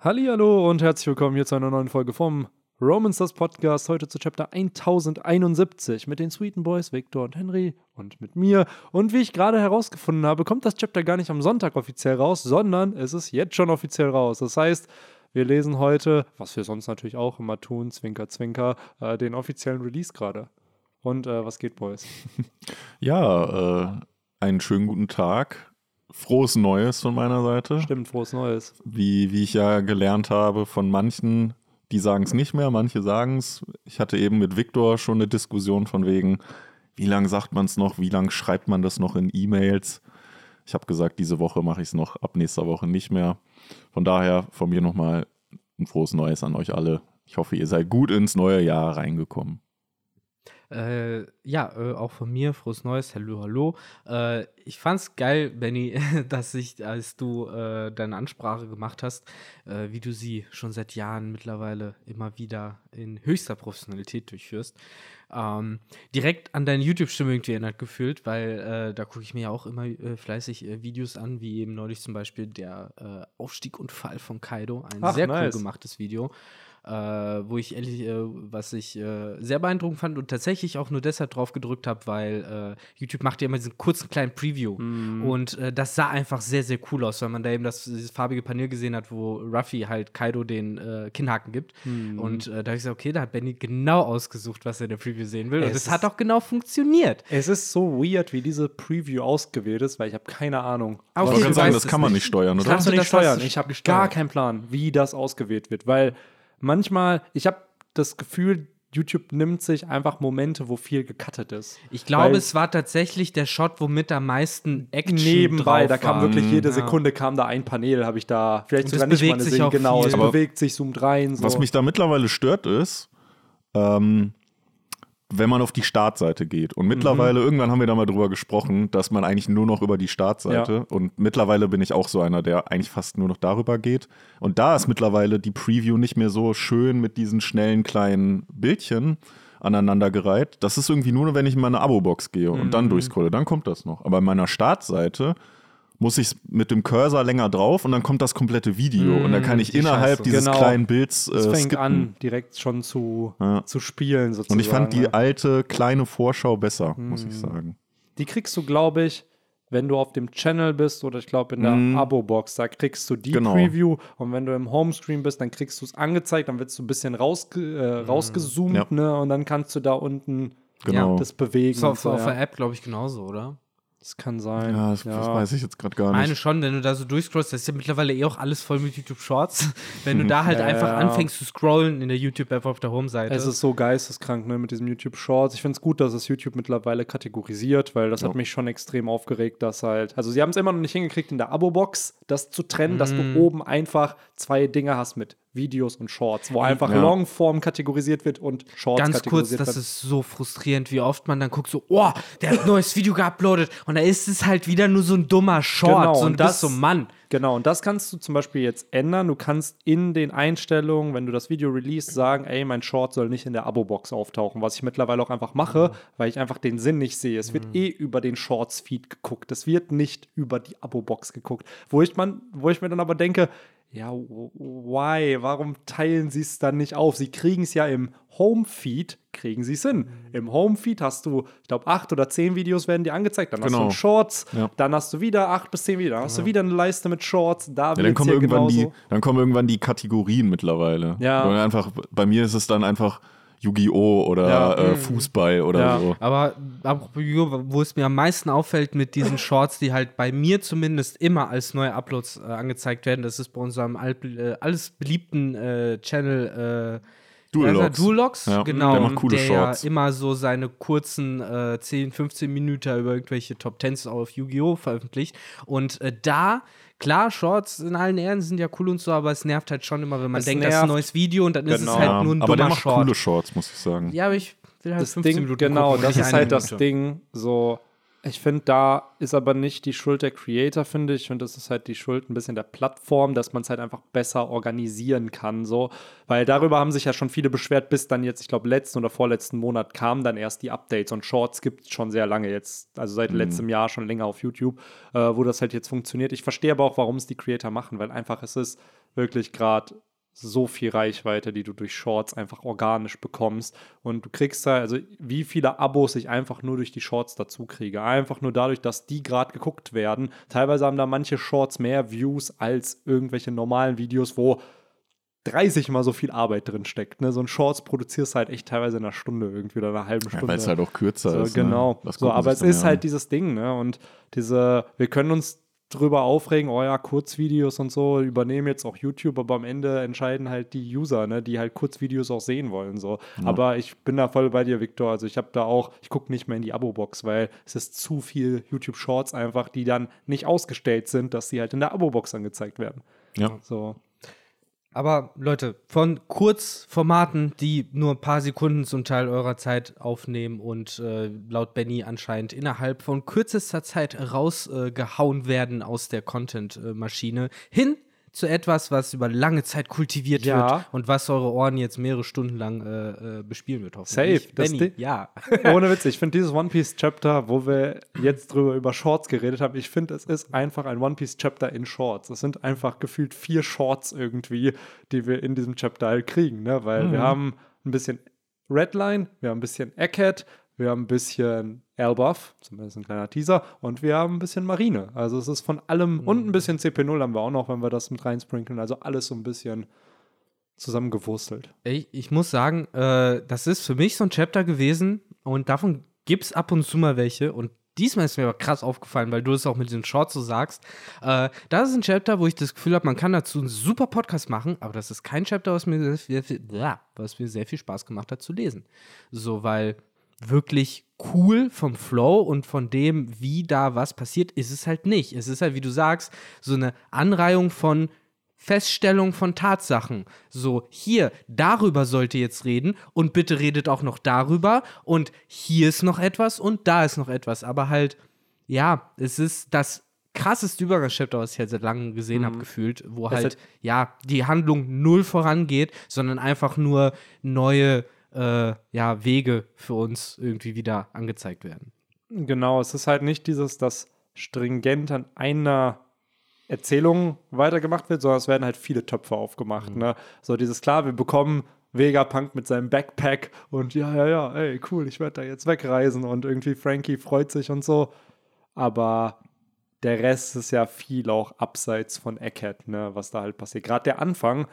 Hallo und herzlich willkommen hier zu einer neuen Folge vom Romans das Podcast. Heute zu Chapter 1071 mit den Sweeten Boys Victor und Henry und mit mir. Und wie ich gerade herausgefunden habe, kommt das Chapter gar nicht am Sonntag offiziell raus, sondern es ist jetzt schon offiziell raus. Das heißt, wir lesen heute, was wir sonst natürlich auch immer tun, Zwinker, Zwinker, äh, den offiziellen Release gerade. Und äh, was geht, Boys? Ja, äh, einen schönen guten Tag. Frohes Neues von meiner Seite. Stimmt, frohes Neues. Wie, wie ich ja gelernt habe von manchen, die sagen es nicht mehr, manche sagen es. Ich hatte eben mit Viktor schon eine Diskussion von wegen, wie lange sagt man es noch, wie lange schreibt man das noch in E-Mails. Ich habe gesagt, diese Woche mache ich es noch, ab nächster Woche nicht mehr. Von daher von mir nochmal ein frohes Neues an euch alle. Ich hoffe, ihr seid gut ins neue Jahr reingekommen. Äh, ja, äh, auch von mir, frohes Neues, hallo, hallo. Äh, ich fand's geil, Benny, dass ich, als du äh, deine Ansprache gemacht hast, äh, wie du sie schon seit Jahren mittlerweile immer wieder in höchster Professionalität durchführst, ähm, direkt an deine YouTube-Stimme irgendwie erinnert gefühlt, weil äh, da gucke ich mir ja auch immer fleißig Videos an, wie eben neulich zum Beispiel der Aufstieg und Fall von Kaido, ein Ach, sehr nice. cool gemachtes Video äh, wo ich ehrlich, äh, was ich äh, sehr beeindruckend fand und tatsächlich auch nur deshalb drauf gedrückt habe, weil äh, YouTube macht ja immer diesen kurzen kleinen Preview Mhm. und äh, das sah einfach sehr, sehr cool aus, weil man da eben das, dieses farbige Panel gesehen hat, wo Ruffy halt Kaido den äh, Kinnhaken gibt Mhm. und da habe ich gesagt, okay, da hat Benny genau ausgesucht, was er in der Preview sehen will und Es es ist- hat auch genau funktioniert. Es ist so weird, wie diese Preview ausgewählt ist, weil ich habe keine Ahnung. Okay, Ich gerade sagen, das kann es man nicht. steuern, Ich oder? Kannst du nicht steuern. Ich habe gar keinen Plan, wie das ausgewählt wird, weil manchmal, ich habe das Gefühl, YouTube nimmt sich einfach Momente, wo viel gecuttet ist. Ich glaube, Weil- es war tatsächlich der Shot, womit am meisten Action Nebenbei, drauf da kam war. wirklich jede Ja. Sekunde kam da ein Panel, habe ich da vielleicht Und sogar nicht mal eine auch Genau, viel. es bewegt sich, zoomt rein. So. Was mich da mittlerweile stört, ist, ähm, wenn man auf die Startseite geht. Und mittlerweile, irgendwann haben wir da mal drüber gesprochen, dass man eigentlich nur noch über die Startseite und mittlerweile bin ich auch so einer, der eigentlich fast nur noch darüber geht. Und da ist mittlerweile die Preview nicht mehr so schön mit diesen schnellen kleinen Bildchen aneinandergereiht. Das ist irgendwie nur, wenn ich in meine Abo-Box gehe und dann durchscrolle, dann kommt das noch. Aber in meiner Startseite muss ich mit dem Cursor länger drauf und dann kommt das komplette Video und dann kann ich die innerhalb Scheiße. dieses Genau. kleinen Bilds äh, es fängt skippen. an, direkt schon zu, Ja. zu spielen sozusagen. Und ich fand die ne? alte kleine Vorschau besser, muss Mhm. ich sagen. Die kriegst du, glaube ich, wenn du auf dem Channel bist oder ich glaube in der Mhm. Abo-Box, da kriegst du die Genau. Preview und wenn du im Homescreen bist, dann kriegst du es angezeigt, dann wird es so ein bisschen rausge äh, rausgezoomt, Mhm. Ja. ne? Und dann kannst du da unten Genau. das bewegen. Ist auf, so, auf ja. der App, glaube ich, genauso, oder? Das kann sein. Ja, das, das weiß ich jetzt gerade gar Meine nicht. schon, wenn du da so durchscrollst, das ist ja mittlerweile eh auch alles voll mit YouTube Shorts. Wenn du da halt Ja, einfach ja. anfängst zu scrollen in der YouTube-App auf der Home-Seite. Es ist so geisteskrank, ne, mit diesem YouTube Shorts. Ich finde es gut, dass es YouTube mittlerweile kategorisiert, weil das Ja. hat mich schon extrem aufgeregt, dass halt, also sie haben es immer noch nicht hingekriegt, in der Abo-Box das zu trennen, dass Mhm. du oben einfach zwei Dinge hast mit Videos und Shorts, wo einfach Ja. Longform kategorisiert wird und Shorts Ganz kurz, kategorisiert das wird. ist so frustrierend, wie oft man dann guckt, so, oh, der hat ein neues Video geuploadet und da ist es halt wieder nur so ein dummer Short. Genau, so, und und das das- so, Mann. Genau, und das kannst du zum Beispiel jetzt ändern. Du kannst in den Einstellungen, wenn du das Video release, sagen, ey, mein Short soll nicht in der Abo-Box auftauchen, was ich mittlerweile auch einfach mache, weil ich einfach den Sinn nicht sehe. Es wird eh über den Shorts-Feed geguckt. Es wird nicht über die Abo-Box geguckt. Wo ich, man, wo ich mir dann aber denke, ja, why? Warum teilen sie es dann nicht auf? Sie kriegen es ja im Home-Feed, kriegen sie es hin. Im Home-Feed hast du, ich glaube, acht oder zehn Videos werden dir angezeigt. Dann hast Genau. du Shorts, Ja. dann hast du wieder acht bis zehn Videos, dann hast du wieder eine Leiste mit Shorts, da Ja, dann, kommen irgendwann die, dann kommen irgendwann die Kategorien mittlerweile. Ja. Einfach, bei mir ist es dann einfach Yu-Gi-Oh! oder Ja. äh, Fußball oder Ja. so. Aber apropos Yu-Gi-Oh!, wo es mir am meisten auffällt mit diesen Shorts, die halt bei mir zumindest immer als neue Uploads äh, angezeigt werden, das ist bei unserem all, äh, alles beliebten äh, Channel äh, Dualogs. er? Dualogs, Ja, genau. der macht coole der Shorts. ja immer so seine kurzen äh, 10, 15 Minuten über irgendwelche Top 10s auf Yu-Gi-Oh! veröffentlicht. Und äh, da, klar, Shorts in allen Ehren sind ja cool und so, aber es nervt halt schon immer, wenn man Es denkt, das ist ein nervt. neues Video und dann ist Genau. es halt Ja, nur ein aber der dummer macht Short. coole Shorts, muss ich sagen. Ja, aber ich will halt Das 15 Ding, Minuten genau, gucken das ist halt das Minute. Ding, so Ich finde, da ist aber nicht die Schuld der Creator, finde ich. Ich finde, das ist halt die Schuld ein bisschen der Plattform, dass man es halt einfach besser organisieren kann. So. Weil darüber haben sich ja schon viele beschwert, bis dann jetzt, ich glaube, letzten oder vorletzten Monat kamen dann erst die Updates und Shorts gibt es schon sehr lange jetzt, also seit mhm. letztem Jahr schon länger auf YouTube, äh, wo das halt jetzt funktioniert. Ich verstehe aber auch, warum es die Creator machen, weil einfach es ist wirklich gerade so viel Reichweite, die du durch Shorts einfach organisch bekommst. Und du kriegst da, also wie viele Abos ich einfach nur durch die Shorts dazu kriege. Einfach nur dadurch, dass die gerade geguckt werden. Teilweise haben da manche Shorts mehr Views als irgendwelche normalen Videos, wo 30 mal so viel Arbeit drin steckt. Ne? So ein Shorts produzierst halt echt teilweise in einer Stunde irgendwie oder einer halben Stunde. Ja, weil es halt auch kürzer so, ist. Genau. Ne? So, aber es ist halt dieses Ding, ne? Und diese, wir können uns drüber aufregen, oh ja, Kurzvideos und so übernehmen jetzt auch YouTube, aber am Ende entscheiden halt die User, ne, die halt Kurzvideos auch sehen wollen. So. Ja. Aber ich bin da voll bei dir, Victor. Also ich habe da auch, ich gucke nicht mehr in die Abo-Box, weil es ist zu viel YouTube-Shorts einfach, die dann nicht ausgestellt sind, dass sie halt in der Abo-Box angezeigt werden. Ja. So. Aber Leute, von Kurzformaten, die nur ein paar Sekunden zum Teil eurer Zeit aufnehmen und äh, laut Benny anscheinend innerhalb von kürzester Zeit rausgehauen äh, werden aus der Content-Maschine, hin zu etwas, was über lange Zeit kultiviert ja. wird und was eure Ohren jetzt mehrere Stunden lang äh, äh bespielen wird, hoffentlich. Safe. Benny, ja. Ohne Witz, ich finde dieses One Piece Chapter, wo wir jetzt drüber über Shorts geredet haben, ich finde, es ist einfach ein One Piece Chapter in Shorts. Es sind einfach gefühlt vier Shorts irgendwie, die wir in diesem Chapter halt kriegen, ne? Weil mhm. wir haben ein bisschen Redline, wir haben ein bisschen Eckhead, wir haben ein bisschen Elbaf, zumindest ein kleiner Teaser, und wir haben ein bisschen Marine. Also es ist von allem, mhm. und ein bisschen CP0 haben wir auch noch, wenn wir das mit reinsprinkeln. Also alles so ein bisschen zusammengewurstelt. Ich, ich muss sagen, äh, das ist für mich so ein Chapter gewesen und davon gibt es ab und zu mal welche und diesmal ist mir aber krass aufgefallen, weil du es auch mit den Shorts so sagst. Äh, das ist ein Chapter, wo ich das Gefühl habe, man kann dazu einen super Podcast machen, aber das ist kein Chapter, was mir sehr viel, was mir sehr viel Spaß gemacht hat zu lesen. So, weil wirklich cool vom Flow und von dem, wie da was passiert, ist es halt nicht. Es ist halt, wie du sagst, so eine Anreihung von Feststellung von Tatsachen. So, hier, darüber sollt ihr jetzt reden und bitte redet auch noch darüber und hier ist noch etwas und da ist noch etwas. Aber halt, ja, es ist das krasseste Übergangschapter, was ich halt seit langem gesehen mhm. habe, gefühlt, wo halt, halt, ja, die Handlung null vorangeht, sondern einfach nur neue äh, ja, Wege für uns irgendwie wieder angezeigt werden. Genau, es ist halt nicht dieses, dass stringent an einer Erzählung weitergemacht wird, sondern es werden halt viele Töpfe aufgemacht. Mhm. Ne? So dieses klar, wir bekommen Vegapunk mit seinem Backpack und ja, ja, ja, ey, cool, ich werde da jetzt wegreisen und irgendwie Frankie freut sich und so. Aber der Rest ist ja viel auch abseits von Eckhead, ne, was da halt passiert. Gerade der Anfang,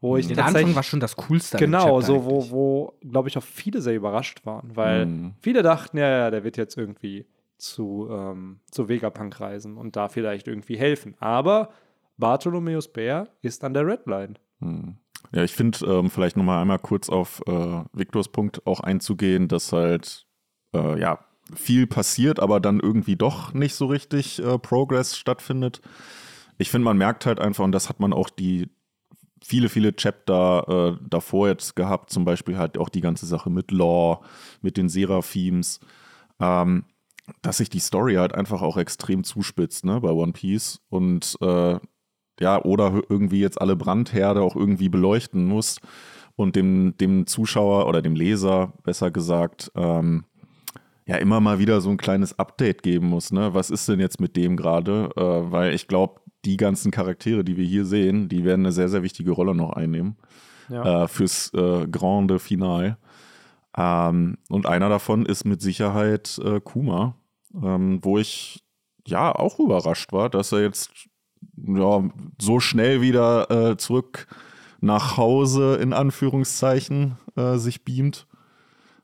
wo ich Der Anfang war schon das Coolste. Genau, so wo, wo glaube ich, auch viele sehr überrascht waren, weil mhm. viele dachten, ja, ja, der wird jetzt irgendwie zu, ähm, zu Vegapunk reisen und da vielleicht irgendwie helfen. Aber Bartholomäus Bär ist an der Redline. Mhm. Ja, ich finde, ähm, vielleicht nochmal einmal kurz auf äh, Viktors Punkt auch einzugehen, dass halt, äh, ja, viel passiert, aber dann irgendwie doch nicht so richtig äh, Progress stattfindet. Ich finde, man merkt halt einfach, und das hat man auch die viele, viele Chapter äh, davor jetzt gehabt, zum Beispiel halt auch die ganze Sache mit Law, mit den Seraphims, ähm, dass sich die Story halt einfach auch extrem zuspitzt, ne, bei One Piece und äh, ja, oder irgendwie jetzt alle Brandherde auch irgendwie beleuchten muss und dem, dem Zuschauer oder dem Leser, besser gesagt, ähm, ja, immer mal wieder so ein kleines Update geben muss, ne? Was ist denn jetzt mit dem gerade? Äh, weil ich glaube, die ganzen Charaktere, die wir hier sehen, die werden eine sehr, sehr wichtige Rolle noch einnehmen ja. äh, fürs äh, Grande Finale. Ähm, und einer davon ist mit Sicherheit äh, Kuma, ähm, wo ich ja auch überrascht war, dass er jetzt ja, so schnell wieder äh, zurück nach Hause in Anführungszeichen äh, sich beamt.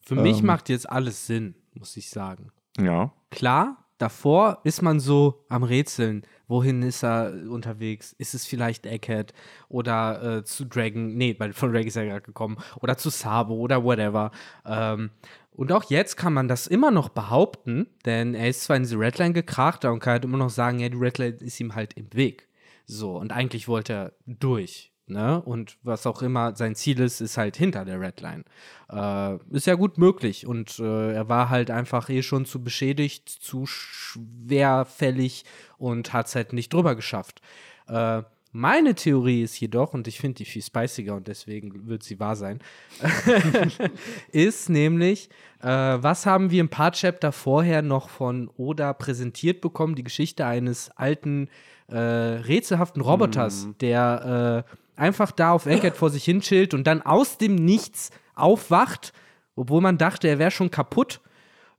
Für ähm, mich macht jetzt alles Sinn, muss ich sagen. Ja. Klar, davor ist man so am Rätseln. Wohin ist er unterwegs? Ist es vielleicht Egghead oder äh, zu Dragon? Nee, weil von Dragon ist er gerade gekommen. Oder zu Sabo oder whatever. Ähm, und auch jetzt kann man das immer noch behaupten, denn er ist zwar in diese Redline gekracht und kann halt immer noch sagen, ja, die Redline ist ihm halt im Weg. So, und eigentlich wollte er durch. Ne? Und was auch immer sein Ziel ist, ist halt hinter der Redline. Äh, ist ja gut möglich. Und äh, er war halt einfach eh schon zu beschädigt, zu schwerfällig und hat es halt nicht drüber geschafft. Äh, meine Theorie ist jedoch, und ich finde die viel spiciger und deswegen wird sie wahr sein, ist nämlich, äh, was haben wir ein paar Chapter vorher noch von Oda präsentiert bekommen? Die Geschichte eines alten, äh, rätselhaften Roboters, Mhm. der äh, einfach da auf Egghead vor sich hin chillt und dann aus dem Nichts aufwacht, obwohl man dachte, er wäre schon kaputt,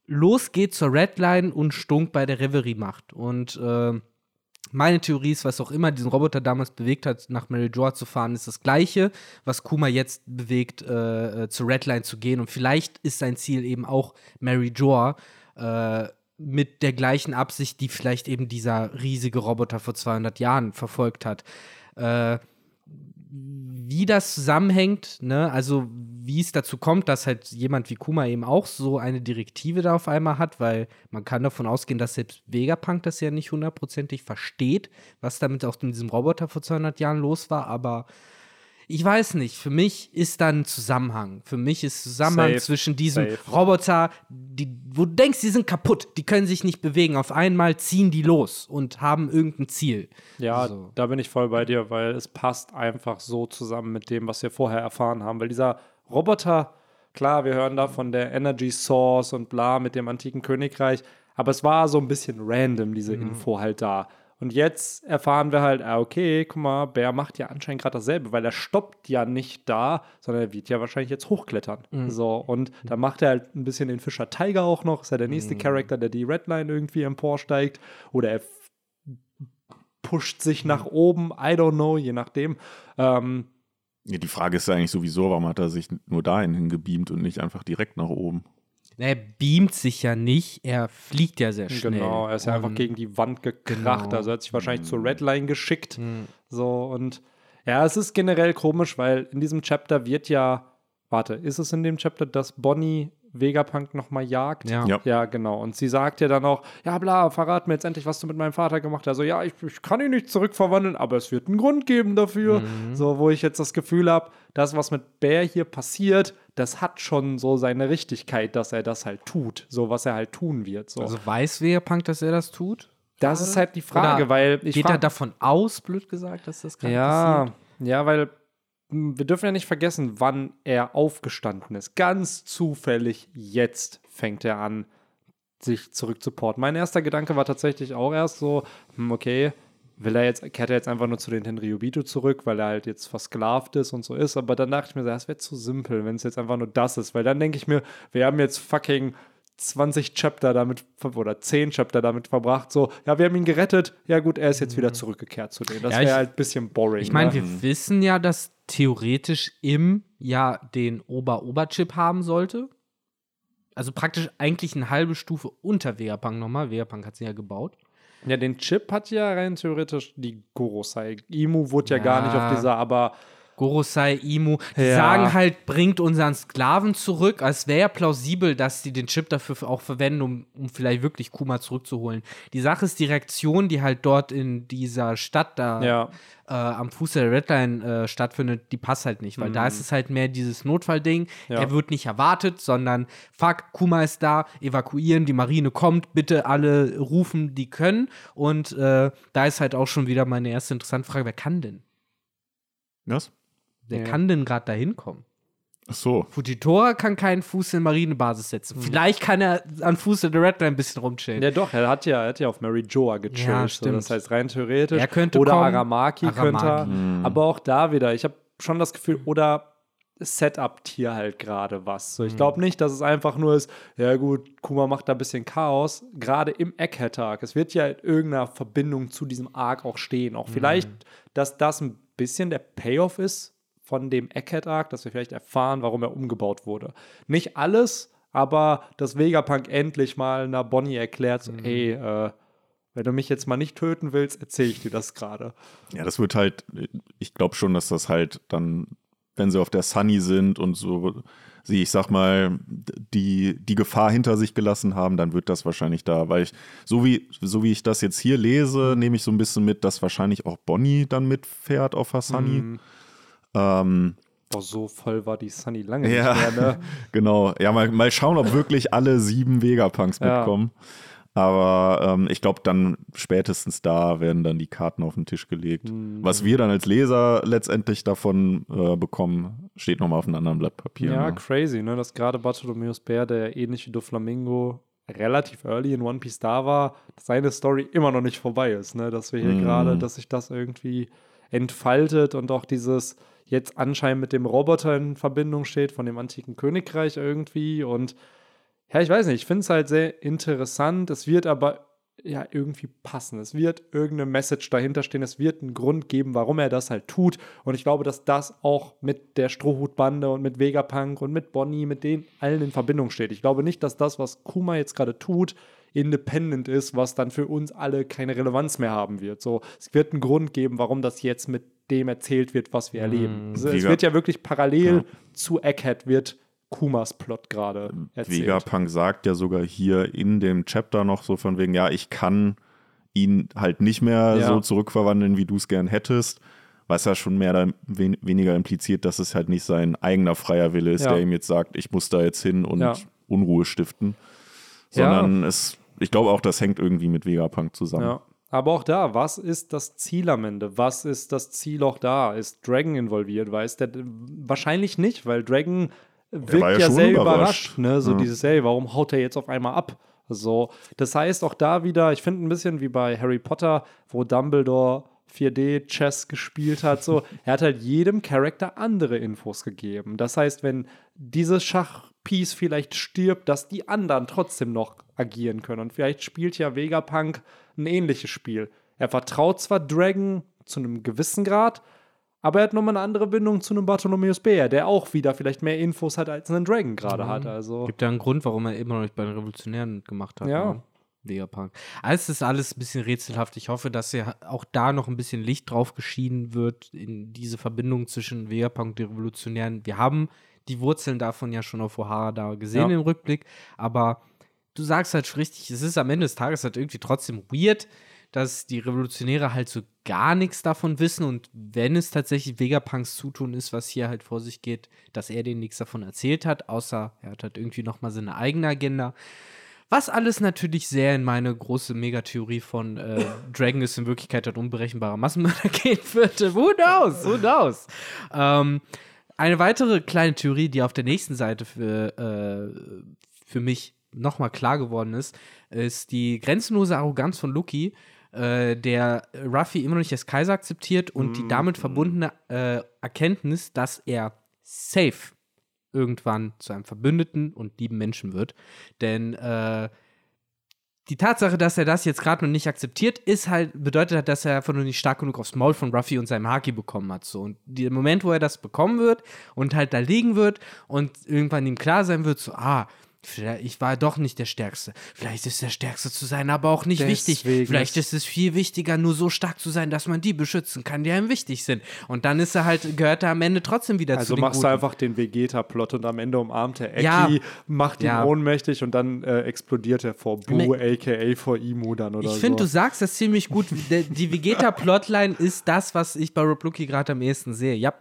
losgeht zur Redline und Stunk bei der Reverie macht. Und äh, meine Theorie ist, was auch immer diesen Roboter damals bewegt hat, nach Mary Joa zu fahren, ist das Gleiche, was Kuma jetzt bewegt, äh, äh, zur Redline zu gehen. Und vielleicht ist sein Ziel eben auch Mary Joa äh, mit der gleichen Absicht, die vielleicht eben dieser riesige Roboter vor 200 Jahren verfolgt hat. Äh, wie das zusammenhängt, ne, also wie es dazu kommt, dass halt jemand wie Kuma eben auch so eine Direktive da auf einmal hat, weil man kann davon ausgehen, dass selbst Vegapunk das ja nicht hundertprozentig versteht, was damit auch mit diesem Roboter vor 200 Jahren los war, aber ich weiß nicht, für mich ist da ein Zusammenhang. Für mich ist Zusammenhang Safe, zwischen diesem safe. Roboter, die, wo du denkst, die sind kaputt, die können sich nicht bewegen. Auf einmal ziehen die los und haben irgendein Ziel. Ja, So. da bin ich voll bei dir, weil es passt einfach so zusammen mit dem, was wir vorher erfahren haben. Weil dieser Roboter, klar, wir hören da von der Energy Source und bla mit dem antiken Königreich, aber es war so ein bisschen random, diese Mhm. Info halt da. Und jetzt erfahren wir halt, ah, okay, guck mal, Bär macht ja anscheinend gerade dasselbe, weil er stoppt ja nicht da, sondern er wird ja wahrscheinlich jetzt hochklettern. Mhm. So, und da macht er halt ein bisschen den Fischer Tiger auch noch, ist ja der nächste Mhm. Charakter, der die Redline irgendwie emporsteigt. Oder er pusht sich nach oben, I don't know, je nachdem. Ähm, Ja, die Frage ist ja eigentlich sowieso, warum hat er sich nur dahin hingebeamt und nicht einfach direkt nach oben? Na, Er beamt sich ja nicht, er fliegt ja sehr schnell. genau, er ist ja einfach gegen die Wand gekracht, Genau. Mhm. also er hat sich wahrscheinlich zur Redline geschickt. So und ja, es ist generell komisch, weil in diesem Chapter wird ja, warte, ist es in dem Chapter, dass Bonnie Vegapunk nochmal jagt? Ja. Ja. Ja, genau. Und sie sagt ja dann auch, ja, bla, verrat mir jetzt endlich, was du mit meinem Vater gemacht hast. Also, ja, ich, ich kann ihn nicht zurückverwandeln, aber es wird einen Grund geben dafür. Mhm. So, wo ich jetzt das Gefühl habe, das, was mit Bär hier passiert, das hat schon so seine Richtigkeit, dass er das halt tut. So, was er halt tun wird. So. Also weiß Vegapunk, dass er das tut? das ist halt die Frage, Oder weil ich Geht frag- er davon aus, blöd gesagt, dass das gerade ja, passiert? ja, weil wir dürfen ja nicht vergessen, wann er aufgestanden ist. Ganz zufällig jetzt fängt er an, sich zurückzuporten. Mein erster Gedanke war tatsächlich auch erst so, hm, okay, will er jetzt, kehrt er jetzt einfach nur zu den Tenryubito zurück, weil er halt jetzt versklavt ist und so ist. Aber dann dachte ich mir, so, das wäre zu simpel, wenn es jetzt einfach nur das ist. Weil dann denke ich mir, wir haben jetzt fucking 20 Chapter damit, oder 10 Chapter damit verbracht, so, ja, wir haben ihn gerettet, ja gut, er ist jetzt wieder zurückgekehrt zu denen. Das Ja, wäre halt ein bisschen boring. Ich meine, ne? wir wissen ja, dass theoretisch im ja den Ober-Ober-Chip haben sollte. Also praktisch eigentlich eine halbe Stufe unter Vegapunk nochmal. Vegapunk hat sie ja gebaut. Ja, den Chip hat ja rein theoretisch die Gorosei. Imu wurde ja, gar nicht auf Ja. dieser, aber Gorosei, Imu, die Ja. sagen halt, bringt unseren Sklaven zurück. Es wäre ja plausibel, dass sie den Chip dafür auch verwenden, um, um vielleicht wirklich Kuma zurückzuholen. Die Sache ist, die Reaktion, die halt dort in dieser Stadt da Ja. äh, am Fuß der Redline äh, stattfindet, die passt halt nicht, weil da ist es halt mehr dieses Notfallding. Mhm. Ja. Er wird nicht erwartet, sondern fuck, Kuma ist da, evakuieren, die Marine kommt, bitte alle rufen, die können. Und äh, da ist halt auch schon wieder meine erste interessante Frage, wer kann denn? Was? Wer Ja. kann denn gerade da hinkommen? Ach so. Fujitora kann keinen Fuß in Marinebasis setzen. Vielleicht kann er an Fuß in der Redline ein bisschen rumchillen. Ja, doch, er hat ja, er hat ja auf Mary Joa gechillt. Ja, so, stimmt. das heißt, rein theoretisch. Er könnte oder kommen. Aramaki, könnte er. Aramaki. Aber auch da wieder, ich habe schon das Gefühl, oder Setup hier halt gerade was. So, ich glaube nicht, dass es einfach nur ist, ja gut, Kuma macht da ein bisschen Chaos. Gerade im Egghead-Arc. Es wird ja in irgendeiner Verbindung zu diesem Arc auch stehen. Auch vielleicht, dass das ein bisschen der Payoff ist von dem Egghead-Arc, dass wir vielleicht erfahren, warum er umgebaut wurde. Nicht alles, aber dass Vegapunk endlich mal einer Bonnie erklärt, so, ey, äh, wenn du mich jetzt mal nicht töten willst, erzähle ich dir das gerade. Ja, das wird halt, ich glaube schon, dass das halt dann, wenn sie auf der Sunny sind und so, sie, ich sag mal, die, die Gefahr hinter sich gelassen haben, dann wird das wahrscheinlich da, weil ich, so wie, so wie ich das jetzt hier lese, nehme ich so ein bisschen mit, dass wahrscheinlich auch Bonnie dann mitfährt auf der Sunny. Ähm, Boah, so voll war die Sunny lange ja, nicht mehr, ne? genau. Ja, mal, mal schauen, ob wirklich alle sieben Vegapunks Ja. mitkommen. Aber ähm, ich glaube, dann spätestens da werden dann die Karten auf den Tisch gelegt. Mhm. Was wir dann als Leser letztendlich davon äh, bekommen, steht nochmal auf einem anderen Blatt Papier. Ja, ne? crazy, ne? Dass gerade Bartholomeus Bär, der ähnlich wie Doflamingo relativ early in One Piece da war, dass seine Story immer noch nicht vorbei ist, ne? Dass wir hier Mhm. gerade, dass sich das irgendwie entfaltet und auch dieses jetzt anscheinend mit dem Roboter in Verbindung steht von dem antiken Königreich irgendwie und ja, ich weiß nicht, ich finde es halt sehr interessant. Es wird aber ja irgendwie passen. Es wird irgendeine Message dahinter stehen. Es wird einen Grund geben, warum er das halt tut. Und ich glaube, dass das auch mit der Strohhutbande und mit Vegapunk und mit Bonnie, mit denen allen in Verbindung steht. Ich glaube nicht, dass das, was Kuma jetzt gerade tut, independent ist, was dann für uns alle keine Relevanz mehr haben wird. So, es wird einen Grund geben, warum das jetzt mit dem erzählt wird, was wir erleben. Also, es wird ja wirklich parallel Ja. zu Egghead wird Kumas Plot gerade erzählt. Vegapunk sagt ja sogar hier in dem Chapter noch so von wegen, ja, ich kann ihn halt nicht mehr Ja. so zurückverwandeln, wie du es gern hättest. Was ja schon mehr oder wen weniger impliziert, dass es halt nicht sein eigener freier Wille ist, Ja. der ihm jetzt sagt, ich muss da jetzt hin und. Unruhe stiften. Sondern es, ich glaube auch, das hängt irgendwie mit Vegapunk zusammen. Ja. Aber auch da, was ist das Ziel am Ende? Was ist das Ziel auch da? Ist Dragon involviert? Weiß der wahrscheinlich nicht, weil Dragon wirkt ja, ja sehr überrascht. überrascht. ne? So Ja. dieses, hey, warum haut er jetzt auf einmal ab? So, das heißt auch da wieder, ich finde ein bisschen wie bei Harry Potter, wo Dumbledore 4D-Chess gespielt hat, so, er hat halt jedem Charakter andere Infos gegeben. Das heißt, wenn dieses Schachpiece vielleicht stirbt, dass die anderen trotzdem noch agieren können. Und vielleicht spielt ja Vegapunk ein ähnliches Spiel. Er vertraut zwar Dragon zu einem gewissen Grad, aber er hat nochmal eine andere Bindung zu einem Bartholomeus Bär, der auch wieder vielleicht mehr Infos hat, als ein Dragon gerade hat. Also, Gibt ja einen Grund, warum er immer noch nicht bei den Revolutionären gemacht hat. Ja. Ne? Vegapunk. Also es ist alles ein bisschen rätselhaft. Ich hoffe, dass ja auch da noch ein bisschen Licht drauf geschieden wird in diese Verbindung zwischen Vegapunk und den Revolutionären. Wir haben die Wurzeln davon ja schon auf O'Hara da gesehen Ja. im Rückblick, aber du sagst halt richtig, es ist am Ende des Tages halt irgendwie trotzdem weird, dass die Revolutionäre halt so gar nichts davon wissen und wenn es tatsächlich Vegapunks Zutun ist, was hier halt vor sich geht, dass er denen nichts davon erzählt hat, außer er hat halt irgendwie noch mal seine eigene Agenda. Was alles natürlich sehr in meine große Megatheorie von äh, Dragon ist in Wirklichkeit ein unberechenbarer Massenmörder gehen würde. Who knows? Who knows? Ähm, eine weitere kleine Theorie, die auf der nächsten Seite für, äh, für mich nochmal klar geworden ist, ist die grenzenlose Arroganz von Lucky, äh, der Ruffy immer noch nicht als Kaiser akzeptiert und die damit verbundene äh, Erkenntnis, dass er safe irgendwann zu einem Verbündeten und lieben Menschen wird. Denn äh, die Tatsache, dass er das jetzt gerade noch nicht akzeptiert, ist halt, bedeutet halt, dass er einfach nur nicht stark genug aufs Maul von Ruffy und seinem Haki bekommen hat. So. Und der Moment, wo er das bekommen wird und halt da liegen wird und irgendwann ihm klar sein wird, so, ah, ich war doch nicht der Stärkste. Vielleicht ist der Stärkste zu sein, aber auch nicht wichtig. Deswegen Vielleicht ist- ist es viel wichtiger, nur so stark zu sein, dass man die beschützen kann, die einem wichtig sind. Und dann ist er halt, gehört er am Ende trotzdem wieder also zu den machst du einfach den Vegeta-Plot und am Ende umarmt er Eki, Ja. macht ihn Ja. ohnmächtig und dann äh, explodiert er vor Boo, aka vor Imu dann oder Ich so. finde, du sagst das ziemlich gut. Die Vegeta-Plotline ist das, was ich bei Rob Lucky gerade am ehesten sehe. Ja,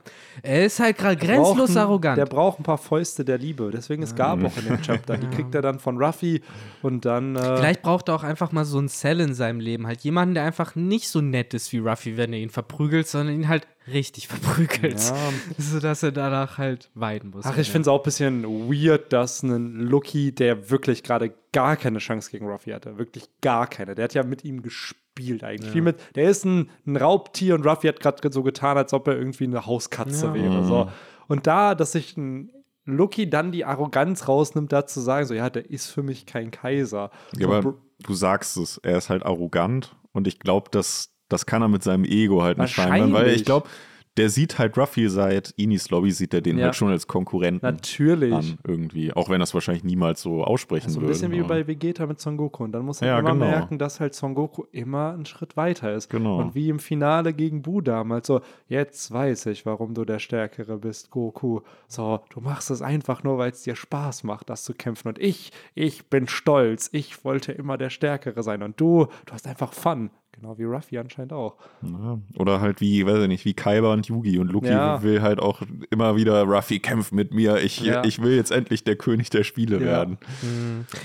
er ist halt gerade braucht grenzlos arrogant. Der braucht ein paar Fäuste der Liebe. Deswegen es gab auch in dem Chapter. Die kriegt er dann von Ruffy und dann. Äh, Vielleicht braucht er auch einfach mal so einen Cell in seinem Leben. Halt jemanden, der einfach nicht so nett ist wie Ruffy, wenn er ihn verprügelt, sondern ihn halt richtig verprügelt. Ja. Sodass er danach halt weiden muss. Ach, ich finde es auch ein bisschen weird, dass ein Lucky, der wirklich gerade gar keine Chance gegen Ruffy hatte, wirklich gar keine. Der hat ja mit ihm gespielt eigentlich. Wie mit, der ist ein, ein Raubtier und Ruffy hat gerade so getan, als ob er irgendwie eine Hauskatze Ja. wäre. So. Und da, dass sich ein Lucky dann die Arroganz rausnimmt, da zu sagen, so, ja, der ist für mich kein Kaiser. Ja, So, aber du sagst es, er ist halt arrogant und ich glaube, das, das kann er mit seinem Ego halt nicht vereinbaren, weil ich glaube, der sieht halt Ruffy seit Inis Lobby, sieht er den Ja. halt schon als Konkurrenten Natürlich. an irgendwie, auch wenn er es wahrscheinlich niemals so aussprechen So ein würde. bisschen wie bei Vegeta mit Son Goku. Und dann muss er Ja, immer genau. merken, dass halt Son Goku immer einen Schritt weiter ist. Genau. Und wie im Finale gegen Bu damals so, jetzt weiß ich, warum du der Stärkere bist, Goku. So, du machst es einfach nur, weil es dir Spaß macht, das zu kämpfen. Und ich, ich bin stolz. Ich wollte immer der Stärkere sein. Und du, du hast einfach Fun. Genau wie Ruffy anscheinend auch. Ja. Oder halt wie, weiß ich nicht, wie Kaiba und Yugi. Und Luki Ja. will halt auch immer wieder, Ruffy kämpft mit mir. Ich, Ja. ich will jetzt endlich der König der Spiele Ja. werden.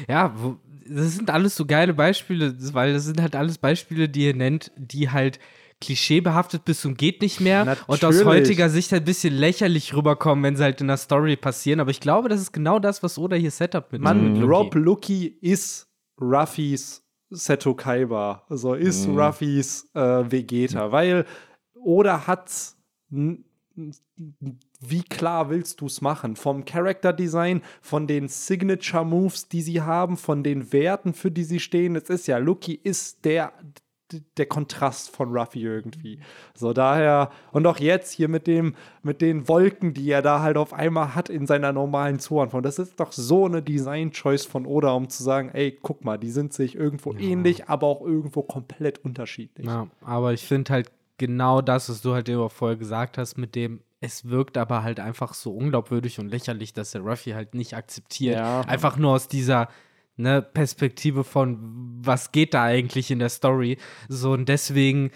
Ja, wo, das sind alles so geile Beispiele, weil das sind halt alles Beispiele, die ihr nennt, die halt klischeebehaftet bis zum geht nicht mehr und aus Natürlich. heutiger Sicht halt ein bisschen lächerlich rüberkommen, wenn sie halt in der Story passieren. Aber ich glaube, das ist genau das, was Oda hier Setup mit Mann, mit Luffy. Rob Lucky ist Ruffys Seto Kaiba. Also ist Ruffys äh, Vegeta, weil Oda n- n- Wie klar willst du es machen? Vom Character Design, von den Signature Moves, die sie haben, von den Werten, für die sie stehen. Es ist ja, Lucky ist der, der Kontrast von Ruffy irgendwie. So daher, und auch jetzt hier mit dem, mit den Wolken, die er da halt auf einmal hat in seiner normalen Zoanform. Das ist doch so eine Design-Choice von Oda, um zu sagen, ey, guck mal, die sind sich irgendwo ähnlich, aber auch irgendwo komplett unterschiedlich. Ja, aber ich finde halt genau das, was du halt immer vorher gesagt hast, mit dem, es wirkt aber halt einfach so unglaubwürdig und lächerlich, dass der Ruffy halt nicht akzeptiert. Ja. Einfach nur aus dieser ne, Perspektive von, was geht da eigentlich in der Story. So und deswegen.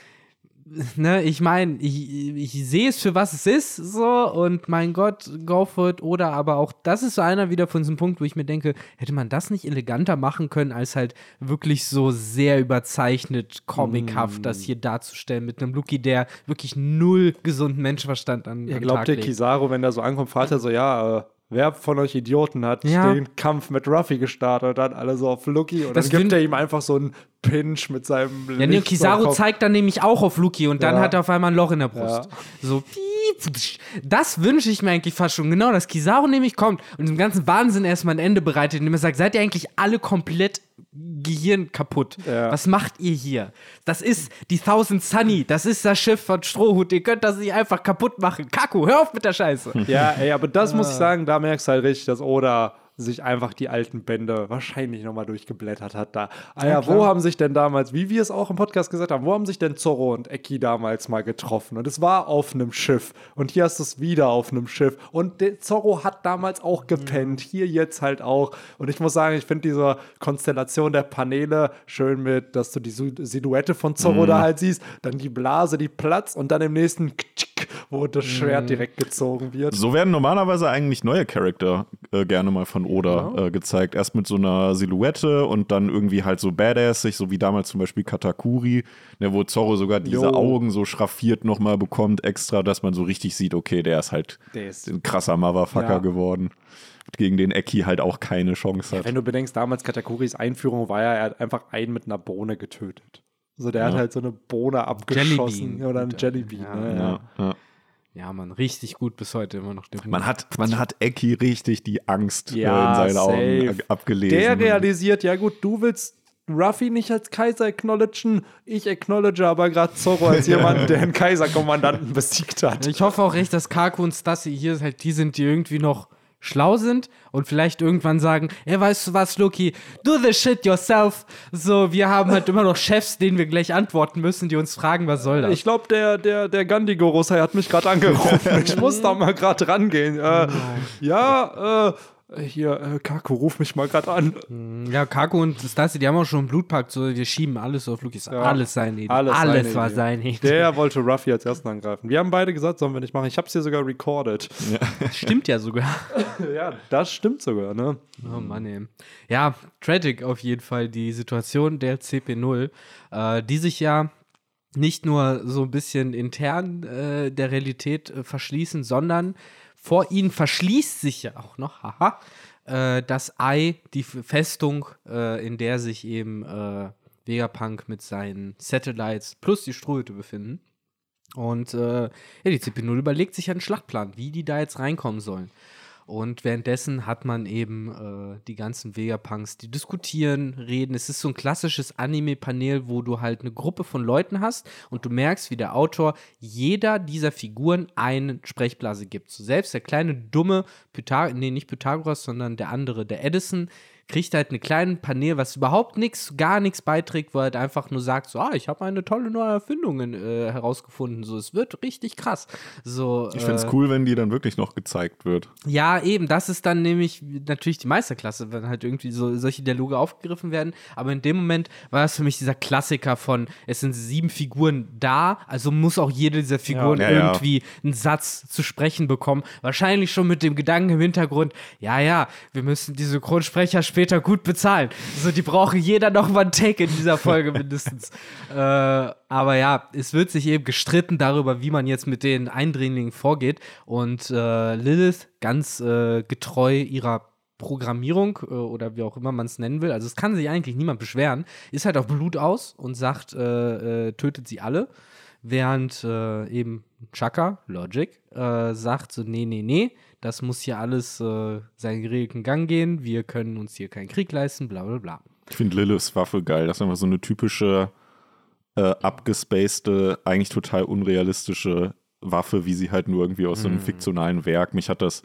Ne, ich meine, ich, ich sehe es für was es ist, so, und mein Gott, go for it, oder aber auch, das ist so einer wieder von diesem Punkt, wo ich mir denke, hätte man das nicht eleganter machen können, als halt wirklich so sehr überzeichnet, comichaft, das hier darzustellen, mit einem Luki, der wirklich null gesunden Menschenverstand an, an glaubt der. Kizaru, wenn der so ankommt, fragt er so, ja, äh, wer von euch Idioten hat Ja. den Kampf mit Ruffy gestartet? Und dann alle so auf Lucky und Das dann gibt er ihm einfach so einen Pinch mit seinem Ja, nee, Licht Kizaru zeigt dann nämlich auch auf Luki und dann Ja. hat er auf einmal ein Loch in der Brust. Ja. So, das wünsche ich mir eigentlich fast schon. Genau, dass Kizaru nämlich kommt und dem ganzen Wahnsinn erstmal ein Ende bereitet, indem er sagt, seid ihr eigentlich alle komplett Gehirn kaputt? Ja. Was macht ihr hier? Das ist die Thousand Sunny, das ist das Schiff von Strohhut, ihr könnt das nicht einfach kaputt machen. Kaku, hör auf mit der Scheiße. Ja, ey, aber das Ah. muss ich sagen, da merkst du halt richtig, dass Oda sich einfach die alten Bände wahrscheinlich nochmal durchgeblättert hat da. Ah ja, wo haben sich denn damals, wie wir es auch im Podcast gesagt haben, wo haben sich denn Zorro und Eki damals mal getroffen? Und es war auf einem Schiff. Und hier hast du es wieder auf einem Schiff. Und Zorro hat damals auch gepennt. Hier jetzt halt auch. Und ich muss sagen, ich finde diese Konstellation der Paneele schön mit, dass du die Silhouette von Zorro da halt siehst, dann die Blase, die Platz und dann im nächsten wo das Schwert direkt gezogen wird. So werden normalerweise eigentlich neue Charakter äh, gerne mal von Oda äh, gezeigt. Erst mit so einer Silhouette und dann irgendwie halt so badassig, so wie damals zum Beispiel Katakuri, ne, wo Zorro sogar diese Jo. Augen so schraffiert nochmal bekommt, extra, dass man so richtig sieht, okay, der ist halt Der ist- ein krasser Motherfucker Ja. geworden. Gegen den Eki halt auch keine Chance hat. Wenn du bedenkst, damals Katakuris Einführung war ja, er hat einfach einen mit einer Bohne getötet. Also der hat halt so eine Bohne abgeschossen Jellybean. oder ein. Jellybean. Ja, ne? Ja, man, richtig gut bis heute immer noch. Den Man hat, man hat Eki richtig die Angst äh, Ja, in seinen safe. Augen ab- abgelesen. Der realisiert, ja gut, du willst Ruffy nicht als Kaiser acknowledgen, ich acknowledge aber gerade Zorro als jemand, der einen Kaiserkommandanten besiegt hat. Ich hoffe auch echt, dass Kaku und Stassi hier halt die sind, die irgendwie noch schlau sind und vielleicht irgendwann sagen, ey, weißt du was, Loki, do the shit yourself. So, wir haben halt immer noch Chefs, denen wir gleich antworten müssen, die uns fragen, was soll das? Ich glaube, der, der, der Gandhi Gorosei hat mich gerade angerufen. Ich muss da mal gerade rangehen. Äh, ja, äh, hier, äh, Kaku, ruf mich mal gerade an. ja, Kaku und Stassi, die haben auch schon einen Blutpakt, so, wir schieben alles auf Luki. Ja. Alles seine Idee. Alles Alles, seine war Idee. seine Idee. Der wollte Ruffy als ersten angreifen. Wir haben beide gesagt, sollen wir nicht machen. Ich habe es hier sogar recorded. Stimmt ja sogar. Ja, das stimmt sogar, ne? Oh Mann, ey. Ja, tragic auf jeden Fall die Situation der CP0, äh, die sich ja nicht nur so ein bisschen intern äh, der Realität äh, verschließen, sondern vor ihnen verschließt sich ja auch noch, haha, äh, das Ei, die Festung, äh, in der sich eben äh, Vegapunk mit seinen Satellites plus die Strohhütte befinden. Und äh, ja, die CP0 überlegt sich einen Schlachtplan, wie die da jetzt reinkommen sollen. Und währenddessen hat man eben äh, die ganzen Vegapunks, die diskutieren, reden. Es ist so ein klassisches Anime-Panel, wo du halt eine Gruppe von Leuten hast und du merkst, wie der Autor jeder dieser Figuren eine Sprechblase gibt. So selbst der kleine dumme Pythagoras, nee, nicht Pythagoras, sondern der andere, der Edison, kriegt halt eine kleine Panel, was überhaupt nichts, gar nichts beiträgt, wo er halt einfach nur sagt, so, ah, ich habe eine tolle neue Erfindung äh, herausgefunden. So, es wird richtig krass. So, Ich fände es äh, cool, wenn die dann wirklich noch gezeigt wird. ja, eben, das ist dann nämlich natürlich die Meisterklasse, wenn halt irgendwie so solche Dialoge aufgegriffen werden. Aber in dem Moment war das für mich dieser Klassiker von, es sind sieben Figuren da, also muss auch jede dieser Figuren Ja, ja. irgendwie einen Satz zu sprechen bekommen. Wahrscheinlich schon mit dem Gedanken im Hintergrund, ja, ja, wir müssen die Synchronsprecher später gut bezahlen. So, die brauchen jeder noch mal einen Take in dieser Folge mindestens. äh, aber ja, es wird sich eben gestritten darüber, wie man jetzt mit den Eindringlingen vorgeht. Und äh, Lilith, ganz äh, getreu ihrer Programmierung äh, oder wie auch immer man es nennen will, also es kann sich eigentlich niemand beschweren, ist halt auf Blut aus und sagt, äh, äh, tötet sie alle. Während äh, eben Chaka, Logic, sagt so, nee, nee, nee, das muss hier alles äh, seinen geregelten Gang gehen, wir können uns hier keinen Krieg leisten, bla bla bla. Ich finde Liliths Waffe geil. Das ist einfach so eine typische, äh, abgespacede, eigentlich total unrealistische Waffe, wie sie halt nur irgendwie aus so einem fiktionalen Werk. Mich hat das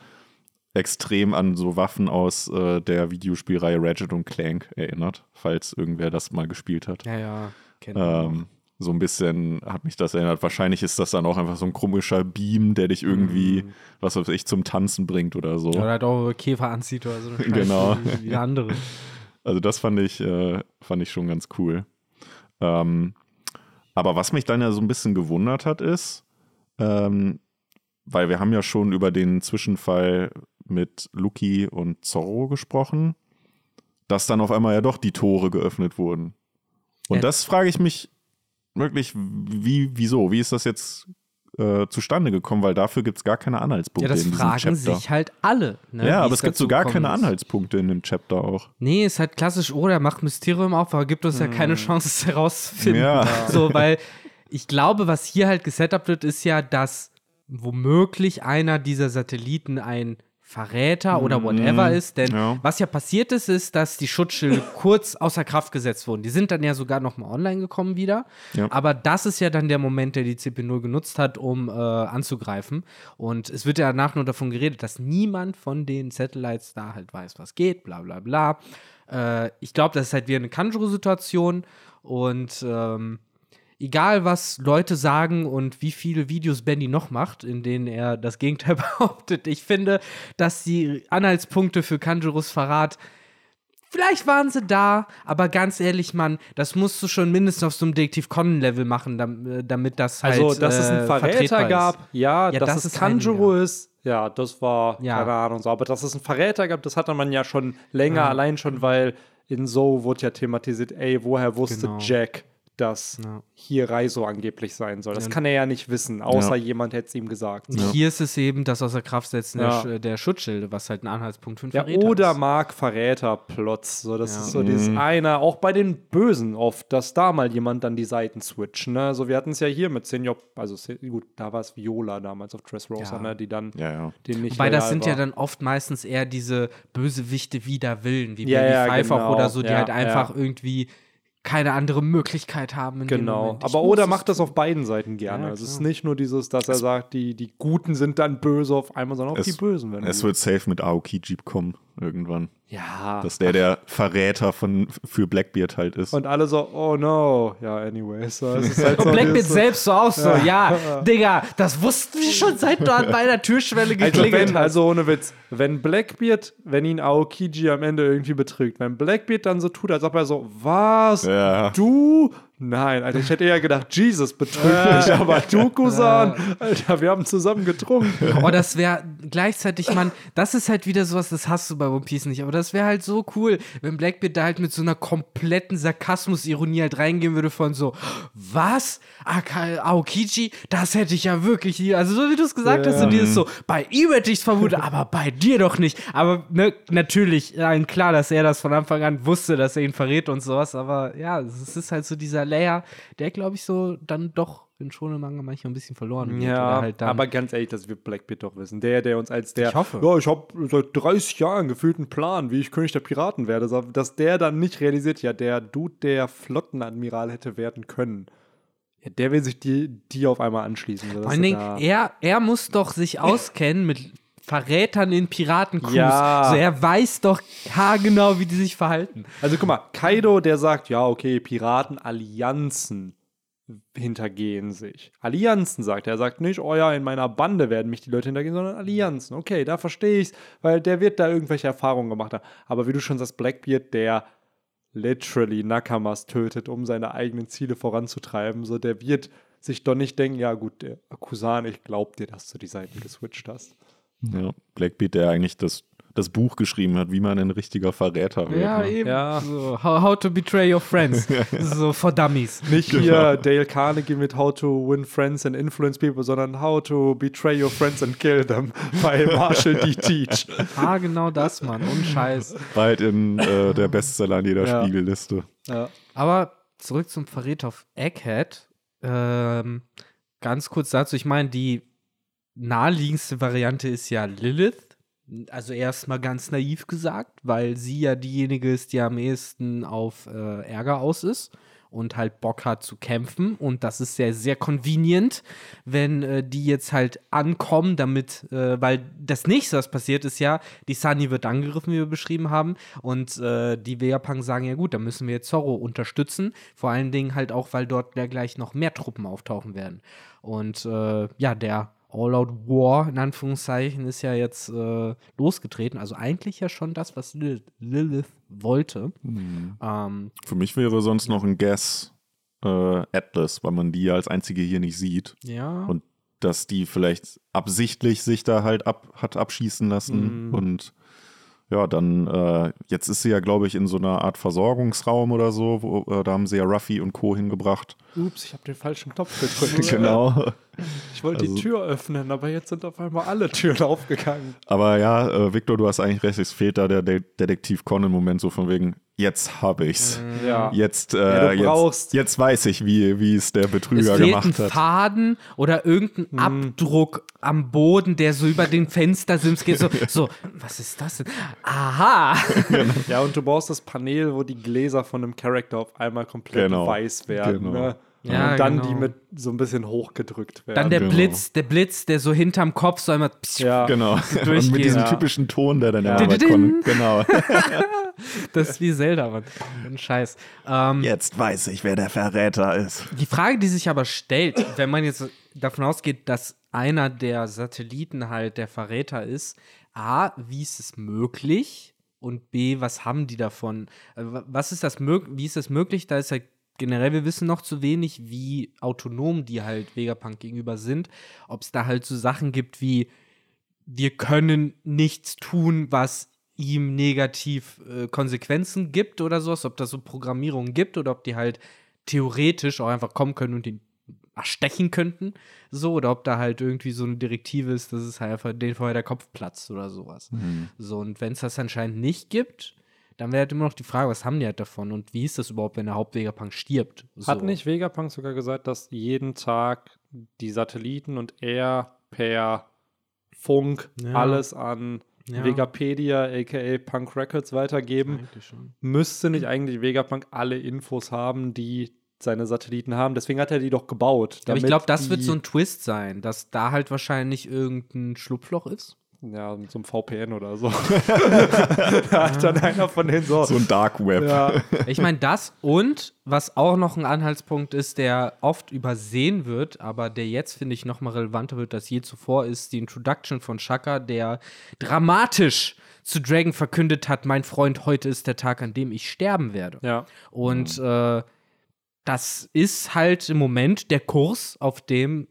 extrem an so Waffen aus äh, der Videospielreihe Ratchet und Clank erinnert, falls irgendwer das mal gespielt hat. Ja, ja, kennt Ähm, so ein bisschen hat mich das erinnert. Wahrscheinlich ist das dann auch einfach so ein komischer Beam, der dich irgendwie, was weiß ich, zum Tanzen bringt oder so. Oder halt auch Käfer anzieht oder so. Genau. Wie, wie andere. Also das fand ich, äh, fand ich schon ganz cool. Ähm, aber was mich dann ja so ein bisschen gewundert hat, ist, ähm, weil wir haben ja schon über den Zwischenfall mit Luki und Zorro gesprochen, dass dann auf einmal ja doch die Tore geöffnet wurden. Und Ja. das frage ich mich wirklich, wie, wieso? Wie ist das jetzt äh, zustande gekommen? Weil dafür gibt es gar keine Anhaltspunkte Ja, das in diesem fragen Chapter. sich halt alle. Ne, ja, aber es gibt so gar keine. Anhaltspunkte in dem Chapter auch. Nee, ist halt klassisch, oh, der macht Mysterium auf, aber gibt uns ja keine Chance, es herauszufinden. Ja. So, weil ich glaube, was hier halt gesetupt wird, ist ja, dass womöglich einer dieser Satelliten ein Verräter oder whatever ist. Denn Ja. was ja passiert ist, ist, dass die Schutzschilde kurz außer Kraft gesetzt wurden. Die sind dann ja sogar noch mal online gekommen wieder. Ja. Aber das ist ja dann der Moment, der die CP0 genutzt hat, um äh, anzugreifen. Und es wird ja danach nur davon geredet, dass niemand von den Satellites da halt weiß, was geht, bla bla bla. Äh, ich glaube, das ist halt wieder eine Kanjuro-Situation. Und ähm, egal, was Leute sagen und wie viele Videos Benny noch macht, in denen er das Gegenteil behauptet, ich finde, dass die Anhaltspunkte für Kanjuros Verrat Vielleicht waren sie da, aber ganz ehrlich, Mann, das musst du schon mindestens auf so einem Detektiv Conan-Level machen, dam- äh, damit das halt. Also, dass es einen äh, Verräter gab, ja, Ja, dass das es ist Kanjuro ist, ja, das war, Ja. keine Ahnung, so. Aber dass es einen Verräter gab, das hatte man ja schon länger, Ja. allein schon, weil in So wurde ja thematisiert, ey, woher wusste Genau. Jack, dass Ja. hier Reiso angeblich sein soll? Das Ja. kann er ja nicht wissen, außer Ja. jemand hätte es ihm gesagt. Hier ist es eben das außer Kraft setzen Ja. der, Sch- der Schutzschilde, was halt ein Anhaltspunkt für einen Ja, Verräter oder ist. mag Verräterplots. So, das Ja. ist so dieses eine, auch bei den Bösen oft, dass da mal jemand dann die Seiten switcht. Ne? So, wir hatten es ja hier mit Senior, also gut, da war es Viola damals auf Dressrosa, Ja. ne? die dann Ja, ja. den nicht Wobei das sind war. ja dann oft meistens eher diese Bösewichte wider Willen, wie Ja, Baby ja, Pfeiffer genau. oder so, die Ja, halt einfach ja. irgendwie keine andere Möglichkeit haben. Genau, aber es macht das auf beiden Seiten gerne. Ja, es ist nicht nur dieses, dass er sagt, die, die Guten sind dann böse auf einmal, sondern auch Es- die Bösen werden Es gut. wird safe mit Aoki Jeep kommen irgendwann. Ja. Dass der der Verräter von, für Blackbeard halt ist. und alle so, oh no. Ja, anyways. So, es ist halt Und so Blackbeard dieses- selbst so auch so, ja, Digga, das wussten wir schon, seit du an meiner Türschwelle Also, geklingelt wenn, hast. also ohne Witz, wenn Blackbeard, wenn ihn Aokiji am Ende irgendwie betrügt, wenn Blackbeard dann so tut, als ob er so, was? Ja. Du? Nein, Alter, ich hätte eher gedacht, Jesus betrügt mich, aber du, Kusan, Alter, wir haben zusammen getrunken. Oh, das wäre gleichzeitig, Mann, das ist halt wieder sowas, das hast du bei One Piece nicht, aber das wäre halt so cool, wenn Blackbeard da halt mit so einer kompletten Sarkasmus-Ironie halt reingehen würde von so, was? Aka- Aokiji? Das hätte ich ja wirklich, nie- also so wie du es gesagt hast, so dieses so, bei ihm hätte ich es vermutet, aber bei dir doch nicht. Aber ne, natürlich, allen klar, dass er das von Anfang an wusste, dass er ihn verrät und sowas, aber ja, es ist halt so dieser Layer, der glaube ich so dann doch in schon Manga manchmal ein bisschen verloren wird. Ja, halt aber ganz ehrlich, das wird Blackbeard doch wissen. Der, der uns als der, Ich hoffe. ja, ich habe seit 30 Jahren gefühlt einen Plan, wie ich König der Piraten werde, dass der dann nicht realisiert, ja, der Dude, der Flottenadmiral hätte werden können. Ja, der will sich die, die auf einmal anschließen. Vor dass allen Dingen, er, er muss doch sich auskennen mit Verrätern in Piratencrews. Ja. So, er weiß doch haargenau, wie die sich verhalten. Also guck mal, Kaido, der sagt, ja, okay, Piratenallianzen hintergehen sich. Allianzen sagt er. Er sagt nicht, oh ja, in meiner Bande werden mich die Leute hintergehen, sondern Allianzen. Okay, da verstehe ich's, weil der wird da irgendwelche Erfahrungen gemacht haben. Aber wie du schon sagst, Blackbeard, der literally Nakamas tötet, um seine eigenen Ziele voranzutreiben, so der wird sich doch nicht denken, ja gut, der Kusan, ich glaub dir, dass du die Seiten geswitcht hast. Ja, Blackbeard, der eigentlich das, das Buch geschrieben hat, wie man ein richtiger Verräter wird. Ja, ne? eben. Ja. So, how, how to betray your friends. so for dummies. Nicht hier Dale Carnegie mit How to Win Friends and Influence People, sondern How to Betray Your Friends and Kill Them bei Marshall D. Teach. Ah, genau das, Mann. Und Scheiß. Bald in äh, der Bestseller an jeder Ja. Spiegelliste. Ja. Aber zurück zum Verräter auf Egghead. Ähm, ganz kurz dazu, ich meine, die naheliegendste Variante ist ja Lilith. Also erstmal ganz naiv gesagt, weil sie ja diejenige ist, die am ehesten auf äh, Ärger aus ist und halt Bock hat zu kämpfen. Und das ist sehr, sehr convenient, wenn äh, die jetzt halt ankommen, damit, äh, weil das nächste, was passiert, ist ja, die Sunny wird angegriffen, wie wir beschrieben haben. Und äh, die Vegapunk sagen, ja gut, dann müssen wir jetzt Zorro unterstützen. Vor allen Dingen halt auch, weil dort ja gleich noch mehr Truppen auftauchen werden. Und äh, ja, der All-Out War, in Anführungszeichen, ist ja jetzt äh, losgetreten. Also eigentlich ja schon das, was Lilith, Lilith wollte. Ähm, Für mich wäre sonst noch ein Guess äh, Atlas, weil man die ja als einzige hier nicht sieht. ja. Und dass die vielleicht absichtlich sich da halt ab, hat abschießen lassen. Mhm. Und ja, dann, äh, jetzt ist sie ja, glaube ich, in so einer Art Versorgungsraum oder so. Wo, äh, da haben sie ja Ruffy und Co. hingebracht. Ups, ich habe den falschen Knopf gedrückt. genau. Ich wollte Also- die Tür öffnen, aber jetzt sind auf einmal alle Türen aufgegangen. Aber ja, äh, Victor, du hast eigentlich recht, es fehlt da der De Detektiv Conan-Moment so von wegen, jetzt habe ich's. Ja. Jetzt, Ja, äh, du brauchst- jetzt, jetzt weiß ich, wie, wie es der Es Betrüger ein gemacht hat. Faden oder irgendein Abdruck am Boden, der so über den Fenstersims geht. So, so, was ist das denn? Aha! Ja, und du brauchst das Panel, wo die Gläser von einem Charakter auf einmal komplett Genau. weiß werden. Genau. Ne? Ja, und dann genau. die mit so ein bisschen hochgedrückt werden. Dann der Genau. Blitz, der Blitz, der so hinterm Kopf so einmal. ja. Genau. Und durchgehen. mit diesem Ja. typischen Ton, der dann Ja. immer bei Conan. Genau. Das ist wie Zelda, Mann. Ein Scheiß. Ähm, Jetzt weiß ich, wer der Verräter ist. Die Frage, die sich aber stellt, wenn man jetzt davon ausgeht, dass einer der Satelliten halt der Verräter ist, A, wie ist es möglich? Und B, was haben die davon? Äh, wa- Was ist das wie ist das möglich? Da ist halt generell, wir wissen noch zu wenig, wie autonom die halt Vegapunk gegenüber sind. Ob es da halt so Sachen gibt wie, wir können nichts tun, was ihm negativ äh, Konsequenzen gibt oder sowas, ob das so Programmierungen gibt oder ob die halt theoretisch auch einfach kommen können und ihn erstechen könnten, so, oder ob da halt irgendwie so eine Direktive ist, dass es halt einfach den vorher der Kopf platzt oder sowas. So, und wenn es das anscheinend nicht gibt, dann wäre halt immer noch die Frage, was haben die halt davon und wie ist das überhaupt, wenn der Hauptwegapunk stirbt? So. Hat nicht Vegapunk sogar gesagt, dass jeden Tag die Satelliten und er per Funk Ja. alles an Ja. Vegapedia, aka Punk Records, weitergeben? Müsste nicht eigentlich Vegapunk alle Infos haben, die seine Satelliten haben? Deswegen hat er die doch gebaut. Aber ich glaube, das wird so ein Twist sein, dass da halt wahrscheinlich irgendein Schlupfloch ist. Ja, mit so einem VPN oder so. da hat dann einer von denen so. So ein Dark Web. ja, Ich meine, das und was auch noch ein Anhaltspunkt ist, der oft übersehen wird, aber der jetzt, finde ich, noch mal relevanter wird als je zuvor, ist die Introduction von Shaka, der dramatisch zu Dragon verkündet hat, mein Freund, heute ist der Tag, an dem ich sterben werde. ja. Und äh, das ist halt im Moment der Kurs, auf dem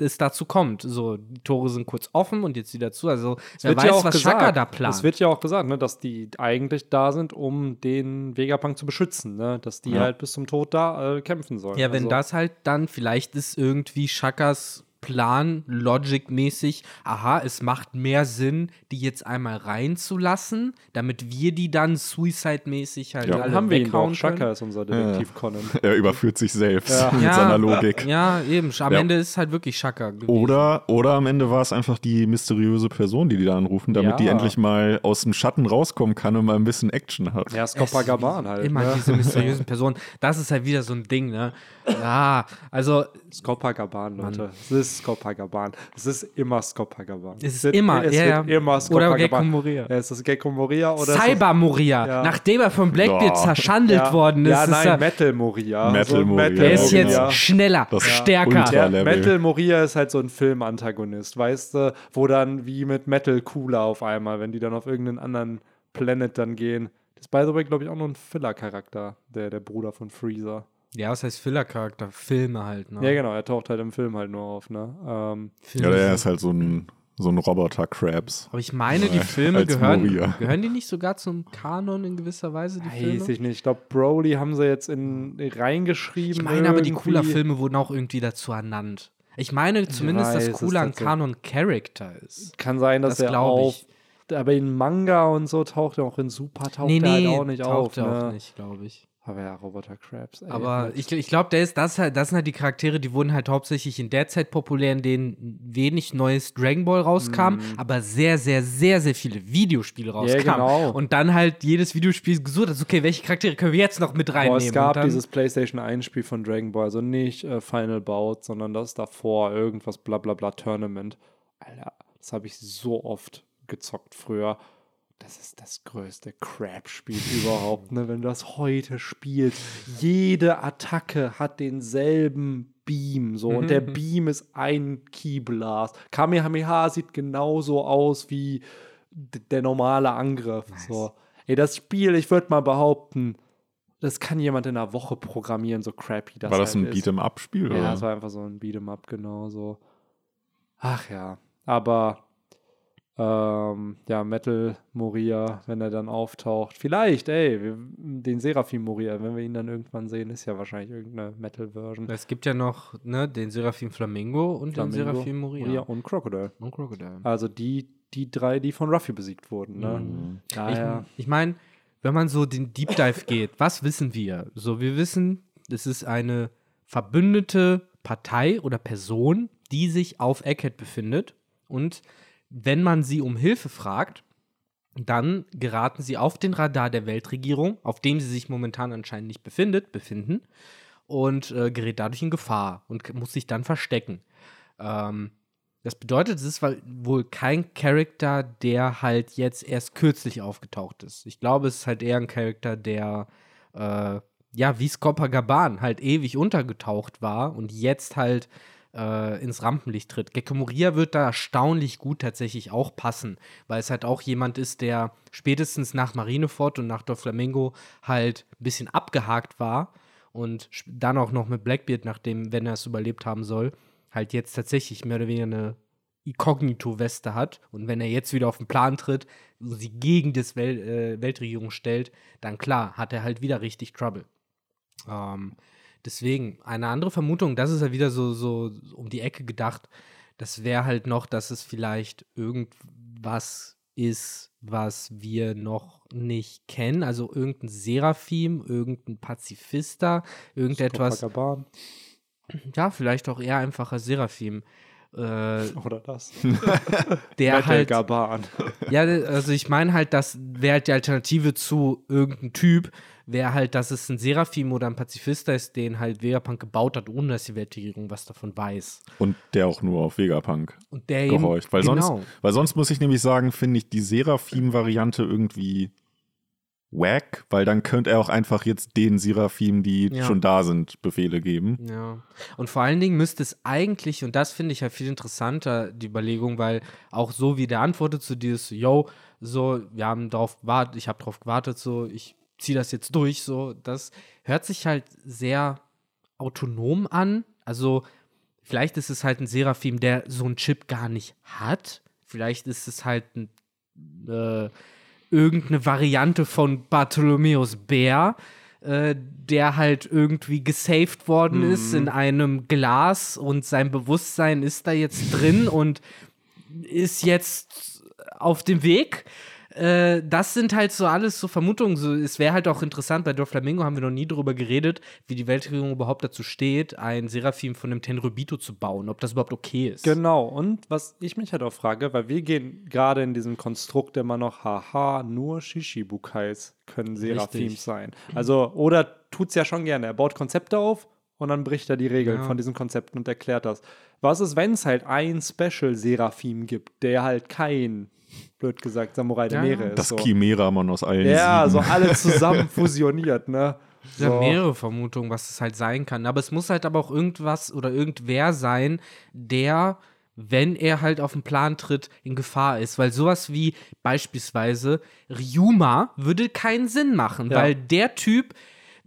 es dazu kommt. So, die Tore sind kurz offen und jetzt wieder zu. Also, wer weiß, was Shaka da plant. Es wird ja auch gesagt, ne, dass die eigentlich da sind, um den Vegapunk zu beschützen, ne? dass die Ja. halt bis zum Tod da äh, kämpfen sollen. Ja, wenn also, das halt dann, vielleicht ist irgendwie Shakas Plan logic-mäßig, aha, es macht mehr Sinn, die jetzt einmal reinzulassen, damit wir die dann Suicide-mäßig halt Ja. Dann alle haben wir ihn doch. Shaka ist unser Detektiv Conan. Er überführt sich selbst Ja. mit Ja. seiner Logik. Ja, eben. Am Ja. Ende ist halt wirklich Shaka gewesen. Oder, oder am Ende war es einfach die mysteriöse Person, die die da anrufen, damit Ja. die endlich mal aus dem Schatten rauskommen kann und mal ein bisschen Action hat. Ja, Es Skopagaban halt. Immer ne? diese mysteriösen Personen. Das ist halt wieder so ein Ding, ne? Ja, also Skopagaban, Leute. Das ist Skopagaban. Es ist immer Skopagaban. Es ist immer, es ja, wird ja. immer Oder Skopagaban. Gecko Moria. Ja, ist das Gecko Moria oder ist Cyber Moria, Ja. nachdem er von Blackbeard Ja. zerschandelt ja, worden ist. Ja, ist nein, er, Metal Moria. Metal Moria. der ist jetzt schneller, Das ist stärker. Metal Moria ist halt so ein Filmantagonist, weißt du, wo dann wie mit Metal Cooler auf einmal, wenn die dann auf irgendeinen anderen Planet dann gehen. Das ist by the way, glaube ich, auch nur ein Filler-Charakter, der, der Bruder von Freezer. Ja, was heißt Filler-Charakter? Filme halt, ne? Ja, genau, er taucht halt im Film halt nur auf, ne? Ähm, Filme Ja, der ist halt so ein, so ein Roboter-Crabs. Aber ich meine, die Filme als gehören, Moria. gehören die nicht sogar zum Kanon in gewisser Weise, die weiß Filme? ich nicht. Ich glaube, Broly haben sie jetzt in reingeschrieben. Ich meine aber, die irgendwie. Cooler-Filme wurden auch irgendwie dazu ernannt. Ich meine zumindest, weiß dass Cooler ein tatsächlich. Kanon-Character ist. Kann sein, dass Das er ich. Aber in Manga und so taucht er auch in Super, taucht nee, er halt nee, auch nicht taucht auf. er ne? auch nicht, glaube ich. Aber ja, Roboter Crabs. Ey, Aber ich, ich glaube, ist, das, halt, das sind halt die Charaktere, die wurden halt hauptsächlich in der Zeit populär, in denen wenig neues Dragon Ball rauskam, aber sehr, sehr, sehr, sehr viele Videospiele rauskamen. genau. Und dann halt jedes Videospiel gesucht hat, okay, welche Charaktere können wir jetzt noch mit Boah, reinnehmen? es gab dieses PlayStation 1 Spiel von Dragon Ball, also nicht äh, Final Bout, sondern das davor, irgendwas bla bla bla Tournament. Alter, das habe ich so oft gezockt früher. Das ist das größte Crap-Spiel überhaupt, ne? Wenn du das heute spielst. Jede Attacke hat denselben Beam, so. Und der Beam ist ein Keyblast. Kamehameha sieht genauso aus wie der normale Angriff. So. Ey, das Spiel, ich würde mal behaupten, das kann jemand in einer Woche programmieren, so crappy das War das halt ein. Beat'em-Up-Spiel? Ja, oder? es war einfach so ein Beat'em-up, genau so. Ach ja, aber ähm, ja, Metal Moria, wenn er dann auftaucht. Vielleicht, ey, wir, den Seraphim Moria, wenn wir ihn dann irgendwann sehen, ist ja wahrscheinlich irgendeine Metal-Version. es gibt ja noch ne, den Seraphim Flamingo und den Flamingo, Genau. Seraphim Moria. und Crocodile. Und Crocodile. Also die, die drei, die von Ruffy besiegt wurden, ne? Mhm. Daher, Ich, ich meine, wenn man so den Deep Dive geht, was wissen wir? So, wir wissen, es ist eine verbündete Partei oder Person, die sich auf Egghead befindet. Und wenn man sie um Hilfe fragt, dann geraten sie auf den Radar der Weltregierung, auf dem sie sich momentan anscheinend nicht befindet, befinden, und äh, gerät dadurch in Gefahr und muss sich dann verstecken. Ähm, das bedeutet, es ist wohl kein Charakter, der halt jetzt erst kürzlich aufgetaucht ist. Ich glaube, es ist halt eher ein Charakter, der äh, ja wie Skopagaban halt ewig untergetaucht war und jetzt halt äh, ins Rampenlicht tritt. Gecko Moria wird da erstaunlich gut tatsächlich auch passen, weil es halt auch jemand ist, der spätestens nach Marineford und nach Doflamingo halt ein bisschen abgehakt war und dann auch noch mit Blackbeard, nachdem, wenn er es überlebt haben soll, halt jetzt tatsächlich mehr oder weniger eine Inkognito-Weste hat. Und wenn er jetzt wieder auf den Plan tritt, so sie gegen das Wel äh, Weltregierung stellt, dann klar, hat er halt wieder richtig Trouble. Ähm, deswegen, eine andere Vermutung, das ist ja wieder so, so um die Ecke gedacht, das wäre halt noch, dass es vielleicht irgendwas ist, was wir noch nicht kennen. Also irgendein Seraphim, irgendein Pazifista, irgendetwas. Ja, vielleicht auch eher einfacher Seraphim. Äh, oder das. der Metal halt. Gaban. Ja, also ich meine halt, das wäre halt die Alternative zu irgendeinem Typ, wäre halt, dass es ein Seraphim oder ein Pazifista ist, den halt Vegapunk gebaut hat, ohne dass die Weltregierung was davon weiß. Und der auch nur auf Vegapunk Und der eben, gehorcht. Weil, genau. sonst, weil sonst muss ich nämlich sagen, finde ich die Seraphim-Variante irgendwie wack, weil dann könnte er auch einfach jetzt den Seraphim, die Ja. schon da sind, Befehle geben. Ja. Und vor allen Dingen müsste es eigentlich, und das finde ich halt viel interessanter, die Überlegung, weil auch so wie der antwortet zu dir ist, yo, so, wir haben darauf gewartet, ich habe darauf gewartet, so, ich ziehe das jetzt durch, so, das hört sich halt sehr autonom an. Also, vielleicht ist es halt ein Seraphim, der so einen Chip gar nicht hat. Vielleicht ist es halt ein, äh, irgendeine Variante von Bartholomäus Bär, äh, der halt irgendwie gesaved worden ist in einem Glas und sein Bewusstsein ist da jetzt drin und ist jetzt auf dem Weg. Äh, das sind halt so alles so Vermutungen. So, es wäre halt auch interessant, bei Doflamingo haben wir noch nie darüber geredet, wie die Weltregierung überhaupt dazu steht, ein Seraphim von einem Tenryubito zu bauen, ob das überhaupt okay ist. Genau, und was ich mich halt auch frage, weil wir gehen gerade in diesem Konstrukt immer noch, haha, nur Shishibukais können Seraphims Richtig. sein. Also, oder tut es ja schon gerne. Er baut Konzepte auf und dann bricht er die Regeln Ja. von diesen Konzepten und erklärt das. Was ist, wenn es halt ein Special-Seraphim gibt, der halt kein, blöd gesagt, Samurai der Ja, ja. Meere ist? Das so. Chimera-Mann aus allen Ja, sieben. so alle zusammen fusioniert, ne? Es sind So. mehrere Vermutungen, was es halt sein kann. Aber es muss halt aber auch irgendwas oder irgendwer sein, der, wenn er halt auf den Plan tritt, in Gefahr ist. Weil sowas wie beispielsweise Ryuma würde keinen Sinn machen, Ja. weil der Typ,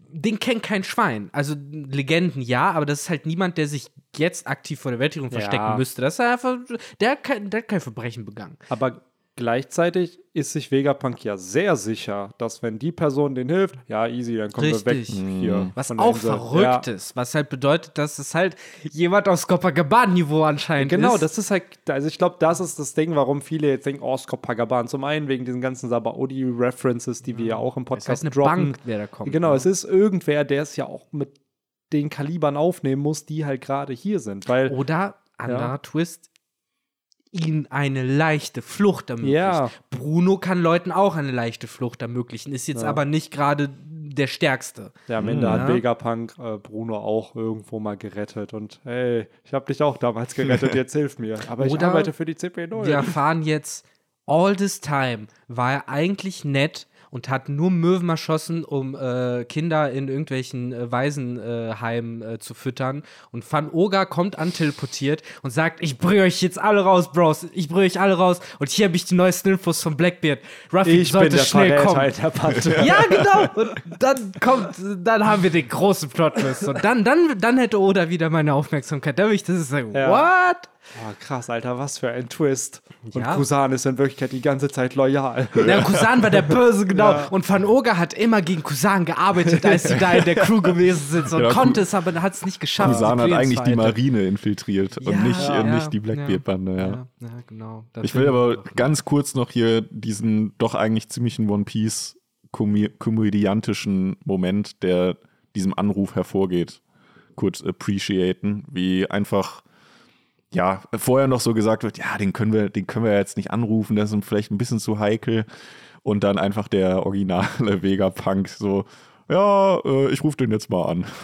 den kennt kein Schwein. Also Legenden ja, aber das ist halt niemand, der sich jetzt aktiv vor der Weltregierung Ja. verstecken müsste. Das ist einfach, der hat kein, der hat kein Verbrechen begangen. Aber gleichzeitig ist sich Vegapunk ja sehr sicher, dass wenn die Person denen hilft, ja, easy, dann kommen wir weg Richtig. hier. Was von der auch Insel. verrückt Ja. ist, was halt bedeutet, dass es halt jemand aus Copacabana-Niveau anscheinend Genau, ist. das ist halt, also ich glaube, das ist das Ding, warum viele jetzt denken, oh, Skopagaban. Zum einen wegen diesen ganzen Sabaody-References, die wir ja auch im Das Podcast heißt eine droppen. Bank, wer da kommt. Genau, ne? es ist irgendwer, der es ja auch mit den Kalibern aufnehmen muss, die halt gerade hier sind. Weil, Oder, anderer Ja. Twist, ihnen eine leichte Flucht ermöglicht. Ja. Bruno kann Leuten auch eine leichte Flucht ermöglichen, ist jetzt Ja. aber nicht gerade der Stärkste. ja, am Ende Mhm. hat Ja. Vegapunk äh, Bruno auch irgendwo mal gerettet. Und hey, ich habe dich auch damals gerettet, jetzt hilf mir. Aber ich Oder arbeite für die CP0. Wir erfahren jetzt, all this time war er eigentlich nett und hat nur Möwen erschossen, um äh, Kinder in irgendwelchen äh, Waisenheimen äh, zu füttern. Und Van Oga kommt anteleportiert und sagt, ich bringe euch jetzt alle raus, Bros. Ich bringe euch alle raus. Und hier habe ich die neuesten Infos von Blackbeard. Ruffy ich sollte der schnell kommen. Verräter der Bande. Ja, genau. Und dann kommt, dann haben wir den großen Plot-Twist. Und dann, dann, dann hätte Oda wieder meine Aufmerksamkeit. Da würde ich das ist sagen, Ja. what? Oh, krass, Alter, was für ein Twist. Und Ja. Kusan ist in Wirklichkeit die ganze Zeit loyal. Der Kusan war der Böse, genau. Ja. Und Van Oga hat immer gegen Kusan gearbeitet, als sie da in der Crew gewesen sind. So Ja, konnte es, aber hat es nicht geschafft. Kusan hat eigentlich die. Marine infiltriert und Ja, nicht, äh, ja, nicht die Blackbeard-Bande, ja. Ja, ja, genau. Ich will aber ganz kurz noch hier diesen doch eigentlich ziemlichen One Piece komö- komödiantischen Moment, der diesem Anruf hervorgeht, kurz appreciaten, wie einfach ja, vorher noch so gesagt wird, ja, den können wir, den können wir jetzt nicht anrufen, das ist vielleicht ein bisschen zu heikel. Und dann einfach der originale Vegapunk so, ja, äh, ich rufe den jetzt mal an.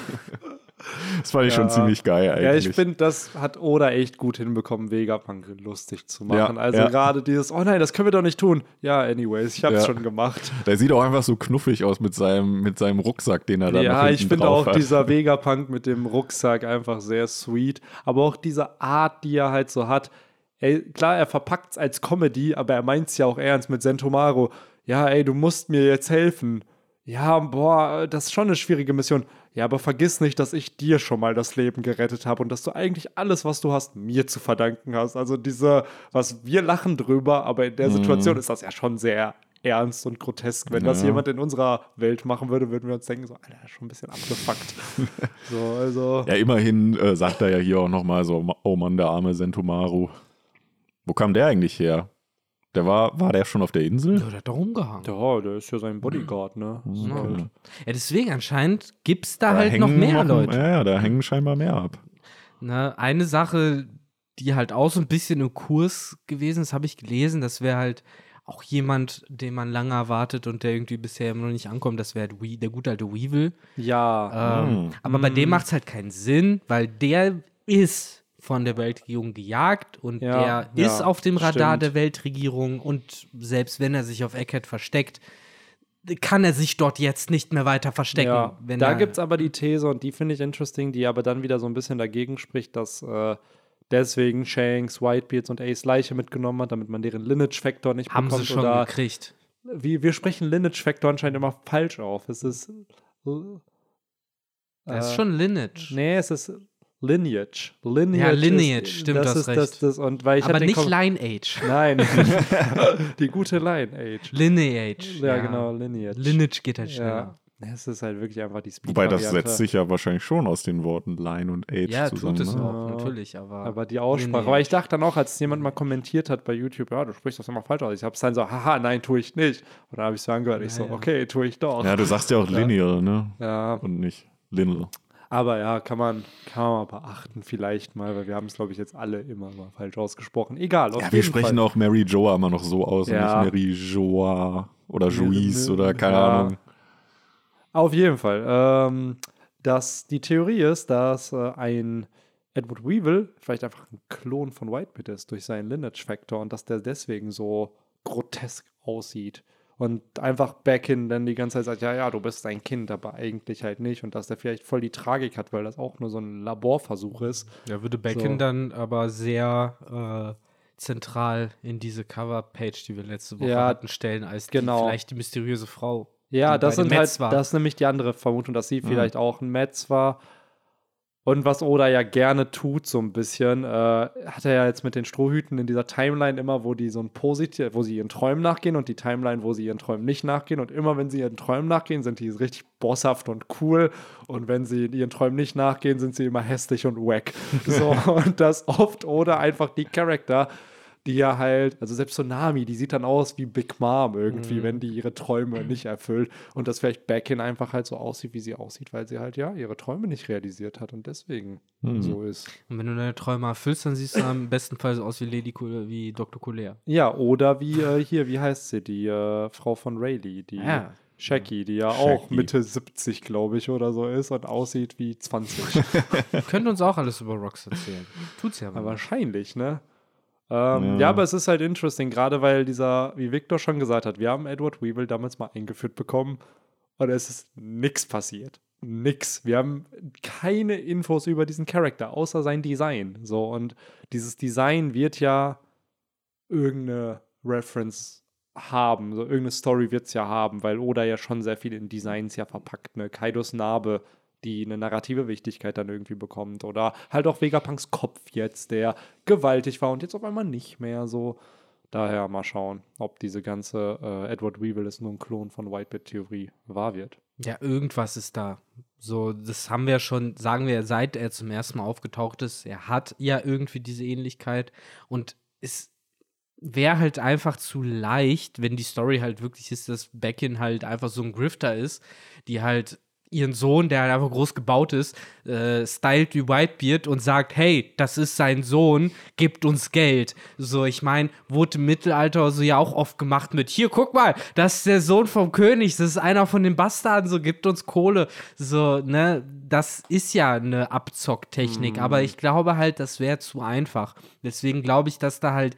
das fand ich schon Ja. ziemlich geil eigentlich. Ja, ich finde, das hat Oda echt gut hinbekommen, Vegapunk lustig zu machen. Ja, also ja. gerade dieses, oh nein, das können wir doch nicht tun. Ja, anyways, ich hab's schon gemacht. Der sieht auch einfach so knuffig aus mit seinem, mit seinem Rucksack, den er da Ja, ich finde auch hat. dieser Vegapunk mit dem Rucksack einfach sehr sweet. Aber auch diese Art, die er halt so hat. Ey, klar, er verpackt es als Comedy, aber er meint es ja auch ernst mit Sentomaru. Ja, ey, du musst mir jetzt helfen. Ja, boah, das ist schon eine schwierige Mission. Ja, aber vergiss nicht, dass ich dir schon mal das Leben gerettet habe und dass du eigentlich alles, was du hast, mir zu verdanken hast. Also diese, was wir lachen drüber, aber in der Situation ist das ja schon sehr ernst und grotesk. Wenn das Ja. jemand in unserer Welt machen würde, würden wir uns denken, so, Alter, schon ein bisschen abgefuckt. so, also. Ja, immerhin äh, sagt er ja hier auch nochmal so, oh Mann, der arme Sentomaru. Wo kam der eigentlich her? Der war, war der schon auf der Insel? Ja, der hat da rumgehangen. Ja, der ist ja sein Bodyguard, ne? Ja. Halt. Ja, deswegen anscheinend gibt es da, Da halt noch mehr noch- Leute. Ja, ja, da hängen scheinbar mehr ab. Ne, eine Sache, die halt auch so ein bisschen im Kurs gewesen ist, habe ich gelesen, das wäre halt auch jemand, den man lange erwartet und der irgendwie bisher immer noch nicht ankommt, das wäre halt der gute alte Weevil. Ja. Ähm, Mm. Aber bei dem macht es halt keinen Sinn, weil der ist von der Weltregierung gejagt und Ja, der ist ja, auf dem Radar stimmt. der Weltregierung und selbst wenn er sich auf Eckhead versteckt, kann er sich dort jetzt nicht mehr weiter verstecken. Ja, da gibt es aber die These, und die finde ich interesting, die aber dann wieder so ein bisschen dagegen spricht, dass äh, deswegen Shanks, Whitebeards und Ace Leiche mitgenommen hat, damit man deren Lineage-Factor nicht haben sie bekommt. schon oder gekriegt. wie, wir sprechen Lineage-Factor anscheinend immer falsch auf. Es ist. Das ist äh, schon Lineage. Nee, es ist Lineage. Lineage Ja, Lineage, ist, stimmt, das du hast ist recht. Das, das, und weil ich aber nicht Kom- Lineage. Nein. die gute Lineage. Lineage. Ja, genau, Lineage. Lineage geht halt schneller. Ja. Es ist halt wirklich einfach die speed Wobei das setzt sich ja wahrscheinlich schon aus den Worten Line und Age Ja, zusammen. tut es ne? auch, Ja. natürlich, aber. Aber die Aussprache, Lineage. weil ich dachte dann auch, als jemand mal kommentiert hat bei YouTube, ja, du sprichst das immer falsch aus. Ich habe es dann so, haha, nein, tue ich nicht. Und dann habe ich es so angehört. Ich so, Ja, ja. okay, tue ich doch. Ja, du sagst ja auch lineal, ne? Ja, Und nicht lineal. Aber ja, kann man, kann man beachten, vielleicht mal, weil wir haben es, glaube ich, jetzt alle immer mal falsch ausgesprochen. Egal. auf Ja, wir sprechen Fall. auch Mary Joa immer noch so aus Ja. nicht Mary Joa oder Juice oder keine. Ahnung. Auf jeden Fall. Ähm, dass die Theorie ist, dass äh, ein Edward Weevil vielleicht einfach ein Klon von Whitebeard ist durch seinen Lineage-Factor und dass der deswegen so grotesk aussieht. Und einfach Beckin dann die ganze Zeit sagt, ja, ja, du bist ein Kind, aber eigentlich halt nicht. Und dass der vielleicht voll die Tragik hat, weil das auch nur so ein Laborversuch ist. Da würde Beckin So. dann aber sehr äh, zentral in diese Cover-Page, die wir letzte Woche Ja, hatten, stellen, als genau. die, vielleicht die mysteriöse Frau. Ja, das sind halt, war. das ist nämlich die andere Vermutung, dass sie Mhm. vielleicht auch ein Metz war. Und was Oda ja gerne tut, so ein bisschen, äh, hat er ja jetzt mit den Strohhüten in dieser Timeline immer, wo die so ein positiv, wo sie ihren Träumen nachgehen und die Timeline, wo sie ihren Träumen nicht nachgehen. Und immer, wenn sie ihren Träumen nachgehen, sind die richtig bosshaft und cool. Und wenn sie ihren Träumen nicht nachgehen, sind sie immer hässlich und wack. So, und das oft Oda einfach die Charakter, die ja halt, also selbst Tsunami, die sieht dann aus wie Big Mom irgendwie, Mhm. wenn die ihre Träume nicht erfüllt. Und dass vielleicht Beckin einfach halt so aussieht, wie sie aussieht, weil sie halt ja ihre Träume nicht realisiert hat und deswegen Mhm. so ist. Und wenn du deine Träume erfüllst, dann siehst du am besten Fall so aus wie Lady wie Dr. Collier. Ja, oder wie äh, hier, wie heißt sie, die äh, Frau von Rayleigh, die Ja. Shaggy, die ja auch Shaggy. Mitte 70, glaube ich, oder so ist und aussieht wie 20. Könnte uns auch alles über Rocks erzählen. Tut's ja Ja, aber. nicht. wahrscheinlich, ne? Ähm, ja. Ja. aber es ist halt interesting, gerade weil dieser, wie Victor schon gesagt hat, wir haben Edward Weevil damals mal eingeführt bekommen und es ist nix passiert. Nix. Wir haben keine Infos über diesen Charakter, außer sein Design. So, und dieses Design wird ja irgendeine Reference haben. So, irgendeine Story wird es ja haben, weil Oda ja schon sehr viel in Designs ja verpackt. Ne? Kaidos Narbe, die eine narrative Wichtigkeit dann irgendwie bekommt. Oder halt auch Vegapunks Kopf jetzt, der gewaltig war und jetzt auf einmal nicht mehr so. Daher mal schauen, ob diese ganze äh, Edward Weevil ist nur ein Klon von Whitebeard-Theorie wahr wird. Ja, irgendwas ist da. So, das haben wir schon, sagen wir, seit er zum ersten Mal aufgetaucht ist. Er hat ja irgendwie diese Ähnlichkeit und es wäre halt einfach zu leicht, wenn die Story halt wirklich ist, dass Beckin halt einfach so ein Grifter ist, die halt ihren Sohn, der halt einfach groß gebaut ist, äh, stylt wie Whitebeard und sagt, hey, das ist sein Sohn, gibt uns Geld. So, ich meine, wurde im Mittelalter so ja auch oft gemacht mit, hier, guck mal, das ist der Sohn vom König, das ist einer von den Bastarden, so, gibt uns Kohle. So, ne, das ist ja eine Abzocktechnik, aber ich glaube halt, das wäre zu einfach. Deswegen glaube ich, dass da halt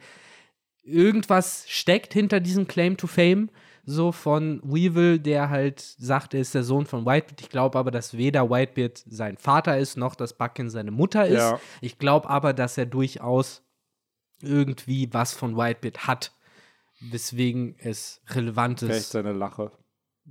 irgendwas steckt hinter diesem Claim to Fame, so von Weevil, der halt sagt, er ist der Sohn von Whitebeard. Ich glaube aber, dass weder Whitebeard sein Vater ist, noch dass Buckin seine Mutter ist. Ja. Ich glaube aber, dass er durchaus irgendwie was von Whitebeard hat, weswegen es relevant Vielleicht ist. seine Lache.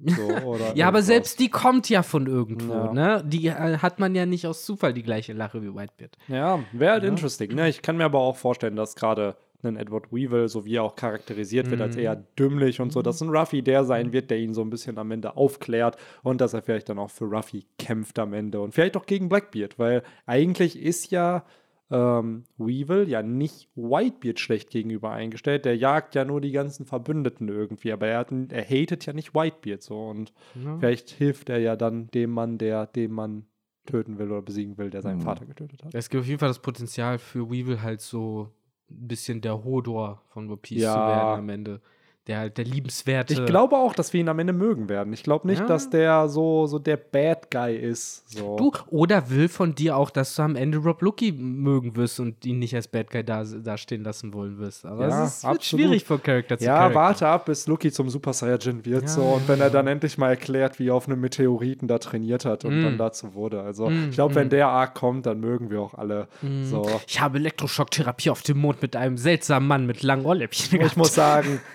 So, Ja, aber selbst die kommt ja von irgendwo, Ja. ne? Die äh, hat man ja nicht aus Zufall die gleiche Lache wie Whitebeard. Ja, wäre halt Ja. interesting. Ne? Ich kann mir aber auch vorstellen, dass gerade ein Edward Weevil, so wie er auch charakterisiert wird, als Mhm. eher dümmlich und so, dass ein Ruffy der sein wird, der ihn so ein bisschen am Ende aufklärt und dass er vielleicht dann auch für Ruffy kämpft am Ende und vielleicht auch gegen Blackbeard, weil eigentlich ist ja ähm, Weevil ja nicht Whitebeard schlecht gegenüber eingestellt. Der jagt ja nur die ganzen Verbündeten irgendwie, aber er, hat, er hatet ja nicht Whitebeard so und Ja. vielleicht hilft er ja dann dem Mann, der den Mann töten will oder besiegen will, der seinen Mhm. Vater getötet hat. Es gibt auf jeden Fall das Potenzial für Weevil halt so ein bisschen der Hodor von One Piece Ja. zu werden am Ende. Der der liebenswerte. Ich glaube auch, dass wir ihn am Ende mögen werden. Ich glaube nicht, Ja. dass der so, so der Bad Guy ist. So. Du, oder will von dir auch, dass du am Ende Rob Lucky mögen wirst und ihn nicht als Bad Guy da, da stehen lassen wollen wirst. Aber Ja, es ist, wird schwierig von Charakter zu ja, Charakter. warte ab, bis Lucky zum Super Saiyajin wird. Ja, so. Und wenn er dann endlich mal erklärt, wie er auf einem Meteoriten da trainiert hat und Mm. dann dazu wurde. Also, Mm, ich glaube, wenn mm. der Arc kommt, dann mögen wir auch alle. So. Ich habe Elektroschocktherapie auf dem Mond mit einem seltsamen Mann mit langen Ohrläppchen. Ich muss sagen,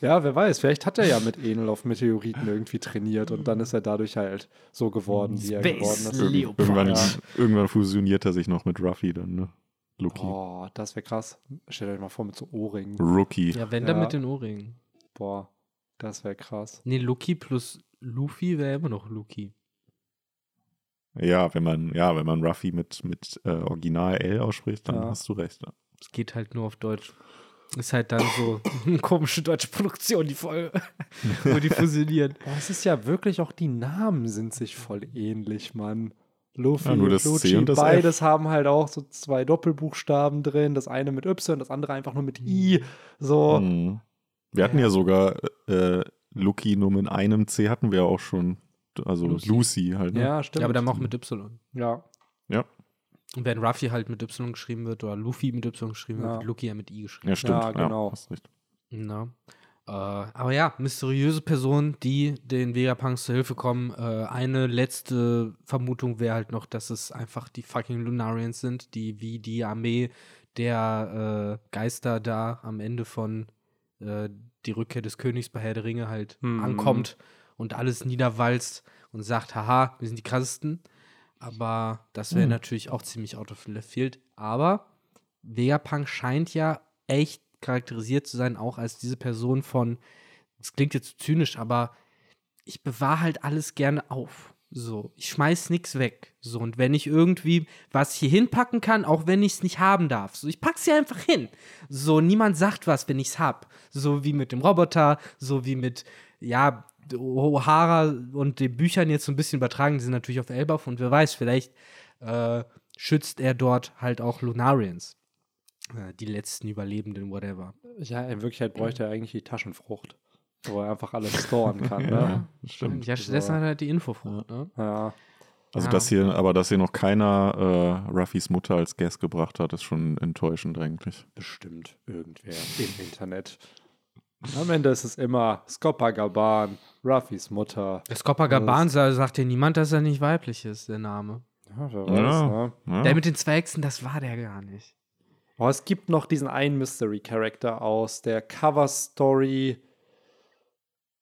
ja, wer weiß, vielleicht hat er ja mit Enel auf Meteoriten irgendwie trainiert und dann ist er dadurch halt so geworden, wie er Space geworden ist. Leo. Irg irgendwann, Ja. irgendwann fusioniert er sich noch mit Ruffy dann, ne? Lucky. Oh, das wäre krass. Stellt euch mal vor mit so Ohrringen. Rookie. Ja, wenn dann Ja. mit den Ohrringen. Boah, das wäre krass. Nee, Lucky plus Luffy wäre immer noch Lucky. Ja, wenn man, ja, wenn man Ruffy mit, mit äh, Original L ausspricht, dann Ja. hast du recht. Es geht halt nur auf Deutsch. Ist halt dann so eine komische deutsche Produktion, die Folge, wo die fusionieren. Boah, es ist ja wirklich auch die Namen sind sich voll ähnlich, Mann. Luffy, Ja, nur das C Lucci, und das F. beides haben halt auch so zwei Doppelbuchstaben drin. Das eine mit Y, das andere einfach nur mit I. So. Mhm. Wir hatten ja sogar äh, Lucky nur mit einem C hatten wir auch schon also Lucy. Lucy, halt. Ne? Ja, stimmt. Ja, aber dann auch mit Y. Ja. Ja. Und wenn Ruffy halt mit Y geschrieben wird oder Luffy mit Y geschrieben Ja. wird, wird Lucky ja mit I geschrieben. Ja, stimmt. Ja, genau. recht. Na. Äh, aber ja, mysteriöse Personen, die den Vegapunks zur Hilfe kommen. Äh, eine letzte Vermutung wäre halt noch, dass es einfach die fucking Lunarians sind, die wie die Armee der äh, Geister da am Ende von äh, die Rückkehr des Königs bei Herr der Ringe halt Mhm. ankommt und alles niederwalzt und sagt, haha, wir sind die krassesten. Aber das wäre Mhm. natürlich auch ziemlich out of left field. Aber Vegapunk scheint ja echt charakterisiert zu sein, auch als diese Person von, das klingt jetzt zu zynisch, aber ich bewahre halt alles gerne auf. So, ich schmeiß nichts weg. So, und wenn ich irgendwie was hier hinpacken kann, auch wenn ich es nicht haben darf, so, ich pack's hier einfach hin. So, niemand sagt was, wenn ich's hab. So wie mit dem Roboter, so wie mit, ja, O'Hara und den Büchern jetzt so ein bisschen übertragen, die sind natürlich auf Elbaf und wer weiß, vielleicht äh, schützt er dort halt auch Lunarians. Äh, die letzten Überlebenden, whatever. Ja, in Wirklichkeit bräuchte er eigentlich die Taschenfrucht, wo er einfach alles storen kann. Ja, Ne? das stimmt. Ja, stattdessen hat er halt die Infofrucht, ne? Ja. Also, Ja. dass hier, aber dass hier noch keiner äh, Ruffys Mutter als Guest gebracht hat, ist schon enttäuschend eigentlich. bestimmt irgendwer im Internet. Am Ende ist es immer Skopagaban, Ruffys Mutter. Skoppa Gaban sagt dir niemand, dass er nicht weiblich ist, der Name. Ja, wer weiß, Ja. ne? Ja. Der mit den zwei Hexen, das war der gar nicht. Oh, es gibt noch diesen einen Mystery-Character aus der Cover-Story.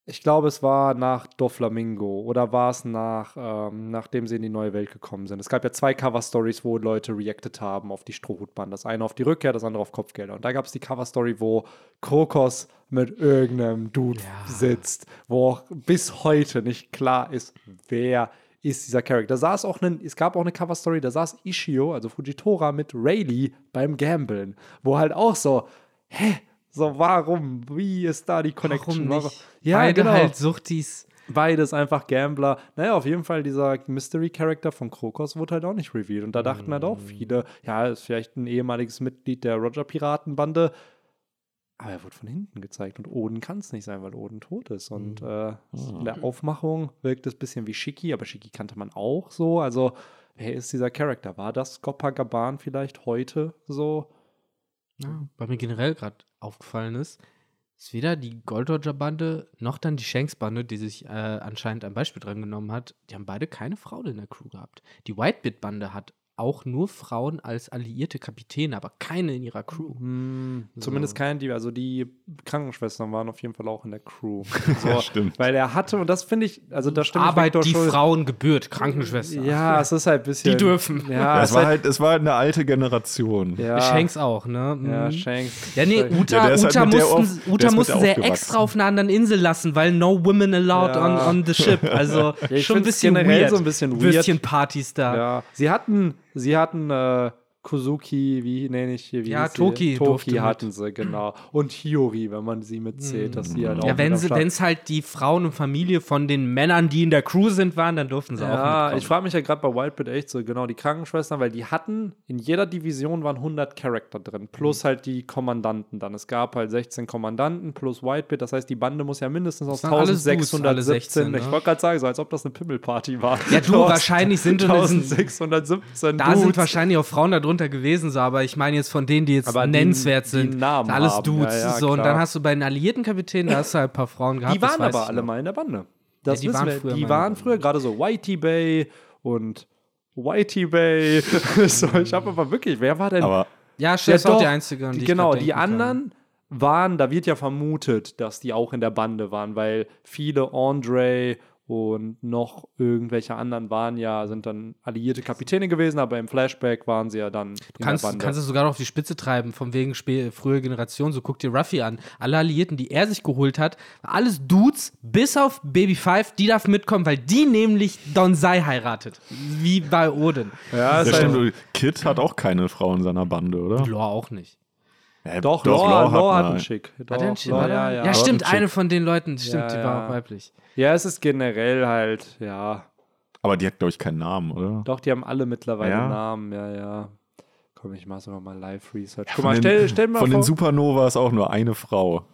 Ich glaube, es war nach Doflamingo oder war es nach, ähm, nachdem sie in die neue Welt gekommen sind. Es gab ja zwei Cover-Stories, wo Leute reacted haben auf die Strohhutband. Das eine auf die Rückkehr, das andere auf Kopfgelder. Und da gab es die Cover-Story, wo Krokos mit irgendeinem Dude Ja. sitzt, wo auch bis heute nicht klar ist, wer ist dieser Charakter. Da saß auch einen, es gab auch eine Cover-Story, da saß Ishio, also Fujitora, mit Rayleigh beim Gambeln, wo halt auch so, hä, so warum, wie ist da die Connection? Warum nicht? Ja, Beide genau. halt Suchtis. Beides einfach Gambler. Naja, auf jeden Fall dieser Mystery-Character von Krokos wurde halt auch nicht revealed. Und da dachten halt auch viele, ja, ist vielleicht ein ehemaliges Mitglied der Roger-Piratenbande. Aber er wurde von hinten gezeigt. Und Oden kann es nicht sein, weil Oden tot ist. Und äh, in der Aufmachung wirkt es ein bisschen wie Shiki, aber Shiki kannte man auch so. Also, wer ist dieser Charakter? War das Gaban vielleicht heute so? Ja, weil mir generell gerade aufgefallen ist, ist weder die Gold Roger Bande noch dann die Shanks Bande, die sich äh, anscheinend ein Beispiel dran genommen hat, die haben beide keine Frauen in der Crew gehabt. Die Whitebit Bande hat auch nur Frauen als alliierte Kapitäne, aber keine in ihrer Crew. Hm, So. Zumindest keine, die, also die Krankenschwestern waren auf jeden Fall auch in der Crew. So, Ja, stimmt. Weil er hatte, und das finde ich, also da stimmt Arbeit, die Schulz. Frauen gebührt, Krankenschwester. Ja, es ist halt ein bisschen. Die dürfen. Ja, Ja, es war halt, halt, es war halt eine alte Generation. ja, Shanks auch, ne? Ja, Mhm. Shanks. Ja, nee, Uta, Ja, halt Uta der mussten, auf- Uta mussten sie ja extra auf einer anderen Insel lassen, weil no women allowed Ja. on, on the ship. Also Ja, ich schon ein bisschen generell weird. so ein bisschen weird. Würstchenpartys da. Ja, sie hatten, sie hatten äh, Kozuki, wie nenne ich hier? Wie Ja? Toki Toki mit. hatten sie, genau. Und Hiyori, wenn man sie mitzählt, dass sie halt auch Ja, mit wenn es halt die Frauen und Familie von den Männern, die in der Crew sind, waren, dann durften sie auch Ja, ich frage mich ja gerade bei Wildbit echt so, genau, die Krankenschwestern, weil die hatten, in jeder Division waren 100 Charakter drin, plus Mhm. halt die Kommandanten dann. Es gab halt 16 Kommandanten plus Wildbit, das heißt, die Bande muss ja mindestens aus waren alles Dudes, alle 1617, 16, ich ne? wollte gerade sagen, so als ob das eine Pimmelparty war. Ja, du, wahrscheinlich sind- sind- 1617 da sind wahrscheinlich auch Frauen darunter gewesen, so, aber ich meine jetzt von denen, die jetzt Aber die- nennenswert die sind, Namen alles haben, Dudes. ja, ja, so, und dann hast du bei den alliierten Kapitänen, da hast du halt ein paar Frauen gehabt. Die waren aber alle noch. mal in der Bande. Das die wissen waren wir. früher die der waren früher gerade so Whitey Bay und Whitey Bay. so, ich habe aber wirklich, wer war denn? Ja, Aber Ja, Chef auch die doch. einzige. an Die, ich genau, die denken kann. anderen waren, da wird ja vermutet, dass die auch in der Bande waren, weil viele Andre und noch irgendwelche anderen waren ja, sind dann alliierte Kapitäne gewesen, aber im Flashback waren sie ja dann in Kannst, der Bande. kannst es sogar noch auf die Spitze treiben, von wegen spä- frühe Generation. So guck dir Ruffy an. Alle Alliierten, die er sich geholt hat, alles Dudes, bis auf Baby Five, die darf mitkommen, weil die nämlich Donsai heiratet. Wie bei Odin. ja, ja, ist halt, stimmt, Kid hat auch keine Frau in seiner Bande, oder? Lore auch nicht. Ja, doch, doch, Lore, Lore Lore hat einen Schick. Doch, Hat einen Schick, oder? ja, ja. ja, stimmt, eine von den Leuten, stimmt, Ja, die war auch weiblich. Ja, es ist generell halt, ja. Aber die hat, glaube ich, keinen Namen, oder? Doch, die haben alle mittlerweile Ja? Namen, ja, ja. Komm, ich mach sogar mal Live-Research. Guck mal, den- stell, stell mal Von vor. den Supernovas auch nur eine Frau.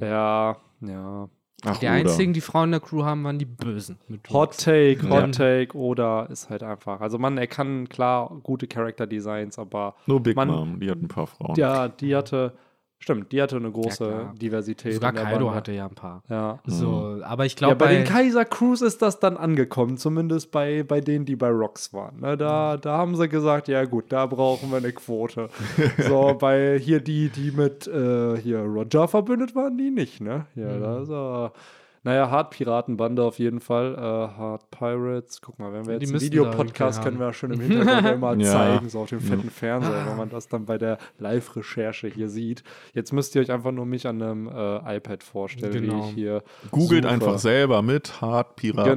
ja, ja. Ach, Die oder. einzigen, die Frauen in der Crew haben, waren die Bösen. Mit Hot. Take, Hot Ja. Take oder ist halt einfach. Also man, er kann klar gute Character Designs, aber Nur Big Man- Mom, die hat ein paar Frauen. ja, die hatte, stimmt, die hatte eine große klar. Diversität. Sogar Kaido Bande. hatte ja ein paar. Ja. So, aber ich Ja, glaube, bei, bei, den Kaiser Crews ist das dann angekommen, zumindest bei, bei denen, die bei Rocks waren. Ne, da, da haben sie gesagt, ja gut, da brauchen wir eine Quote. so, bei hier die, die mit äh, hier Roger verbündet waren, die nicht, ne? Ja, da ist er. Naja, Hard Piratenbande auf jeden Fall. Äh, Hard Pirates. Guck mal, wenn wir jetzt einen Videopodcast können wir haben. schon im Hintergrund immer Ja. zeigen, so auf dem fetten Fernseher, wenn man das dann bei der Live-Recherche hier sieht. Jetzt müsst ihr euch einfach nur mich an einem äh, iPad vorstellen, Genau. wie ich hier Googelt suche. einfach selber mit Hard Piratenbande.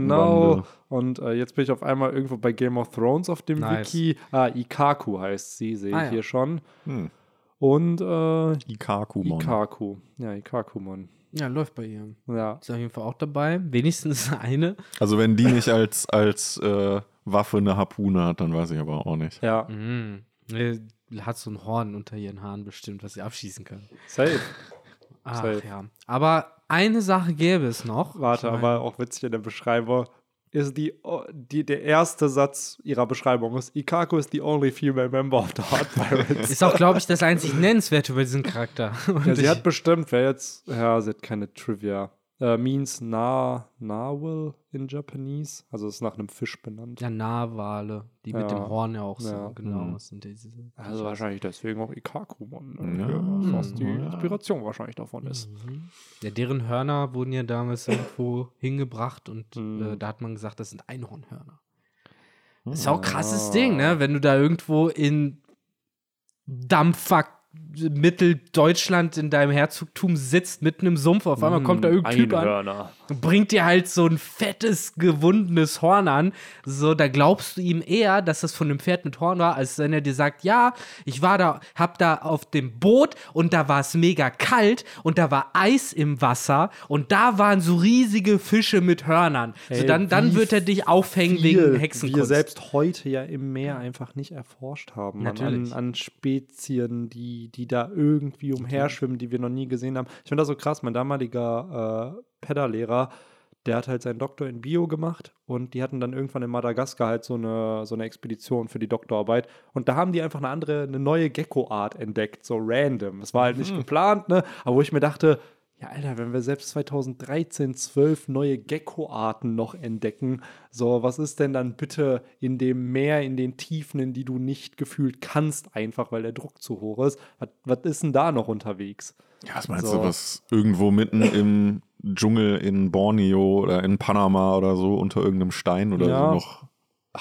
Genau. Und äh, jetzt bin ich auf einmal irgendwo bei Game of Thrones auf dem Nice. Wiki. Ah, Ikaku heißt sie, sehe Ah, ich ja. hier schon. Hm. Und äh, Ikakumon. Ikaku. Ja, Ikakumon. Ja, läuft bei ihr. Ja. Ist auf jeden Fall auch dabei. Wenigstens eine. Also wenn die nicht als, als äh, Waffe eine Harpune hat, dann weiß ich aber auch nicht. Ja, Mhm. Hat so ein Horn unter ihren Haaren bestimmt, was sie abschießen kann. safe. Ach Safe. ja. Aber eine Sache gäbe es noch. Warte, Ich mein- aber auch witzig in der Beschreibung ist die, die, der erste Satz ihrer Beschreibung ist, Ikaku is the only female member of the Hard Pirates. Ist auch, glaube ich, das einzig Nennenswerte über diesen Charakter. Und ja, sie hat bestimmt, wer jetzt, ja, sie hat keine Trivia. Äh, means na, Narwhal in Japanese. Also ist nach einem Fisch benannt. ja, Narwale, die mit Ja. dem Horn ja auch so, Ja. genau. Mhm. das sind diese, Also wahrscheinlich deswegen auch Ikakumon. Ne? Ja. Ja, was die. Inspiration wahrscheinlich davon ist. Mhm. Ja, deren Hörner wurden ja damals irgendwo hingebracht und Mhm. äh, da hat man gesagt, das sind Einhornhörner. Hm. Ist auch ein krasses Ah. Ding, ne? Wenn du da irgendwo in Dampffuck Mitteldeutschland in deinem Herzogtum sitzt, mitten im Sumpf, auf einmal kommt da irgendein Typ an, Einhörner. bringt dir halt so ein fettes, gewundenes Horn an. So, da glaubst du ihm eher, dass das von einem Pferd mit Horn war, als wenn er dir sagt, ja, ich war da, hab da auf dem Boot und da war es mega kalt und da war Eis im Wasser und da waren so riesige Fische mit Hörnern. so, Ey, dann, dann wird er dich aufhängen Viel wegen Hexenkunst. wir selbst heute ja im Meer einfach nicht erforscht haben. An, an, Natürlich. an Spezien, die, die da irgendwie umherschwimmen, die wir noch nie gesehen haben. Ich finde das so krass. Mein damaliger äh, Pedalehrer, der hat halt seinen Doktor in Bio gemacht und die hatten dann irgendwann in Madagaskar halt so eine, so eine Expedition für die Doktorarbeit und da haben die einfach eine andere, eine neue Gecko-Art entdeckt, so random. Es war halt nicht geplant, ne? Aber wo ich mir dachte, ja, Alter, wenn wir selbst 2013, 12 neue Gecko-Arten noch entdecken, so, was ist denn dann bitte in dem Meer, in den Tiefen, in die du nicht gefühlt kannst, einfach weil der Druck zu hoch ist? Was, was ist denn da noch unterwegs? Ja, was meinst So. du, was irgendwo mitten im Dschungel in Borneo oder in Panama oder so unter irgendeinem Stein oder Ja. so noch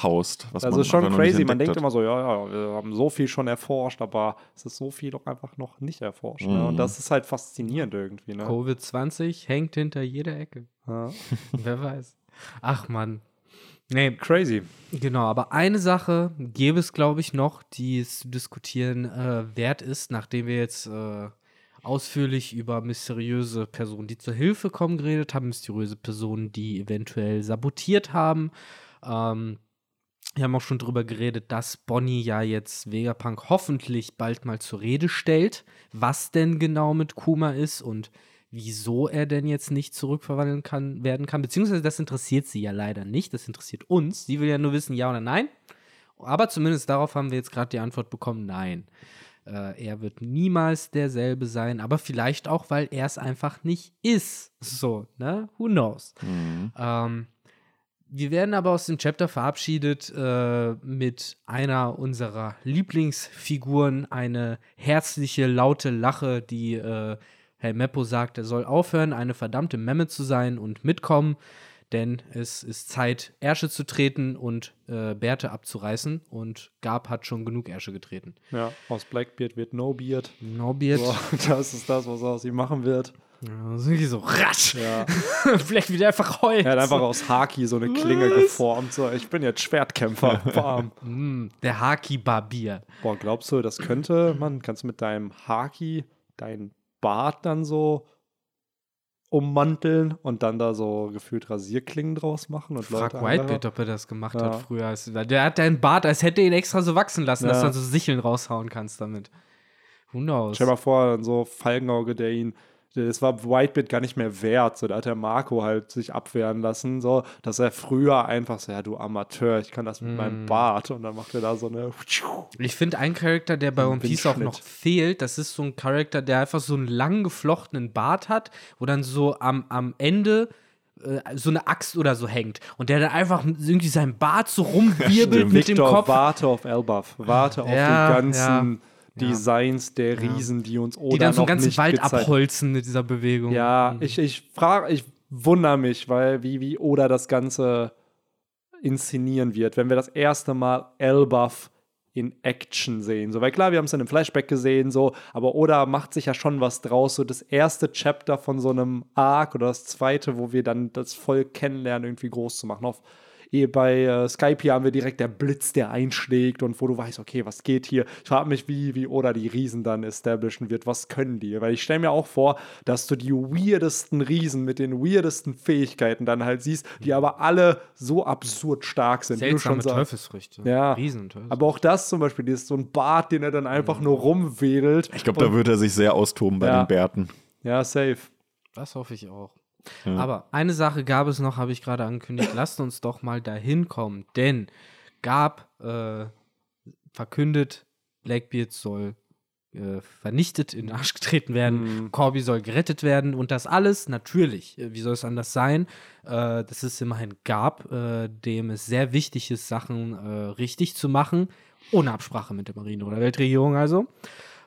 haust? Was Also man ist schon crazy. Man denkt hat. immer so, ja, ja, wir haben so viel schon erforscht, aber es ist so viel doch einfach noch nicht erforscht. Ne? Und Mhm. das ist halt faszinierend irgendwie. Ne? Covid-20 hängt hinter jeder Ecke. Ja. Wer weiß. Ach Mann. Nee, Crazy. Genau, aber eine Sache gäbe es, glaube ich, noch, die es zu diskutieren äh, wert ist, nachdem wir jetzt äh, ausführlich über mysteriöse Personen, die zur Hilfe kommen, geredet haben, mysteriöse Personen, die eventuell sabotiert haben. Ähm, wir haben auch schon drüber geredet, dass Bonnie ja jetzt Vegapunk hoffentlich bald mal zur Rede stellt, was denn genau mit Kuma ist und wieso er denn jetzt nicht zurückverwandeln kann, werden kann. Beziehungsweise das interessiert sie ja leider nicht. Das interessiert uns. Sie will ja nur wissen, ja oder nein. Aber zumindest darauf haben wir jetzt gerade die Antwort bekommen, nein. Äh, er wird niemals derselbe sein, aber vielleicht auch, weil er es einfach nicht ist. So, ne? Who knows? Mhm. Ähm, wir werden aber aus dem Chapter verabschiedet äh, mit einer unserer Lieblingsfiguren, eine herzliche, laute Lache, die äh, Herr Meppo sagt, er soll aufhören, eine verdammte Memme zu sein und mitkommen, denn es ist Zeit, Ärsche zu treten und äh, Bärte abzureißen und Gab hat schon genug Ärsche getreten. Ja, aus Blackbeard wird No Beard. No Beard. So, das ist das, was er aus ihm machen wird. Ja, so wirklich so rasch. Ja. Vielleicht wieder einfach Holz. Er hat einfach aus Haki so eine Klinge geformt. So, ich bin jetzt Schwertkämpfer. Bam. Mm, der Haki-Barbier. Boah, glaubst du, das könnte man? Kannst du mit deinem Haki deinen Bart dann so ummanteln und dann da so gefühlt Rasierklingen draus machen? Und Frag Leute Whitebeard, ob er das gemacht Ja. hat früher. Der hat deinen Bart, als hätte er ihn extra so wachsen lassen, dass Ja. du dann so Sicheln raushauen kannst damit. Who knows? Stell dir mal vor, so Falkenauge, der ihn das war Whitebeard gar nicht mehr wert. So, da hat der Marco halt sich abwehren lassen, so, dass er früher einfach so, ja, du Amateur, ich kann das mit meinem Bart. Und dann macht er da so eine. Ich finde einen Charakter, der bei One Piece auch noch fehlt, das ist so ein Charakter, der einfach so einen lang geflochtenen Bart hat, wo dann so am, am Ende äh, so eine Axt oder so hängt und der dann einfach irgendwie seinen Bart so rumwirbelt mit dem Kopf. warte auf Elbaf. Warte auf Ja, die ganzen ja. Designs der Riesen, die uns oder die dann so einen ganzen Wald gezeigt abholzen mit dieser Bewegung. Ja, ich, ich frage, ich wundere mich, weil wie, wie Oda das Ganze inszenieren wird, wenn wir das erste Mal Elbaf in Action sehen. So, weil klar, wir haben es in einem Flashback gesehen, so, aber Oda macht sich ja schon was draus. So das erste Chapter von so einem Arc oder das zweite, wo wir dann das Volk kennenlernen, irgendwie groß zu machen. Auf, eh, bei äh, Skype hier haben wir direkt der Blitz, der einschlägt und wo du weißt, okay, was geht hier? Ich frage mich, wie, wie Oda die Riesen dann establishen wird. Was können die? Weil ich stelle mir auch vor, dass du die weirdesten Riesen mit den weirdesten Fähigkeiten dann halt siehst, die aber alle so absurd stark sind. wie du Seltsame schon sagst. Teufelsfrüchte. Ja. Riesen Teufelsfrüchte. Aber auch das zum Beispiel, das ist so ein Bart, den er dann einfach nur rumwedelt. Ich glaube, da wird er sich sehr austoben bei Ja. den Bärten. Ja, safe. Das hoffe ich auch. Aber eine Sache gab es noch, habe ich gerade angekündigt. Lasst uns doch mal dahin kommen. Denn gab äh, verkündet, Blackbeard soll äh, vernichtet, in den Arsch getreten werden. Corby soll gerettet werden. Und das alles natürlich, äh, wie soll es anders sein? Äh, das ist immerhin Gab, äh, dem es sehr wichtig ist, Sachen äh, richtig zu machen. Ohne Absprache mit der Marine oder Weltregierung also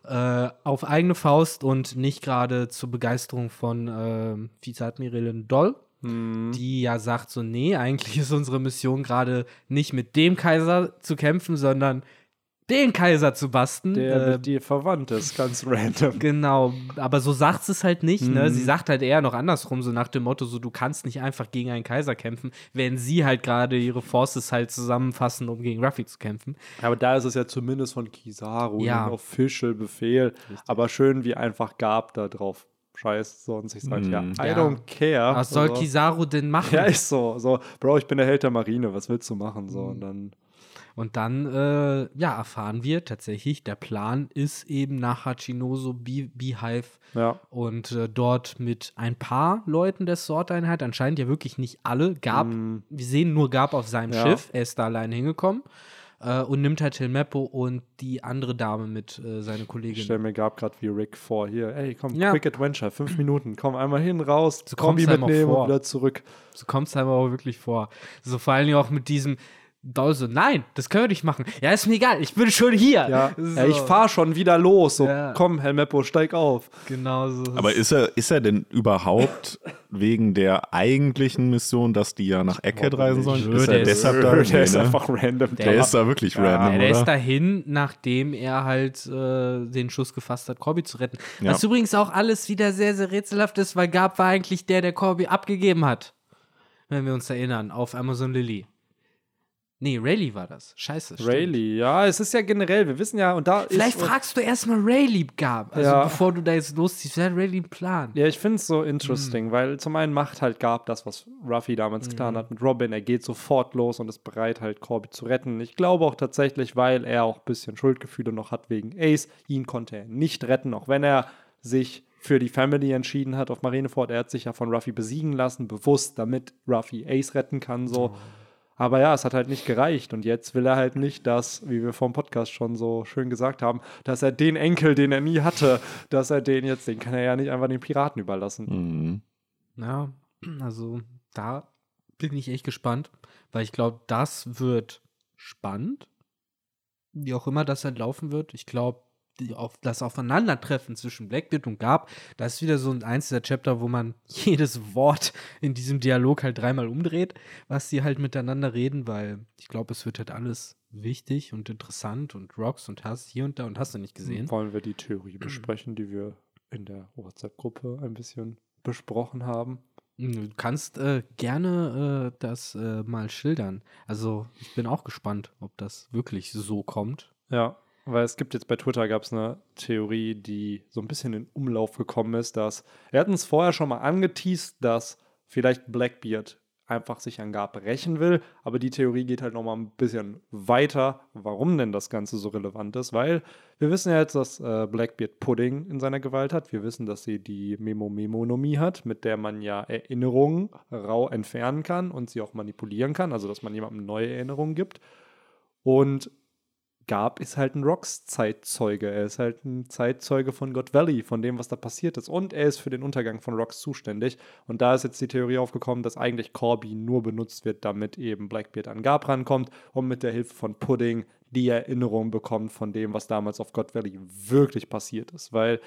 äh, auf eigene Faust und nicht gerade zur Begeisterung von äh, Vizeadmiralin Doll, die ja sagt so, nee, eigentlich ist unsere Mission gerade nicht mit dem Kaiser zu kämpfen, sondern den Kaiser zu basten. Der Äh, mit dir verwandt ist, ganz random. Genau, aber so sagt es halt nicht, ne? Sie sagt halt eher noch andersrum, so nach dem Motto, so du kannst nicht einfach gegen einen Kaiser kämpfen, wenn sie halt gerade ihre Forces halt zusammenfassen, um gegen Ruffy zu kämpfen. Aber da ist es ja zumindest von Kizaru Ja. ein Official Befehl. Aber schön, wie einfach Gab da drauf scheißt so und sich sagt, ja, I Ja. don't care. Was soll Also, Kizaru denn machen? Ja, ist so. So, Bro, ich bin der Held der Marine, was willst du machen? So, Mhm. und dann. Und dann, äh, ja, erfahren wir tatsächlich, der Plan ist eben nach Hachinoso Bee- Beehive Ja. und äh, dort mit ein paar Leuten der Sorteinheit, anscheinend ja wirklich nicht alle, Gab, wir sehen nur Gab auf seinem. Ja. Schiff, er ist da allein hingekommen äh, und nimmt halt Hilmeppo und die andere Dame mit, äh, seine Ich Kollegin. stelle mir Gab gerade wie Rick vor. Hier, ey, komm, Ja. Quick Adventure, fünf Minuten, komm einmal hin, raus, So Kombi auch mitnehmen und wieder zurück. So kommt es einem aber wirklich vor. So vor allem auch mit diesem, Doll so, nein, das können wir nicht machen. Ja, ist mir egal, ich bin schon hier. Ja, so. ja ich fahr schon wieder los. So, Ja. komm, Helmeppo, steig auf. Genau so. Aber ist er, ist er denn überhaupt wegen der eigentlichen Mission, dass die ja nach Eckhead reisen sollen? Ist der er ist- deshalb da? der Nee, ist ne? einfach random Der ist da wirklich random, Ja, der ist dahin, nachdem er halt äh, den Schuss gefasst hat, Corby zu retten. Ja. Was übrigens auch alles wieder sehr, sehr rätselhaft ist, weil Gab war eigentlich der, der Corby abgegeben hat. Wenn wir uns erinnern, auf Amazon Lily. Nee, Rayleigh war das. Scheiße. stimmt. Rayleigh, ja, es ist ja generell, wir wissen ja, und da Vielleicht ist. fragst du erstmal Rayleigh, Gab. Also Ja. bevor du da jetzt losziehst, wer hat Rayleigh einen Plan? Ja, ich finde es so interesting, weil zum einen macht halt Gab das, was Ruffy damals getan Hm. hat mit Robin. Er geht sofort los und ist bereit, halt Corby zu retten. Ich glaube auch tatsächlich, weil er auch ein bisschen Schuldgefühle noch hat wegen Ace. Ihn konnte er nicht retten, auch wenn er sich für die Family entschieden hat auf Marineford. Er hat sich ja von Ruffy besiegen lassen, bewusst, damit Ruffy Ace retten kann, so. Aber ja, es hat halt nicht gereicht. Und jetzt will er halt nicht, dass, wie wir vor dem Podcast schon so schön gesagt haben, dass er den Enkel, den er nie hatte, dass er den jetzt, den kann er ja nicht einfach den Piraten überlassen. Mhm. Ja, also da bin ich echt gespannt, weil ich glaube, das wird spannend. Wie auch immer das halt laufen wird. Ich glaube, auf das Aufeinandertreffen zwischen Blackbeard und Gab, das ist wieder so ein eins dieser Chapter, wo man jedes Wort in diesem Dialog halt dreimal umdreht, was sie halt miteinander reden, weil ich glaube, es wird halt alles wichtig und interessant und Rocks und Hass hier und da und hast du nicht gesehen. Wollen wir die Theorie besprechen, die wir in der WhatsApp-Gruppe ein bisschen besprochen haben? Du kannst äh, gerne äh, das äh, mal schildern. Also ich bin auch gespannt, ob das wirklich so kommt. Ja, weil es gibt jetzt bei Twitter gab es eine Theorie, die so ein bisschen in Umlauf gekommen ist, dass wir hatten es vorher schon mal angeteased, dass vielleicht Blackbeard einfach sich an Garp rächen will. Aber die Theorie geht halt nochmal ein bisschen weiter, warum denn das Ganze so relevant ist. Weil wir wissen ja jetzt, dass äh, Blackbeard Pudding in seiner Gewalt hat. Wir wissen, dass sie die Memo-Memonomie hat, mit der man ja Erinnerungen rau entfernen kann und sie auch manipulieren kann. Also, dass man jemandem neue Erinnerungen gibt. Und Garb ist halt ein Rocks-Zeitzeuge. Er ist halt ein Zeitzeuge von God Valley, von dem, was da passiert ist. Und er ist für den Untergang von Rocks zuständig. Und da ist jetzt die Theorie aufgekommen, dass eigentlich Corby nur benutzt wird, damit eben Blackbeard an Garb rankommt und mit der Hilfe von Pudding die Erinnerung bekommt von dem, was damals auf God Valley wirklich passiert ist. Weil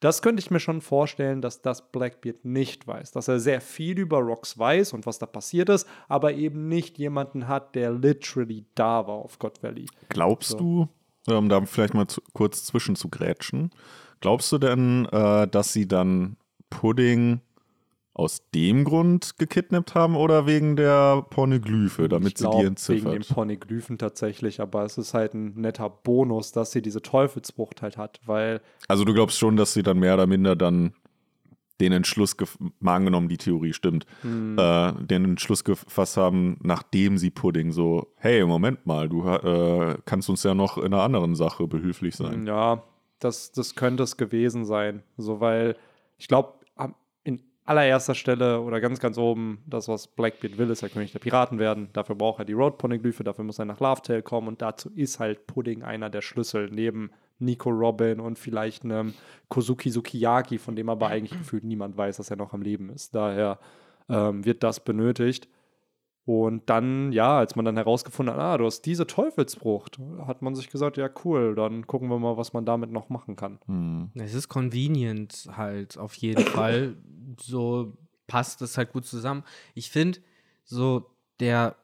das könnte ich mir schon vorstellen, dass das Blackbeard nicht weiß. Dass er sehr viel über Rocks weiß und was da passiert ist, aber eben nicht jemanden hat, der literally da war auf God Valley. Glaubst so. du, um da vielleicht mal zu, kurz zwischen zu grätschen, glaubst du denn, äh, dass sie dann Pudding aus dem Grund gekidnappt haben oder wegen der Pornoglyphe, damit glaub, sie die entziffert? Wegen den Pornoglyphen tatsächlich, aber es ist halt ein netter Bonus, dass sie diese Teufelsfrucht halt hat, weil. Also du glaubst schon, dass sie dann mehr oder minder dann den Entschluss, mal angenommen, die Theorie stimmt, hm. äh, den Entschluss gefasst haben, nachdem sie Pudding so, hey, Moment mal, du äh, kannst uns ja noch in einer anderen Sache behilflich sein. Ja, das, das könnte es gewesen sein. So, weil ich glaube, allererster Stelle oder ganz, ganz oben, das, was Blackbeard will, ist der König der Piraten werden. Dafür braucht er die Road-Poneglyphe, dafür muss er nach Lovetail kommen und dazu ist halt Pudding einer der Schlüssel, neben Nico Robin und vielleicht einem Kozuki Sukiyaki, von dem aber eigentlich gefühlt niemand weiß, dass er noch am Leben ist. Daher ähm, wird das benötigt. Und dann, ja, als man dann herausgefunden hat, ah, du hast diese Teufelsbrucht, hat man sich gesagt, ja, cool, dann gucken wir mal, was man damit noch machen kann. Hm. Es ist convenient halt auf jeden Fall. So passt das halt gut zusammen. Ich finde, so der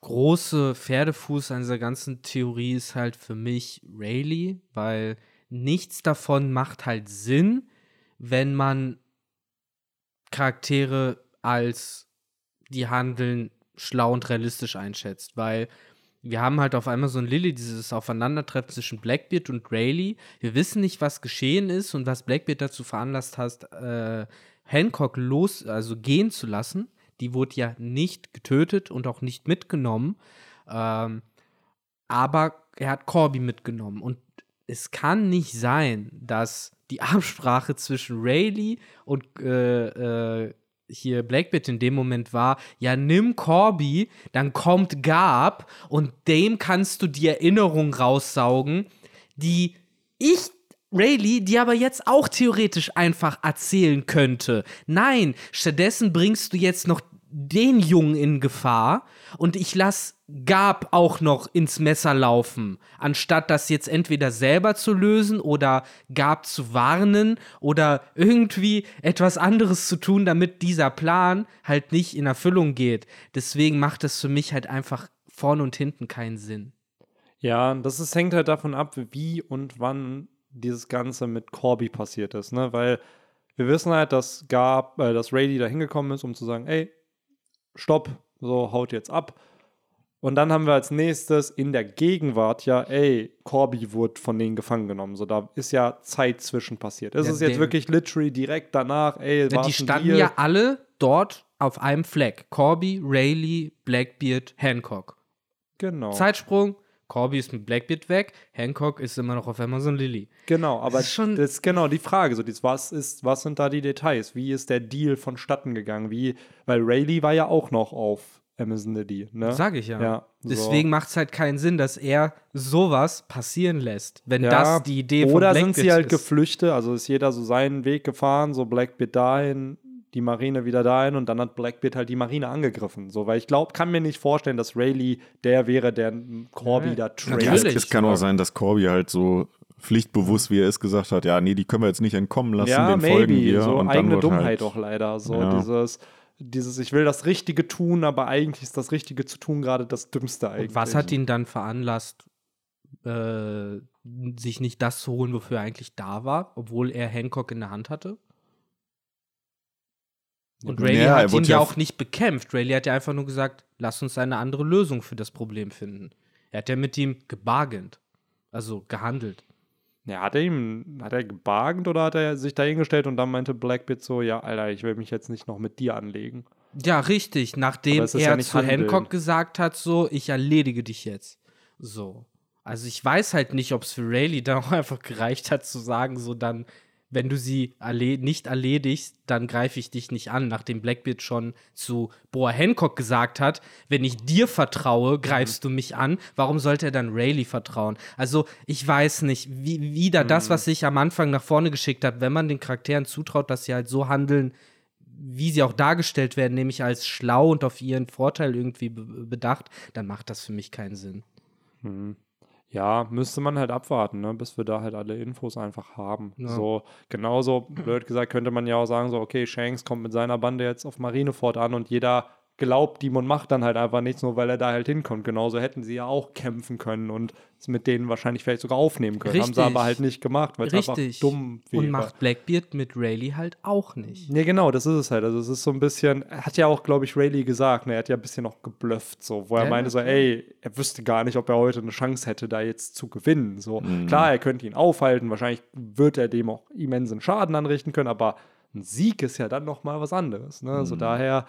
große Pferdefuß an dieser ganzen Theorie ist halt für mich Rayleigh, weil nichts davon macht halt Sinn, wenn man Charaktere als die handeln schlau und realistisch einschätzt, weil wir haben halt auf einmal so ein Lilly, dieses Aufeinandertreffen zwischen Blackbeard und Rayleigh. Wir wissen nicht, was geschehen ist und was Blackbeard dazu veranlasst hat, äh, Hancock los, also gehen zu lassen. Die wurde ja nicht getötet und auch nicht mitgenommen. Ähm, aber er hat Corby mitgenommen. Und es kann nicht sein, dass die Absprache zwischen Rayleigh und äh, äh, hier Blackbeard in dem Moment war, ja, nimm Corby, dann kommt Gab und dem kannst du die Erinnerung raussaugen, die ich Rayleigh, die aber jetzt auch theoretisch einfach erzählen könnte. Nein, stattdessen bringst du jetzt noch den Jungen in Gefahr und ich lass Gab auch noch ins Messer laufen, anstatt das jetzt entweder selber zu lösen oder Gab zu warnen oder irgendwie etwas anderes zu tun, damit dieser Plan halt nicht in Erfüllung geht. Deswegen macht es für mich halt einfach vorne und hinten keinen Sinn. Ja, das ist, hängt halt davon ab, wie und wann dieses Ganze mit Corby passiert ist, ne? Weil wir wissen halt, dass Gab, äh, dass Rayleigh da hingekommen ist, um zu sagen, ey, stopp, so haut jetzt ab. Und dann haben wir als nächstes in der Gegenwart ja, ey, Corby wurde von denen gefangen genommen. So, da ist ja Zeit zwischen passiert. Es ja, ist jetzt wirklich literally direkt danach, ey, ja, Die standen Deal? ja alle dort auf einem Fleck. Corby, Rayleigh, Blackbeard, Hancock. Genau. Zeitsprung, Corby ist mit Blackbeard weg, Hancock ist immer noch auf Amazon Lily. Genau, aber das ist, schon das ist genau die Frage. So, dieses, was, ist, was sind da die Details? Wie ist der Deal vonstatten gegangen? Wie, weil Rayleigh war ja auch noch auf Amazon Lily. Ne? Sag ich ja. ja Deswegen so. macht es halt keinen Sinn, dass er sowas passieren lässt, wenn ja, das die Idee von Blackbeard ist. Oder sind sie halt ist. geflüchtet, also ist jeder so seinen Weg gefahren, so Blackbeard dahin, die Marine wieder dahin und dann hat Blackbeard halt die Marine angegriffen. So, weil ich glaube, kann mir nicht vorstellen, dass Rayleigh der wäre, der Corby ja, da trailt. Ja, es, kann auch sein, dass Corby halt so pflichtbewusst, wie er es gesagt hat, ja, nee, die können wir jetzt nicht entkommen lassen, ja, den maybe. folgen wir. So und eigene Dummheit halt, auch leider. So ja. dieses, dieses, ich will das Richtige tun, aber eigentlich ist das Richtige zu tun gerade das Dümmste eigentlich. Und was hat ihn dann veranlasst, äh, sich nicht das zu holen, wofür er eigentlich da war, obwohl er Hancock in der Hand hatte? Und Rayleigh ja, hat ihn ja auch nicht bekämpft. Rayleigh hat ja einfach nur gesagt, lass uns eine andere Lösung für das Problem finden. Er hat ja mit ihm gebargent, also gehandelt. Ja, hat er ihm, hat er gebargent oder hat er sich dahingestellt und dann meinte Blackbeard so, ja, Alter, ich will mich jetzt nicht noch mit dir anlegen? Ja, richtig. Nachdem er ja zu Handeln. Hancock gesagt hat, so, ich erledige dich jetzt. So. Also ich weiß halt nicht, ob es für Rayleigh dann auch einfach gereicht hat zu sagen, so dann, wenn du sie erle nicht erledigst, dann greife ich dich nicht an, nachdem Blackbeard schon zu Boa Hancock gesagt hat, wenn ich dir vertraue, greifst du mich an. Warum sollte er dann Rayleigh vertrauen? Also ich weiß nicht, wie, wieder das, was ich am Anfang nach vorne geschickt habe, wenn man den Charakteren zutraut, dass sie halt so handeln, wie sie auch dargestellt werden, nämlich als schlau und auf ihren Vorteil irgendwie be bedacht, dann macht das für mich keinen Sinn. Ja, müsste man halt abwarten, ne, bis wir da halt alle Infos einfach haben. Ja. So, genauso blöd gesagt, könnte man ja auch sagen, so, okay, Shanks kommt mit seiner Bande jetzt auf Marineford an und jeder glaubt ihm und macht dann halt einfach nichts, nur weil er da halt hinkommt. Genauso hätten sie ja auch kämpfen können und es mit denen wahrscheinlich vielleicht sogar aufnehmen können. Haben sie Richtig. aber halt nicht gemacht, weil es einfach Richtig. dumm wäre. Und macht Blackbeard mit Rayleigh halt auch nicht. Nee, genau, das ist es halt. Also es ist so ein bisschen, er hat ja auch, glaube ich, Rayleigh gesagt, ne, er hat ja ein bisschen noch geblufft, so, wo er Ja, meinte so, ey, er wüsste gar nicht, ob er heute eine Chance hätte, da jetzt zu gewinnen. So, klar, er könnte ihn aufhalten, wahrscheinlich wird er dem auch immensen Schaden anrichten können, aber ein Sieg ist ja dann noch mal was anderes. Ne? So daher,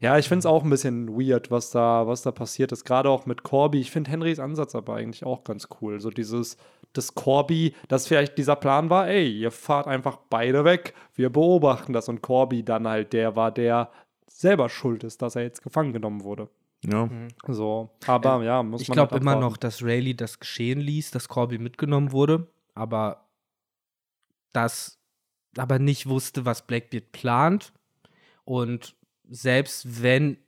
ja, ich finde es auch ein bisschen weird, was da, was da passiert ist. Gerade auch mit Corby. Ich finde Henrys Ansatz aber eigentlich auch ganz cool. So dieses, das Corby, dass vielleicht dieser Plan war, ey, ihr fahrt einfach beide weg, wir beobachten das. Und Corby dann halt der war, der selber schuld ist, dass er jetzt gefangen genommen wurde. Ja. So, aber ja, muss Äh, Ich man glaube halt immer noch, dass Rayleigh das geschehen ließ, dass Corby mitgenommen wurde, aber das aber nicht wusste, was Blackbeard plant. Und selbst wenn,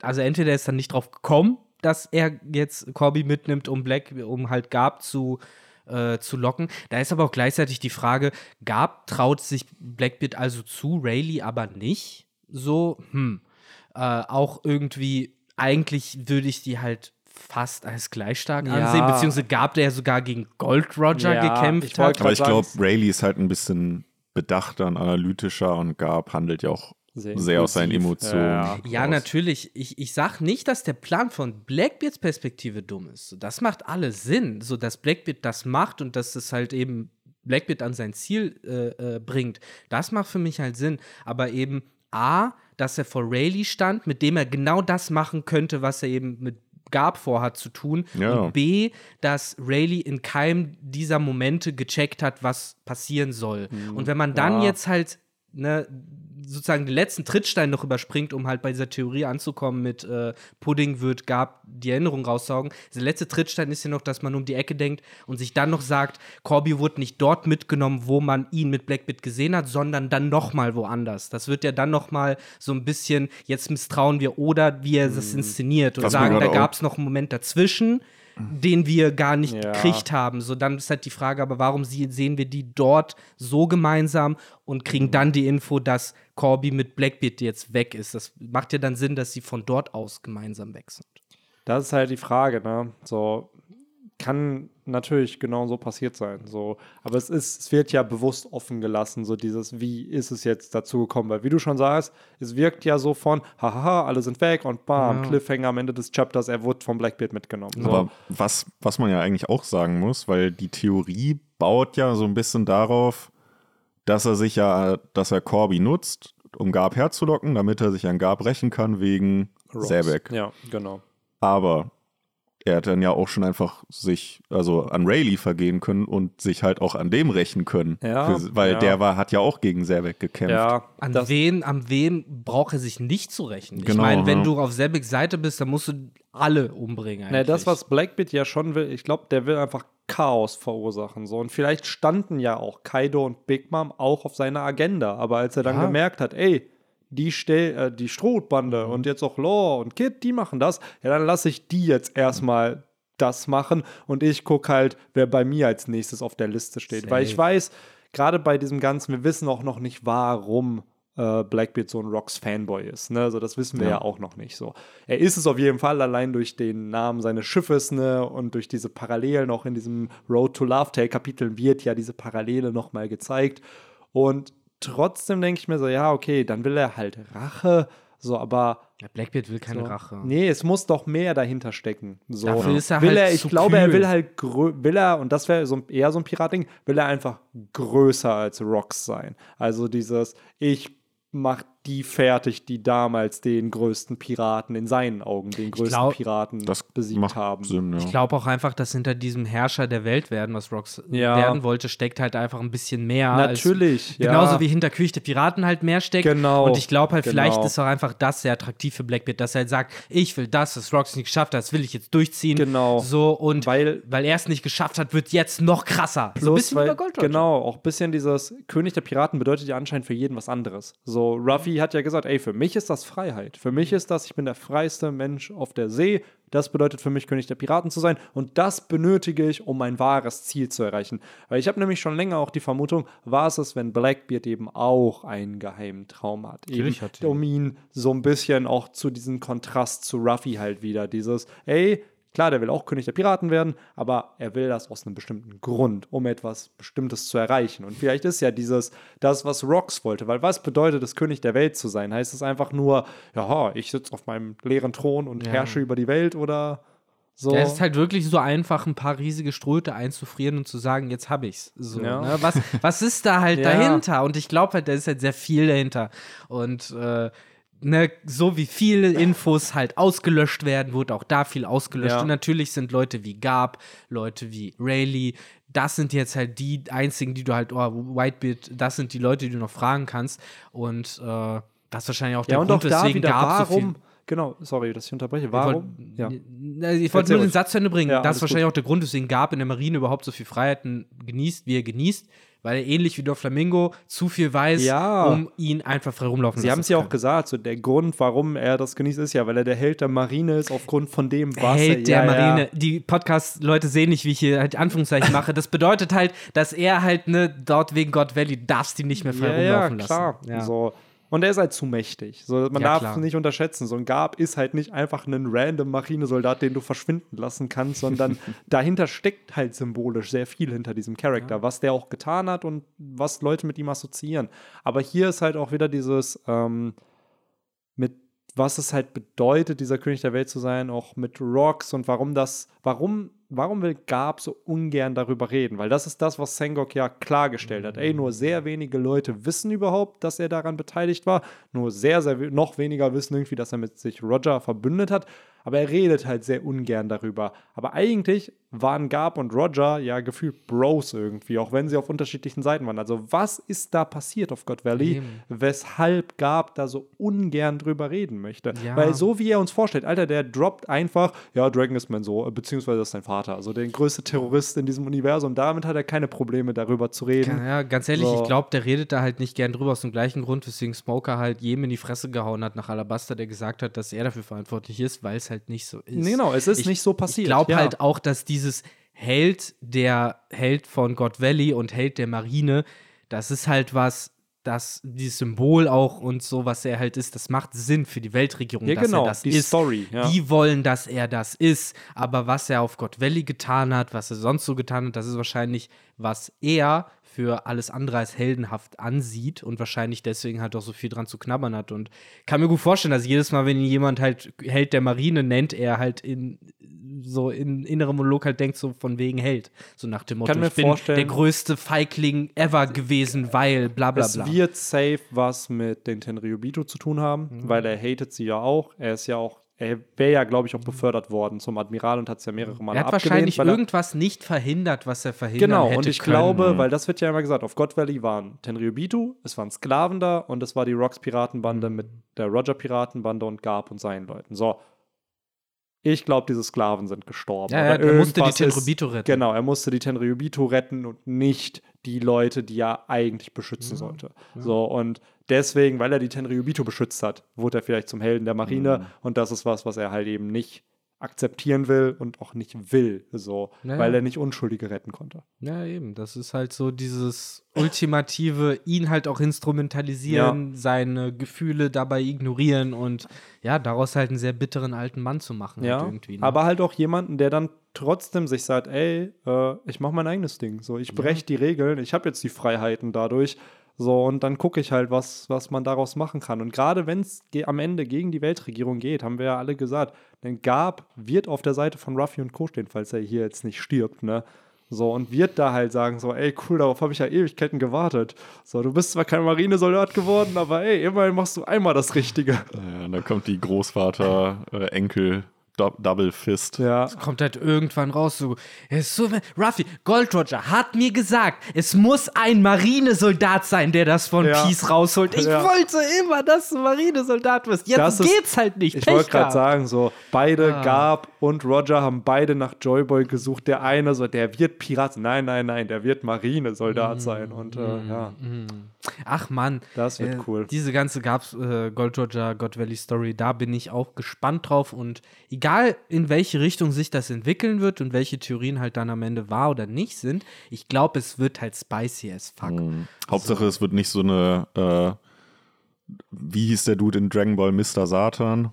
also entweder ist er nicht drauf gekommen, dass er jetzt Corby mitnimmt, um Black, um halt Gab zu, äh, zu locken. Da ist aber auch gleichzeitig die Frage, Gab traut sich Blackbeard also zu, Rayleigh aber nicht. So, hm. Äh, auch irgendwie, eigentlich würde ich die halt fast als gleich stark Ja. ansehen, beziehungsweise Gab, der sogar gegen Gold Roger Ja, gekämpft hat. Aber ich glaube, Rayleigh ist halt ein bisschen bedachter und analytischer und Gab handelt ja auch Sehr sehr, aus seinen. Emotionen. Ja, Ja, natürlich. Ich, ich sag nicht, dass der Plan von Blackbeards Perspektive dumm ist. So, Das macht alles Sinn, so dass Blackbeard das macht und dass es halt eben Blackbeard an sein Ziel äh, äh, bringt. Das macht für mich halt Sinn. Aber eben A, dass er vor Rayleigh stand, mit dem er genau das machen könnte, was er eben mit Gab vorhat zu tun. Ja. Und B, dass Rayleigh in keinem dieser Momente gecheckt hat, was passieren soll. Und wenn man dann Ja. jetzt halt ne, sozusagen den letzten Trittstein noch überspringt, um halt bei dieser Theorie anzukommen mit äh, Pudding wird Gab die Erinnerung raussaugen. Der letzte Trittstein ist ja noch, dass man um die Ecke denkt und sich dann noch sagt, Corby wurde nicht dort mitgenommen, wo man ihn mit Blackbeard gesehen hat, sondern dann noch mal woanders. Das wird ja dann noch mal so ein bisschen, jetzt misstrauen wir oder wie er das inszeniert und mir sagen, da gab es noch einen Moment dazwischen, den wir gar nicht Ja. gekriegt haben. So, dann ist halt die Frage, aber warum sie, sehen wir die dort so gemeinsam und kriegen dann die Info, dass Corby mit Blackbeard jetzt weg ist? Das macht ja dann Sinn, dass sie von dort aus gemeinsam weg sind. Das ist halt die Frage, ne? So kann natürlich genau so passiert sein. So, aber es ist, es wird ja bewusst offen gelassen, so dieses, wie ist es jetzt dazu gekommen? Weil wie du schon sagst, es wirkt ja so von, hahaha, alle sind weg und bam, Ja. Cliffhanger am Ende des Chapters, er wurde vom Blackbeard mitgenommen. So. Aber was, was man ja eigentlich auch sagen muss, weil die Theorie baut ja so ein bisschen darauf, dass er sich ja, dass er Corby nutzt, um Gab herzulocken, damit er sich an Gab rächen kann wegen. Sebek. Ja, genau. Aber er hat dann ja auch schon einfach sich, also an Rayleigh vergehen können und sich halt auch an dem rächen können. Ja, Für, weil ja. der war, hat ja auch gegen Sebek gekämpft. Ja, An das, wen, an wem braucht er sich nicht zu rächen? Ich Genau, meine, wenn ja. du auf Sebeks Seite bist, dann musst du alle umbringen. Ne, das, eigentlich. was Blackbeard ja schon will, ich glaube, der will einfach Chaos verursachen. So. Und vielleicht standen ja auch Kaido und Big Mom auch auf seiner Agenda. Aber als er dann Ja. gemerkt hat, ey, die, äh, die Strohbande und jetzt auch Law und Kid, die machen das, ja, dann lasse ich die jetzt erstmal das machen und ich gucke halt, wer bei mir als nächstes auf der Liste steht. Weil ich Safe. weiß, gerade bei diesem Ganzen, wir wissen auch noch nicht, warum äh, Blackbeard so ein Rocks-Fanboy ist. Ne? Also das wissen wir ja. Ja. auch noch nicht so. Er ist es auf jeden Fall allein durch den Namen seines Schiffes ne? und durch diese Parallelen auch in diesem Road to Love Tale Kapitel wird ja diese Parallele nochmal gezeigt. Und trotzdem denke ich mir so, ja, okay, dann will er halt Rache, so, aber Ja, Blackbeard will keine so. Rache. Nee, es muss doch mehr dahinter stecken. So. Dafür ist er will halt er, ich glaube, er kühl. will halt, will er, und das wäre so, eher so ein Piratding, will er einfach größer als Rocks sein. Also dieses, ich mach die fertigt, die damals den größten Piraten in seinen Augen, den größten glaub, Piraten Das besiegt haben. Sinn, ja. Ich glaube auch einfach, dass hinter diesem Herrscher der Welt werden, was Rocks Ja. werden wollte, steckt halt einfach ein bisschen mehr. Natürlich, Als, ja. Genauso wie hinter König der Piraten halt mehr steckt. Genau, Und ich glaube halt, vielleicht genau. ist auch einfach das sehr attraktiv für Blackbeard, dass er halt sagt, ich will das, was Rocks nicht geschafft hat, das will ich jetzt durchziehen. Genau. So, und Weil- weil, er es nicht geschafft hat, wird jetzt noch krasser. so ein bisschen weil, wie bei Gold. Genau, auch ein bisschen dieses König der Piraten bedeutet ja anscheinend für jeden was anderes. So, Ruffy hat ja gesagt, ey, für mich ist das Freiheit. Für mich ist das, ich bin der freiste Mensch auf der See. Das bedeutet für mich, König der Piraten zu sein. Und das benötige ich, um mein wahres Ziel zu erreichen. Weil ich habe nämlich schon länger auch die Vermutung, war es es, wenn Blackbeard eben auch einen geheimen Traum hat. Eben, hat um ihn so ein bisschen auch zu diesem Kontrast zu Ruffy halt wieder. Dieses, ey, Klar, der will auch König der Piraten werden, aber er will das aus einem bestimmten Grund, um etwas Bestimmtes zu erreichen. Und vielleicht ist ja dieses, das, was Rocks wollte, weil was bedeutet es, König der Welt zu sein? Heißt es einfach nur, ja, ich sitze auf meinem leeren Thron und Ja. herrsche über die Welt oder so? Ja, es ist halt wirklich so einfach, ein paar riesige Ströte einzufrieren und zu sagen, jetzt habe ich's. So, Ja. ne? was, was ist da halt Ja. dahinter? Und ich glaube halt, da ist halt sehr viel dahinter. Und äh, ne, so wie viele Infos halt ausgelöscht werden, wurde auch da viel ausgelöscht. Ja. Und natürlich sind Leute wie Gab, Leute wie Rayleigh, das sind jetzt halt die einzigen, die du halt, oh, Whitebeard, das sind die Leute, die du noch fragen kannst. Und äh, das ist wahrscheinlich auch der ja, und Grund, weswegen Gab so viel warum, genau, sorry, dass ich unterbreche, ich wollte- warum? Ja. Ich wollte Erzähl nur den. Satz zu Ende bringen. Ja, das ist wahrscheinlich gut. auch der Grund, weswegen Gab in der Marine überhaupt so viel Freiheiten genießt, wie er genießt, weil er ähnlich wie der Flamingo zu viel weiß, Ja. um ihn einfach frei rumlaufen Sie lassen haben es zu ja auch gesagt, so der Grund, warum er das genießt, ist ja, weil er der Held der Marine ist, aufgrund von dem, was Held er der ja, Marine. Ja. Die Podcast-Leute sehen nicht, wie ich hier halt Anführungszeichen mache. Das bedeutet halt, dass er halt, ne, dort wegen God Valley darfst ihn nicht mehr frei rumlaufen klar. lassen. Ja. So. Und er ist halt zu mächtig. So, man Ja, darf klar. es nicht unterschätzen. So ein Gab ist halt nicht einfach ein random Marinesoldat, den du verschwinden lassen kannst, sondern dahinter steckt halt symbolisch sehr viel hinter diesem Charakter, was der auch getan hat und was Leute mit ihm assoziieren. Aber hier ist halt auch wieder dieses ähm, mit was es halt bedeutet, dieser König der Welt zu sein, auch mit Rocks und warum das, warum, warum will Gab so ungern darüber reden? Weil das ist das, was Sengok ja klargestellt hat. Ey, nur sehr wenige Leute wissen überhaupt, dass er daran beteiligt war. Nur sehr, sehr noch weniger wissen irgendwie, dass er mit sich Roger verbündet hat. Aber er redet halt sehr ungern darüber. Aber eigentlich waren Gab und Roger ja gefühlt Bros irgendwie, auch wenn sie auf unterschiedlichen Seiten waren. Also was ist da passiert auf God Valley, Eben. weshalb Gab da so ungern drüber reden möchte? Ja. Weil so wie er uns vorstellt, Alter, der droppt einfach, ja, Dragon ist mein Sohn, beziehungsweise ist sein Vater, also der größte Terrorist in diesem Universum. Damit hat er keine Probleme, darüber zu reden. Ja, ganz ehrlich, So. ich glaube, der redet da halt nicht gern drüber, aus dem gleichen Grund, weswegen Smoker halt jedem in die Fresse gehauen hat nach Alabaster, der gesagt hat, dass er dafür verantwortlich ist, weil es halt nicht so ist. Nee, genau, es ist ich, nicht so passiert. Ich glaube ja. halt auch, dass dieses Held, der Held von God Valley und Held der Marine, das ist halt was, das dieses Symbol auch und so, was er halt ist, das macht Sinn für die Weltregierung, Ja, dass genau, er das die ist. Story, ja. Die wollen, dass er das ist. Aber was er auf God Valley getan hat, was er sonst so getan hat, das ist wahrscheinlich, was er für alles andere als heldenhaft ansieht und wahrscheinlich deswegen halt auch so viel dran zu knabbern hat. Und kann mir gut vorstellen, dass jedes Mal, wenn ihn jemand halt Held der Marine nennt, er halt in so in innerem Monolog halt denkt, so von wegen Held. So nach dem Motto, Kann mir ich bin vorstellen- der größte Feigling ever gewesen, weil bla bla Es bla. wird safe was mit den Tenryubito zu tun haben, Mhm. weil er hatet sie ja auch. Er ist ja auch, er wäre ja, glaube ich, auch befördert worden zum Admiral und hat es ja mehrere Male er hat abgelehnt. wahrscheinlich weil er- irgendwas nicht verhindert, was er verhindern Genau, hätte und ich können. glaube, weil das wird ja immer gesagt, auf God Valley waren Tenryubitu, es waren Sklaven da und es war die Rocks Piratenbande Mhm. mit der Roger Piratenbande und Garp und seinen Leuten. So. Ich glaube, diese Sklaven sind gestorben. Ja, ja, er musste die Tenryubito retten. Genau, er musste die Tenryubito retten und nicht die Leute, die er eigentlich beschützen sollte. So, und deswegen, weil er die Tenryubito beschützt hat, wurde er vielleicht zum Helden der Marine Mhm. und das ist was, was er halt eben nicht akzeptieren will und auch nicht will, so, Ja, weil ja. er nicht Unschuldige retten konnte. Ja, eben. Das ist halt so dieses ultimative, ihn halt auch instrumentalisieren, seine Gefühle dabei ignorieren und ja, daraus halt einen sehr bitteren alten Mann zu machen. Ja, halt irgendwie, ne? aber halt auch jemanden, der dann trotzdem sich sagt, ey, äh, ich mache mein eigenes Ding. So, ich breche die Regeln, ich habe jetzt die Freiheiten dadurch. So, und dann gucke ich halt, was, was man daraus machen kann. Und gerade wenn es am Ende gegen die Weltregierung geht, haben wir ja alle gesagt, denn Gab wird auf der Seite von Ruffy und Co. stehen, falls er hier jetzt nicht stirbt, ne? So, und wird da halt sagen, so, ey, cool, darauf habe ich ja Ewigkeiten gewartet. So, du bist zwar kein Marinesoldat geworden, aber ey, immerhin machst du einmal das Richtige. Ja, und dann kommt die Großvater-Enkel. Double Fist. Ja. Es kommt halt irgendwann raus, so, ist so, Ruffy, Gold Roger hat mir gesagt, es muss ein Marinesoldat sein, der das von Ja. Peace rausholt. Ich Ja. wollte immer, dass du Marinesoldat wirst. Jetzt Das ist- geht's halt nicht. Ich wollte gerade sagen, so, beide, Ah. Gab und Roger haben beide nach Joyboy gesucht. Der eine, so, der wird Pirat. Nein, nein, nein, der wird Marinesoldat Mm, sein. Und äh, ja, Ach Mann. Das wird äh, cool. Diese ganze Gab's, äh, Gold Roger, God Valley Story, da bin ich auch gespannt drauf. Und egal in welche Richtung sich das entwickeln wird und welche Theorien halt dann am Ende wahr oder nicht sind, ich glaube, es wird halt spicy as fuck. Mhm. Hauptsache, es wird nicht so eine, äh, wie hieß der Dude in Dragon Ball, Mr. Satan,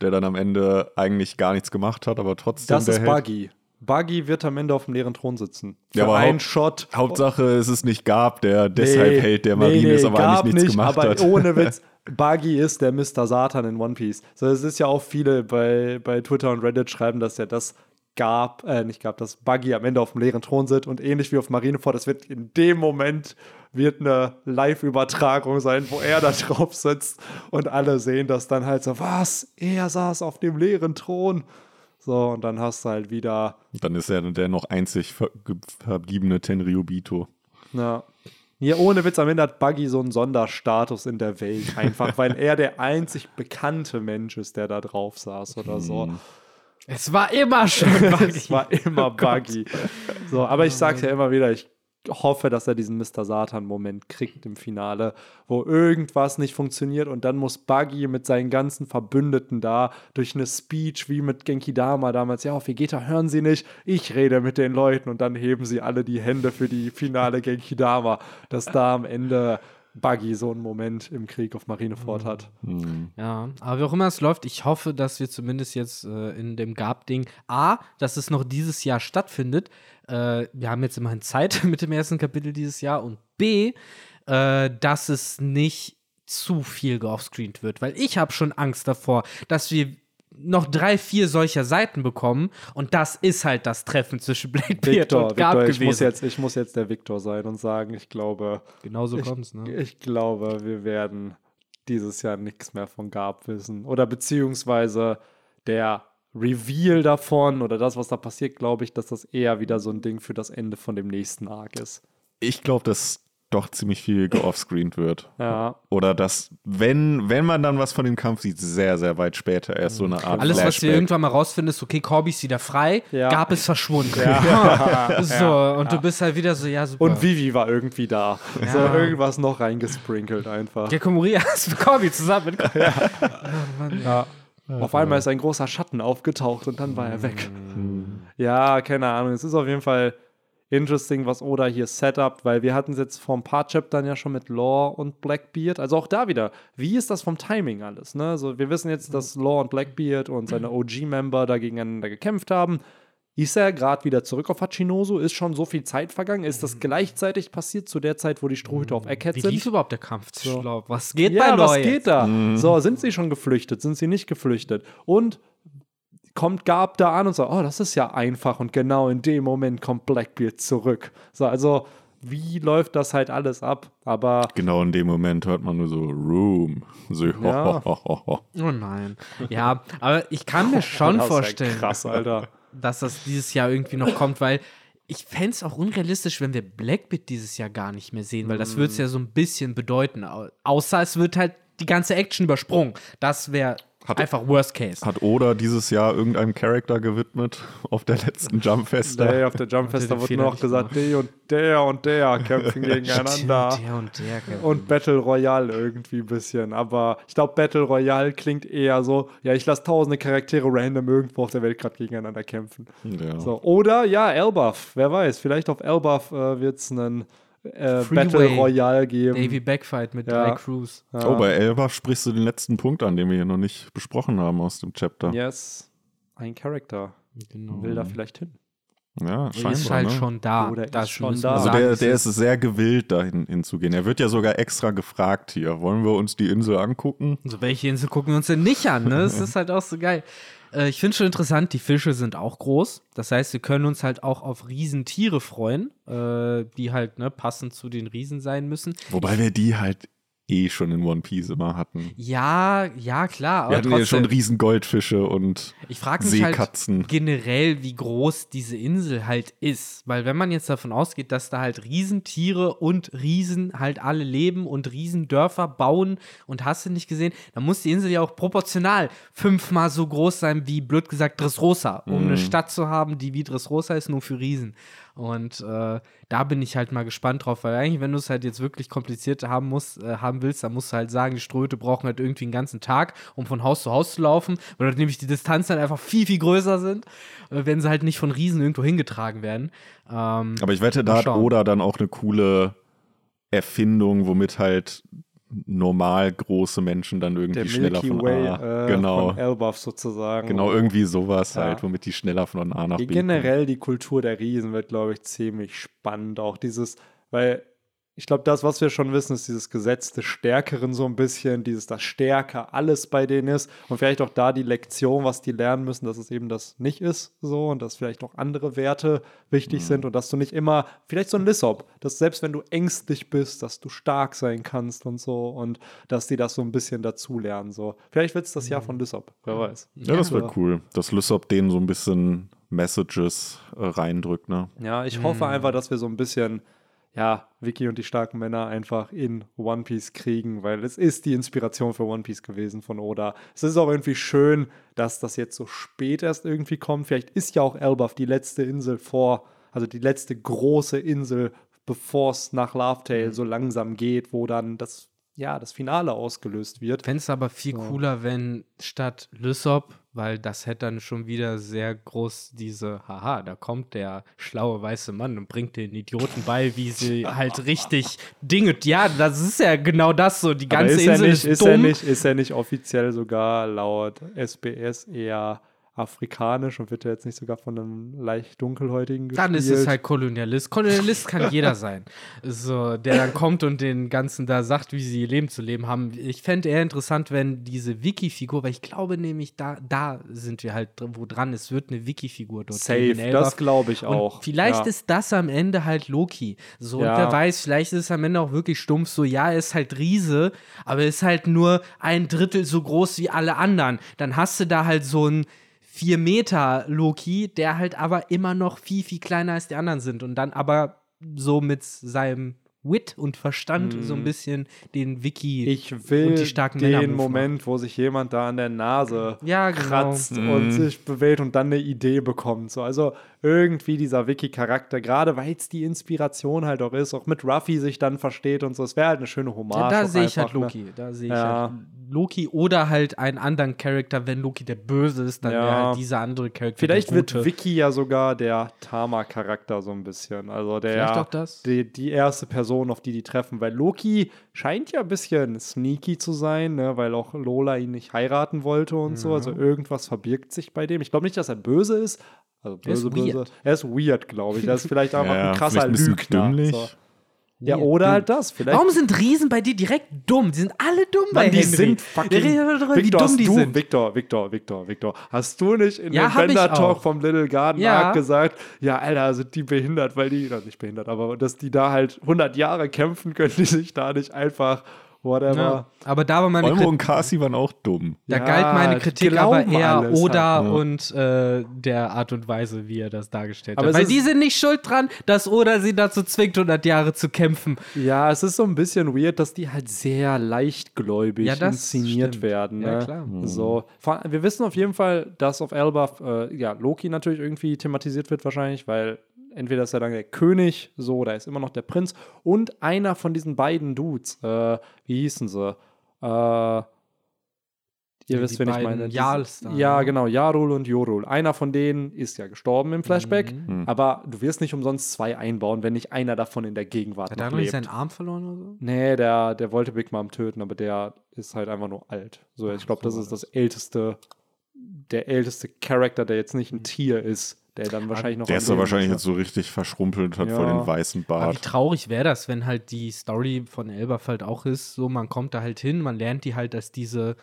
der dann am Ende eigentlich gar nichts gemacht hat, aber trotzdem das der ist Held. Buggy. Buggy wird am Ende auf dem leeren Thron sitzen. Ja, Für aber einen Haupt- Shot. Hauptsache, es ist nicht Gab, der deshalb Nee, Held der nee, Marine nee, ist, aber Gab eigentlich nichts nicht, gemacht aber hat. ohne Witz. Buggy ist der Mr. Satan in One Piece. So, es ist ja auch viele bei, bei Twitter und Reddit schreiben, dass ja das gab, äh, nicht gab, dass Buggy am Ende auf dem leeren Thron sitzt und ähnlich wie auf Marineford, das wird in dem Moment wird eine Live-Übertragung sein, wo er da drauf sitzt und alle sehen das dann halt so, was? Er saß auf dem leeren Thron. So, und dann hast du halt wieder Dann ist er der noch einzig ver verbliebene Tenryubito. Ja. Hier ohne Witz, am Ende hat Buggy so einen Sonderstatus in der Welt, einfach weil er der einzig bekannte Mensch ist, der da drauf saß oder so. Es war immer schon Es war immer Buggy. So, aber ich sag's ja immer wieder, ich hoffe, dass er diesen Mr. Satan-Moment kriegt im Finale, wo irgendwas nicht funktioniert und dann muss Buggy mit seinen ganzen Verbündeten da durch eine Speech wie mit Genki Dama damals, ja, auf Vegeta hören sie nicht, ich rede mit den Leuten und dann heben sie alle die Hände für die finale Genki Dama, dass da am Ende Buggy so einen Moment im Krieg auf Marineford hat. Ja, aber wie auch immer es läuft, ich hoffe, dass wir zumindest jetzt äh, in dem Gab-Ding A, dass es noch dieses Jahr stattfindet. Äh, wir haben jetzt immerhin Zeit mit dem ersten Kapitel dieses Jahr und B, äh, dass es nicht zu viel geoffscreent wird, weil ich habe schon Angst davor, dass wir noch drei, vier solcher Seiten bekommen und das ist halt das Treffen zwischen Blackbeard Victor, und Gab Victor ich, gewesen. muss jetzt, ich muss jetzt der Victor sein und sagen, ich glaube, genau so ich, kommt's, ne? ich glaube, wir werden dieses Jahr nichts mehr von Gab wissen. Oder beziehungsweise der Reveal davon oder das, was da passiert, glaube ich, dass das eher wieder so ein Ding für das Ende von dem nächsten Arc ist. Ich glaube, dass doch ziemlich viel geoffscreened wird. Ja. Oder dass, wenn, wenn man dann was von dem Kampf sieht, sehr, sehr weit später erst so eine Art Alles, was wir Flashback. irgendwann mal rausfinden, ist, okay, Corby ist wieder frei, Ja. Gab ist verschwunden. so, und du bist halt wieder so, ja, super. Und Vivi war irgendwie da. So Ja. irgendwas noch reingesprinkelt einfach. Gekko Moria ist mit Corby zusammen. Ja. Auf einmal ist ein großer Schatten aufgetaucht und dann war er weg. Ja, keine Ahnung. Es ist auf jeden Fall interesting, was Oda hier setup, weil wir hatten es jetzt vor ein paar Chaptern ja schon mit Law und Blackbeard. Also auch da wieder, wie ist das vom Timing alles? Ne? Also wir wissen jetzt, dass Law und Blackbeard und seine OG-Member da gegeneinander gekämpft haben. Ist er gerade wieder zurück auf Hachinoso? Ist schon so viel Zeit vergangen? Ist das gleichzeitig passiert zu der Zeit, wo die Strohhüte auf Egghead Wie sind? lief überhaupt der Kampf Law? Was geht ja, bei was Law geht da? So, sind sie schon geflüchtet? Sind sie nicht geflüchtet? Und kommt Gab da an und sagt, oh, das ist ja einfach und genau in dem Moment kommt Blackbeard zurück. So, also wie läuft das halt alles ab? Aber Genau in dem Moment hört man nur so Room. So, Ja. Oh nein. Ja, aber ich kann mir schon das ist ja vorstellen, krass, Alter. Dass das dieses Jahr irgendwie noch kommt, weil ich fände es auch unrealistisch, wenn wir Blackbeard dieses Jahr gar nicht mehr sehen, weil das würde es ja so ein bisschen bedeuten. Au- Außer es wird halt die ganze Action übersprungen. Das wäre einfach Worst Case. Hat Oda dieses Jahr irgendeinem Charakter gewidmet auf der letzten Jumpfest? Nee, auf der Jumpfest, wurde nur noch gesagt, der und der und der kämpfen gegeneinander. Der und der. Kevin. Und Battle Royale irgendwie ein bisschen. Aber ich glaube, Battle Royale klingt eher so, ja, ich lasse tausende Charaktere random irgendwo auf der Welt gerade gegeneinander kämpfen. Ja. So, oder ja, Elbaf, wer weiß, vielleicht auf Elbaf äh, wird es einen äh. Battle Royale geben. Navy Backfight mit Ja. drei Crews. Oh, bei Elba sprichst du den letzten Punkt an, den wir hier noch nicht besprochen haben aus dem Chapter. Yes, ein Charakter Genau. will da vielleicht hin. Ja, Die ist halt ne? schon da. Oder ist Das schon müssen da. Also der, der ist sehr gewillt, dahin hinzugehen. Er wird ja sogar extra gefragt hier. Wollen wir uns die Insel angucken? So, welche Insel gucken wir uns denn nicht an? Ne? Das ist halt auch so geil. Äh, ich finde schon interessant, die Fische sind auch groß. Das heißt, wir können uns halt auch auf Riesentiere freuen, äh, die halt ne, passend zu den Riesen sein müssen. Wobei wir die halt eh schon in One Piece immer hatten. Ja, ja, klar. Aber Wir hatten ja schon trotzdem, riesen Goldfische und ich frage mich halt Seekatzen. generell, wie groß diese Insel halt ist. Weil wenn man jetzt davon ausgeht, dass da halt Riesentiere und Riesen halt alle leben und Riesendörfer bauen und hast du nicht gesehen, dann muss die Insel ja auch proportional fünfmal so groß sein wie, blöd gesagt, Dressrosa. Um eine Stadt zu haben, die wie Dressrosa ist, nur für Riesen. Und äh, da bin ich halt mal gespannt drauf, weil eigentlich, wenn du es halt jetzt wirklich kompliziert haben musst, äh, haben willst, dann musst du halt sagen, die Ströte brauchen halt irgendwie einen ganzen Tag, um von Haus zu Haus zu laufen, weil dort nämlich die Distanzen halt einfach viel, viel größer sind, äh, wenn sie halt nicht von Riesen irgendwo hingetragen werden. Ähm, Aber ich wette, da hat. Oda dann auch eine coole Erfindung, womit halt normal große Menschen dann irgendwie schneller von Way A. äh, genau. von Elbaf sozusagen. Genau, irgendwie sowas Ja. halt, womit die schneller von A nach B kommen. Generell die Kultur der Riesen wird, glaube ich, ziemlich spannend. Auch dieses, weil ich glaube, das, was wir schon wissen, ist dieses Gesetz des Stärkeren so ein bisschen, dieses, dass stärker alles bei denen ist und vielleicht auch da die Lektion, was die lernen müssen, dass es eben das nicht ist so und dass vielleicht auch andere Werte wichtig sind und dass du nicht immer, vielleicht so ein Lissop, dass selbst wenn du ängstlich bist, dass du stark sein kannst und so und dass die das so ein bisschen dazu lernen. So. Vielleicht wird es das Jahr von Lissop, wer weiß. Ja, das wäre cool, dass Lysop denen so ein bisschen Messages äh, reindrückt, ne? Ja, ich hoffe einfach, dass wir so ein bisschen, ja, Vicky und die starken Männer einfach in One Piece kriegen, weil es ist die Inspiration für One Piece gewesen von Oda. Es ist auch irgendwie schön, dass das jetzt so spät erst irgendwie kommt. Vielleicht ist ja auch Elbaf die letzte Insel vor, also die letzte große Insel, bevor es nach Laugh Tale so langsam geht, wo dann das, ja, das Finale ausgelöst wird. Fände es aber viel cooler, wenn statt Lysop, weil das hätte dann schon wieder sehr groß diese, haha, da kommt der schlaue weiße Mann und bringt den Idioten bei, wie sie halt richtig Dinge. Ja, das ist ja genau das so. Die Aber ganze ist er Insel nicht, ist, ist, dumm. er nicht, ist er nicht offiziell sogar laut SBS eher afrikanisch und wird er jetzt nicht sogar von einem leicht dunkelhäutigen gespielt? Dann ist es halt Kolonialist. Kolonialist kann jeder sein. So, der dann kommt und den Ganzen da sagt, wie sie ihr Leben zu leben haben. Ich fände eher interessant, wenn diese Wiki-Figur, weil ich glaube nämlich, da, da sind wir halt wo dran. Es wird eine Wiki-Figur dort Safe, das glaube ich Und auch. vielleicht ja. ist das am Ende halt Loki. So, Ja. und wer weiß, vielleicht ist es am Ende auch wirklich stumpf. So, ja, er ist halt Riese, aber er ist halt nur ein Drittel so groß wie alle anderen. Dann hast du da halt so einen 4 Meter Loki, der halt aber immer noch viel, viel kleiner als die anderen sind. Und dann aber so mit seinem Wit und Verstand so ein bisschen den Wiki Mhm. Ich will und die starken Männer den Move Moment, wo sich jemand da an der Nase Ja, genau. kratzt Mhm. und sich bewegt und dann eine Idee bekommt. So, also irgendwie dieser Wiki-Charakter, gerade weil es die Inspiration halt auch ist, auch mit Ruffy sich dann versteht und so. Es wäre halt eine schöne Hommage. Ja, da sehe ich halt ne? Loki. Da sehe ich Ja. halt Loki oder halt einen anderen Charakter, wenn Loki der Böse ist, dann Ja. wäre halt dieser andere Charakter Vielleicht wird. Vicky ja sogar der Tama-Charakter so ein bisschen. Also der Vielleicht auch das. Die, die erste Person, auf die die treffen. Weil Loki scheint ja ein bisschen sneaky zu sein, ne? weil auch Lola ihn nicht heiraten wollte und so. Also irgendwas verbirgt sich bei dem. Ich glaube nicht, dass er böse ist. Also Er ist böse, böse. weird. Er ist weird, glaube ich. Er ist vielleicht einfach Ja, ein krasser ein Lügner. So. Ja, oder dumm. halt das. Vielleicht Warum sind Riesen bei dir direkt dumm? Die sind alle dumm bei Mann, die Henry. sind fucking. darüber, wie Victor, dumm die du, sind. Victor, Victor, Victor, Victor. Hast du nicht in Ja, dem Bender Talk vom Little Garden Ja. Arc gesagt, ja, Alter, sind die behindert, weil die, oder nicht behindert, aber dass die da halt 100 Jahre kämpfen, können die sich da nicht einfach, whatever. Ja. Aber da war meine Olmo Kritik. und Kasi waren auch dumm. Da Ja, galt meine Kritik aber eher Oda halt, ja. und äh, der Art und Weise, wie er das dargestellt Aber hat. Weil die sind nicht schuld dran, dass Oda sie dazu zwingt, 100 Jahre zu kämpfen. Ja, es ist so ein bisschen weird, dass die halt sehr leichtgläubig Ja, das inszeniert stimmt. werden. Ja, Ne? klar. So, vor- wir wissen auf jeden Fall, dass auf Elbaf äh, ja, Loki natürlich irgendwie thematisiert wird wahrscheinlich, weil entweder ist er dann der König, so, oder er ist immer noch der Prinz und einer von diesen beiden Dudes, äh, wie hießen sie? Äh, ihr Ja, wisst, wen ich meine. Jarls da, ja, ne? genau, Jarul und Jorul. Einer von denen ist ja gestorben im Flashback, Mhm. aber du wirst nicht umsonst zwei einbauen, wenn nicht einer davon in der Gegenwart Hat noch er lebt. seinen Arm verloren oder so? Nee, der, der wollte Big Mom töten, aber der ist halt einfach nur alt. So, ich glaube, so das ist das älteste, der älteste Charakter, der jetzt nicht ein Tier ist, der dann wahrscheinlich noch. Der ist Leben wahrscheinlich jetzt so richtig verschrumpelt, hat Ja. voll den weißen Aber wie Bart. traurig wäre das, wenn halt die Story von Elbaf halt auch ist, so man kommt da halt hin, man lernt die halt als diese,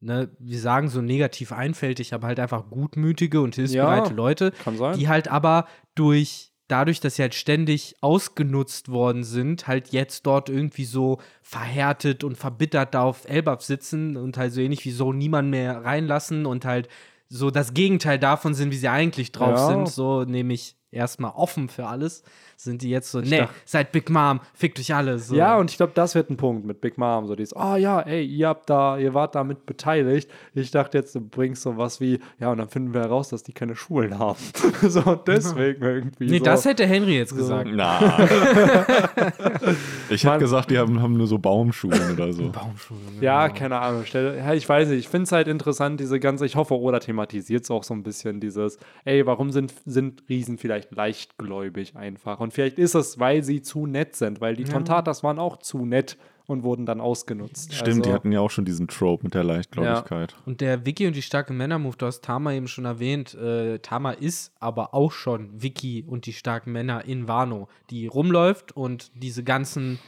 ne, wir sagen so negativ einfältig, aber halt einfach gutmütige und hilfsbereite Ja, Leute, Kann sein. die halt aber durch dadurch, dass sie halt ständig ausgenutzt worden sind, halt jetzt dort irgendwie so verhärtet und verbittert da auf Elbaf sitzen und halt so ähnlich wie so niemand mehr reinlassen und halt so das Gegenteil davon sind, wie sie eigentlich drauf Ja. sind, so nämlich erstmal offen für alles, sind die jetzt so, Ich nee, dacht- seid Big Mom, fickt euch alle. So. Ja, und ich glaube, das wird ein Punkt mit Big Mom. So dieses, ah ja, ey, ihr habt da, ihr wart damit beteiligt. Ich dachte jetzt, du bringst so was wie, ja, und dann finden wir heraus, dass die keine Schulen haben. so, deswegen irgendwie. nee, so. das hätte Henry jetzt gesagt. Na. ich hätte gesagt, die haben, haben nur so Baumschulen oder so. Baumschule. Ja, keine Ahnung. Ich weiß nicht. Ich finde es halt interessant, diese ganze, ich hoffe, Oda thematisiert es auch so ein bisschen, dieses, ey, warum sind, sind Riesen vielleicht leichtgläubig einfach? Und vielleicht ist es, weil sie zu nett sind, weil die Tontatas waren auch zu nett und wurden dann ausgenutzt. Stimmt, die also, hatten ja auch schon diesen Trope mit der Leichtgläubigkeit. Und der Vicky und die starke Männer-Move, du hast Tama eben schon erwähnt. Äh, Tama ist aber auch schon Vicky und die starken Männer in Wano, die rumläuft und diese ganzen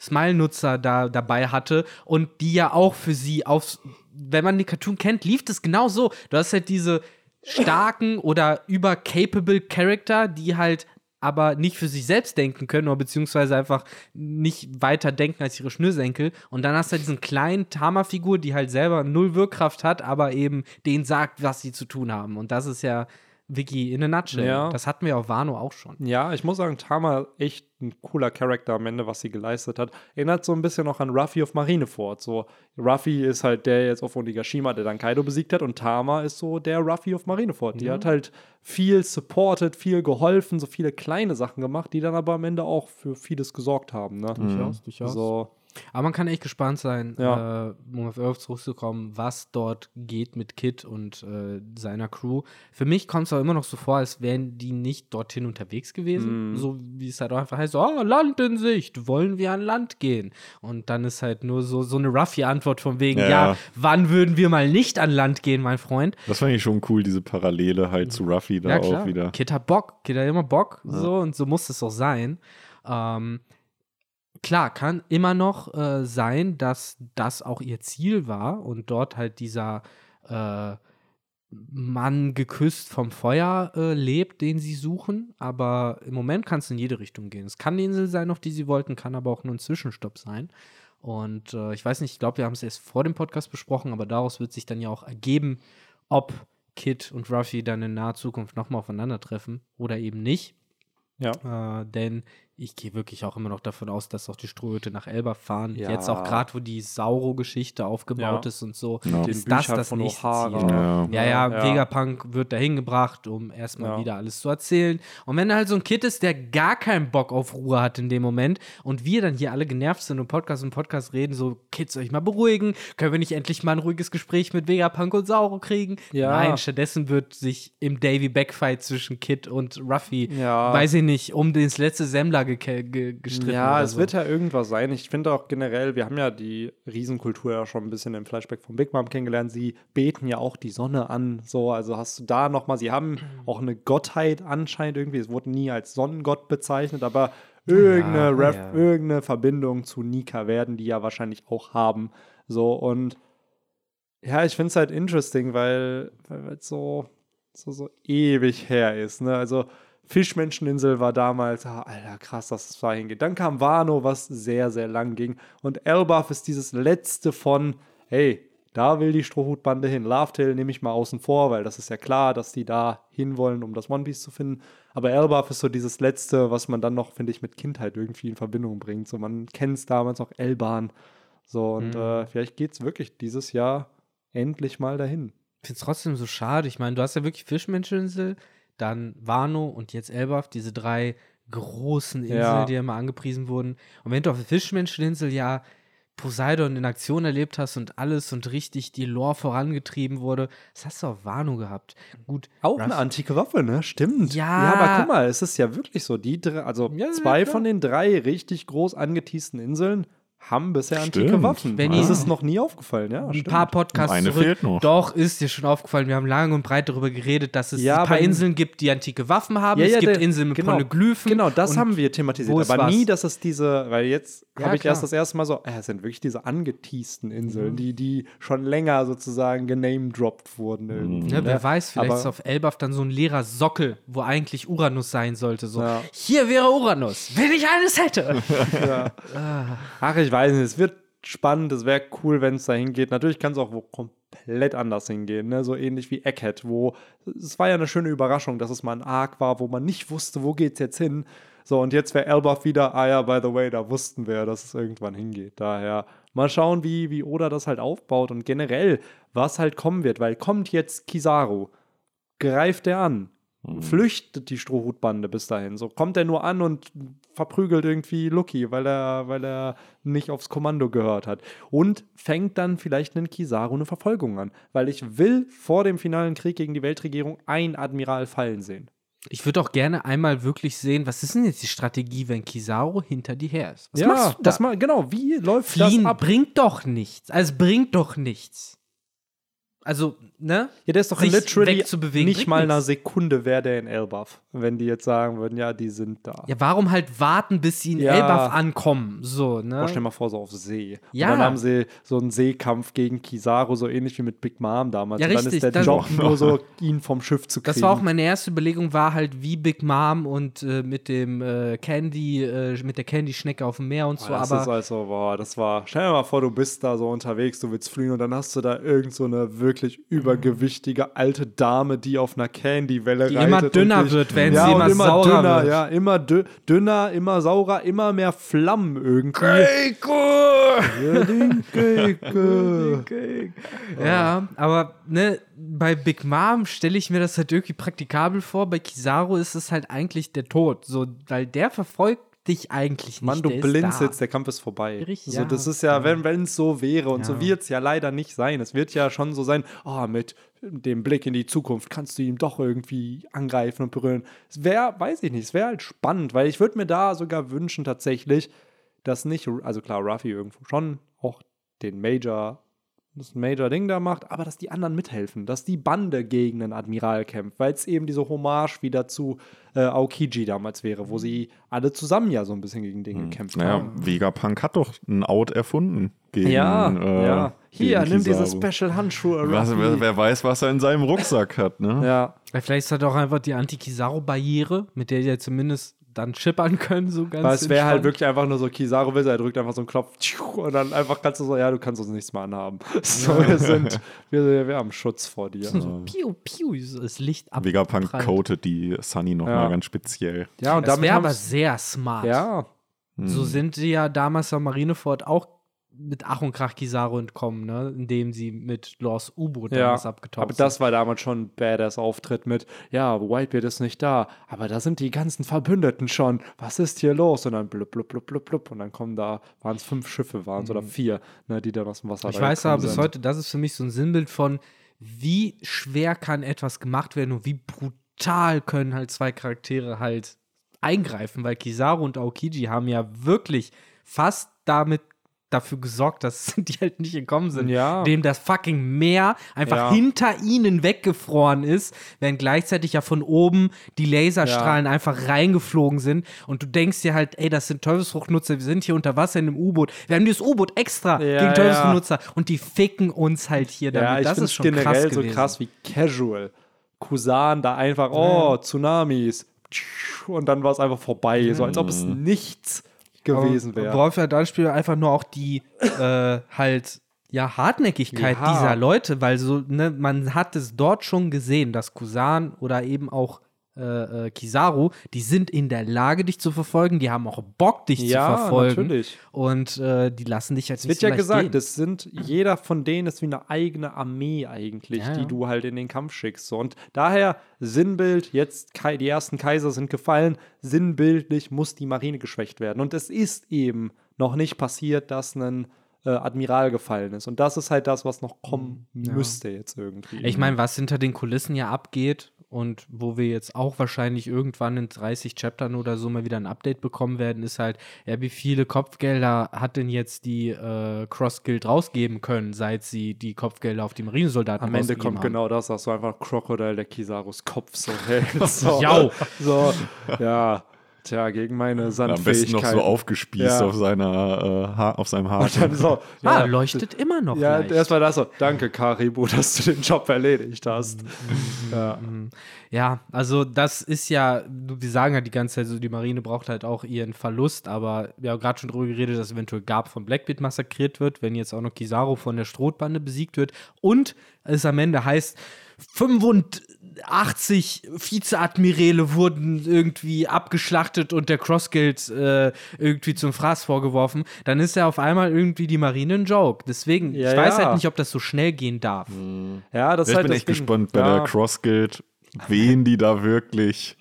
Smile-Nutzer da dabei hatte und die ja auch für sie auf, wenn man den Cartoon kennt, lief das genau so. Du hast halt diese starken oder über-capable Charakter, die halt aber nicht für sich selbst denken können oder beziehungsweise einfach nicht weiter denken als ihre Schnürsenkel. Und dann hast du halt diesen kleinen Tama-Figur, die halt selber null Wirkkraft hat, aber eben denen sagt, was sie zu tun haben. Und das ist ja Vicky in a nutshell. Ja. Das hatten wir auf Wano auch schon. Ja, ich muss sagen, Tama echt ein cooler Charakter am Ende, was sie geleistet hat. Erinnert so ein bisschen noch an Ruffy auf Marineford. So, Ruffy ist halt der jetzt auf Onigashima, der dann Kaido besiegt hat, und Tama ist so der Ruffy auf Marineford. Die hat halt viel supported, viel geholfen, so viele kleine Sachen gemacht, die dann aber am Ende auch für vieles gesorgt haben. Ne? Durchaus, durchaus. So, Aber man kann echt gespannt sein, Ja. äh, um auf Earth zurückzukommen, was dort geht mit Kid und äh, seiner Crew. Für mich kommt es auch immer noch so vor, als wären die nicht dorthin unterwegs gewesen. Mhm. So wie es halt auch einfach heißt, oh, Land in Sicht, wollen wir an Land gehen? Und dann ist halt nur so, so eine Ruffy-Antwort von wegen, Ja. ja. wann würden wir mal nicht an Land gehen, mein Freund? Das fand ich schon cool, diese Parallele halt zu Ruffy da ja, auch wieder. Kid hat Bock, Kid hat immer Bock, so und so muss es auch sein. Ähm, klar, kann immer noch äh, sein, dass das auch ihr Ziel war und dort halt dieser äh, Mann geküsst vom Feuer äh, lebt, den sie suchen. Aber im Moment kann es in jede Richtung gehen. Es kann die Insel sein, auf die sie wollten, kann aber auch nur ein Zwischenstopp sein. Und äh, ich weiß nicht, ich glaube, wir haben es erst vor dem Podcast besprochen, aber daraus wird sich dann ja auch ergeben, ob Kid und Ruffy dann in naher Zukunft nochmal aufeinandertreffen oder eben nicht. ja. Äh, denn ich gehe wirklich auch immer noch davon aus, dass auch die Strohhütte nach Elba fahren. Ja. Jetzt auch gerade, wo die Sauro-Geschichte aufgebaut Ja. ist und so, Ja. ist das das von nächste O'Hara. Ziel. Ja. Ja, ja, Ja. Vegapunk wird dahin gebracht, um erstmal Ja. wieder alles zu erzählen. Und wenn da halt so ein Kid ist, der gar keinen Bock auf Ruhe hat in dem Moment und wir dann hier alle genervt sind und Podcast und Podcast reden, so, Kids, euch mal beruhigen, können wir nicht endlich mal ein ruhiges Gespräch mit Vegapunk und Sauro kriegen? Ja. Nein, stattdessen wird sich im Davy Backfight zwischen Kid und Ruffy, Ja. weiß ich nicht, um das letzte Semmler ge ge gestritten. Ja, es so. wird ja irgendwas sein. Ich finde auch generell, wir haben ja die Riesenkultur ja schon ein bisschen im Flashback von Big Mom kennengelernt. Sie beten ja auch die Sonne an. So, also hast du da nochmal, sie haben auch eine Gottheit anscheinend irgendwie. Es wurde nie als Sonnengott bezeichnet, aber irgendeine, Ja, Ref, ja. irgendeine Verbindung zu Nika werden die ja wahrscheinlich auch haben. So, und ja, ich finde es halt interesting, weil, weil es so, so, so ewig her ist. Ne? Also Fischmenscheninsel war damals, ah, Alter, krass, dass es da hingeht. Dann kam Wano, was sehr, sehr lang ging. Und Elbaf ist dieses letzte von, hey, da will die Strohhutbande hin. Lovetail nehme ich mal außen vor, weil das ist ja klar, dass die da hinwollen, um das One Piece zu finden. Aber Elbaf ist so dieses letzte, was man dann noch, finde ich, mit Kindheit irgendwie in Verbindung bringt. So, man kennt es damals noch Elban. So, und Mhm. äh, vielleicht geht es wirklich dieses Jahr endlich mal dahin. Ich finde es trotzdem so schade. Ich meine, du hast ja wirklich Fischmenscheninsel, dann Wano und jetzt Elbaf, diese drei großen Inseln, Ja. die immer angepriesen wurden. Und wenn du auf der Fischmenscheninsel ja Poseidon in Aktion erlebt hast und alles und richtig die Lore vorangetrieben wurde, das hast du auf Wano gehabt. Gut, Auch Ruff- eine antike Waffe, ne? Stimmt. Ja. Ja, aber guck mal, es ist ja wirklich so. Die drei, also Ja, zwei von den drei richtig groß angeteasten Inseln haben bisher antike Stimmt. Waffen. Wenn das ich- ist noch nie aufgefallen, ja. ein stimmt. paar Podcasts Eine zurück. fehlt noch. Doch, ist dir schon aufgefallen. Wir haben lange und breit darüber geredet, dass es Ja, ein paar Inseln gibt, die antike Waffen haben. Ja, es ja, gibt der- Inseln mit genau, Poneglyphen. Genau, das haben wir thematisiert. Aber nie, dass es diese, weil jetzt Ja, habe ich erst klar. das erste Mal so, äh, es sind wirklich diese angeteasten Inseln, Mhm. die, die schon länger sozusagen genamedroppt wurden. Irgendwie, Ja, wer ne? weiß, vielleicht Aber- ist auf Elbaf dann so ein leerer Sockel, wo eigentlich Uranus sein sollte. So, Ja. hier wäre Uranus, wenn ich alles hätte. Ach, ich weiß nicht, es wird spannend, es wäre cool, wenn es da hingeht. Natürlich kann es auch wo komplett anders hingehen, ne? so ähnlich wie Egghead, wo es war ja eine schöne Überraschung, dass es mal ein Arc war, wo man nicht wusste, wo geht's jetzt hin. So, und jetzt wäre Elbaf wieder, ah ja, by the way, da wussten wir, dass es irgendwann hingeht. Daher mal schauen, wie, wie Oda das halt aufbaut und generell, was halt kommen wird, weil kommt jetzt Kizaru, greift er an, flüchtet die Strohhutbande bis dahin. So kommt er nur an und verprügelt irgendwie Lucky, weil er, weil er nicht aufs Kommando gehört hat. Und fängt dann vielleicht einen Kizaru eine Verfolgung an. Weil ich will vor dem finalen Krieg gegen die Weltregierung ein Admiral fallen sehen. Ich würde auch gerne einmal wirklich sehen, was ist denn jetzt die Strategie, wenn Kizaru hinter dir her ist? Was ja, machst du da? das mal, genau, wie läuft Fliehen das ab? bringt doch nichts. Also bringt doch nichts. Also, ne? Ja, der ist doch literally wegzubewegen nicht mal eine nichts. Sekunde wäre der in Elbaf, wenn die jetzt sagen würden, ja, die sind da. Ja, warum halt warten, bis sie in Ja. Elbaf ankommen? So, ne? Boah, stell mal vor, so auf See. Ja. Und dann haben sie so einen Seekampf gegen Kizaru, so ähnlich wie mit Big Mom damals. Ja, und dann richtig, ist der Job nur so, ihn vom Schiff zu kriegen. Das war auch meine erste Überlegung, war halt wie Big Mom und äh, mit dem äh, Candy, äh, mit der Candy-Schnecke auf dem Meer und so, das aber ist also, boah, das war, stell dir mal vor, du bist da so unterwegs, du willst fliegen und dann hast du da irgend so eine wirklich übergewichtige alte Dame, die auf einer Candy-Welle Die reitet. immer dünner wird, wenn ja, sie immer immer saurer dünner, wird. Ja, immer dü dünner, immer saurer, immer mehr Flammen irgendwie. Ja, den Keiko. Ja, aber ne, bei Big Mom stelle ich mir das halt irgendwie praktikabel vor. Bei Kizaru ist es halt eigentlich der Tod, so, weil der verfolgt dich eigentlich nicht. Mann, du der blinzelst, der Kampf ist vorbei. Richtig, so, ja. das ist ja, wenn es so wäre und so Ja. wird es ja leider nicht sein. Es wird ja schon so sein, oh, mit dem Blick in die Zukunft kannst du ihn doch irgendwie angreifen und berühren. Es wäre, weiß ich nicht, es wäre halt spannend, weil ich würde mir da sogar wünschen tatsächlich, dass nicht, also klar, Ruffy irgendwo schon auch den Major das Major-Ding da macht, aber dass die anderen mithelfen, dass die Bande gegen den Admiral kämpft, weil es eben diese Hommage wieder zu äh, Aokiji damals wäre, wo sie alle zusammen ja so ein bisschen gegen den gekämpft Naja, haben. Vegapunk hat doch ein Out erfunden gegen. Ja, äh, ja. Hier, gegen nimm diese Kizaru. Special-Handschuhe. Was, wer, wer weiß, was er in seinem Rucksack hat, ne? Ja, Vielleicht ist das auch einfach die Anti-Kizaru-Barriere, mit der die zumindest dann chippern können, so ganz weil es wäre halt wirklich einfach nur so, Kizaru will, er drückt einfach so einen Knopf und dann einfach kannst du so, ja, du kannst uns nichts mehr anhaben. So, wir sind, wir, wir haben Schutz vor dir. so piu, piu, so das Licht ab. Vegapunk coatet die Sunny nochmal Ja. ganz speziell. Ja, und Das damit wäre aber sehr smart. ja, So sind sie ja damals am Marineford auch mit Ach und Krach Kizaru entkommen, ne? indem sie mit Lors U-Boot Ja, damals abgetaucht aber das war damals schon ein badass Auftritt mit, ja, Whitebeard ist nicht da, aber da sind die ganzen Verbündeten schon. Was ist hier los? Und dann blub, blub, blub, blub, blub. Und dann kommen da, waren es fünf Schiffe, waren es oder vier, ne, die dann aus dem Wasser Ich weiß aber bis sind. heute, das ist für mich so ein Sinnbild von, wie schwer kann etwas gemacht werden und wie brutal können halt zwei Charaktere halt eingreifen, weil Kizaru und Aokiji haben ja wirklich fast damit dafür gesorgt, dass die halt nicht gekommen sind, Ja. dem das fucking Meer einfach Ja. hinter ihnen weggefroren ist, während gleichzeitig ja von oben die Laserstrahlen einfach reingeflogen sind und du denkst dir halt, ey, das sind Teufelsfruchtnutzer, wir sind hier unter Wasser in einem U-Boot, wir haben dieses U-Boot extra Ja, gegen ja. Teufelsfruchtnutzer und die ficken uns halt hier damit. Ja, ich das finde ist schon generell krass so gewesen. krass wie casual. Kusan da einfach, oh, Tsunamis. Und dann war es einfach vorbei, so als ob es nichts gewesen wäre. Worauf wir da spielen einfach nur auch die äh, halt ja Hartnäckigkeit Ja. dieser Leute, weil so ne, man hat es dort schon gesehen, dass Kusan oder eben auch äh, äh, Kizaru, die sind in der Lage, dich zu verfolgen, die haben auch Bock, dich Ja, zu verfolgen. natürlich. Und äh, die lassen dich jetzt Es nicht wird so ja gesagt, gehen. es sind, jeder von denen ist wie eine eigene Armee eigentlich, Ja, ja. die du halt in den Kampf schickst. Und daher Sinnbild, jetzt die ersten Kaiser sind gefallen, sinnbildlich muss die Marine geschwächt werden. Und es ist eben noch nicht passiert, dass ein äh, Admiral gefallen ist. Und das ist halt das, was noch kommen müsste jetzt irgendwie. Ich meine, was hinter den Kulissen ja abgeht und wo wir jetzt auch wahrscheinlich irgendwann in 30 Chaptern oder so mal wieder ein Update bekommen werden, ist halt, ja, wie viele Kopfgelder hat denn jetzt die äh, Cross Guild rausgeben können, seit sie die Kopfgelder auf die Marinesoldaten Am Ende kommt haben. genau das, dass du einfach Crocodile der Kisarus Kopf so hältst. So, Jau. so, ja. Tja, gegen meine Am besten Sandfähigkeit. noch so aufgespießt Ja. auf, seiner, äh, ha auf seinem dann so, Ah, ja, leuchtet immer noch Ja, leicht. erstmal das so. Danke, Karibu, dass du den Job erledigt hast. ja. Ja, also das ist ja, wir sagen ja die ganze Zeit so, die Marine braucht halt auch ihren Verlust, aber wir haben gerade schon drüber geredet, dass eventuell Gab von Blackbeard massakriert wird, wenn jetzt auch noch Kizaru von der Strohbande besiegt wird und es am Ende heißt, 85 Vizeadmiräle wurden irgendwie abgeschlachtet und der Crossguild äh, irgendwie zum Fraß vorgeworfen, dann ist ja auf einmal irgendwie die Marine ein Joke. Deswegen, Ja, ich weiß ja. halt nicht, ob das so schnell gehen darf. ja, das ist ich halt bin das echt Ding. gespannt bei ja. der Cross Guild, wen die da wirklich.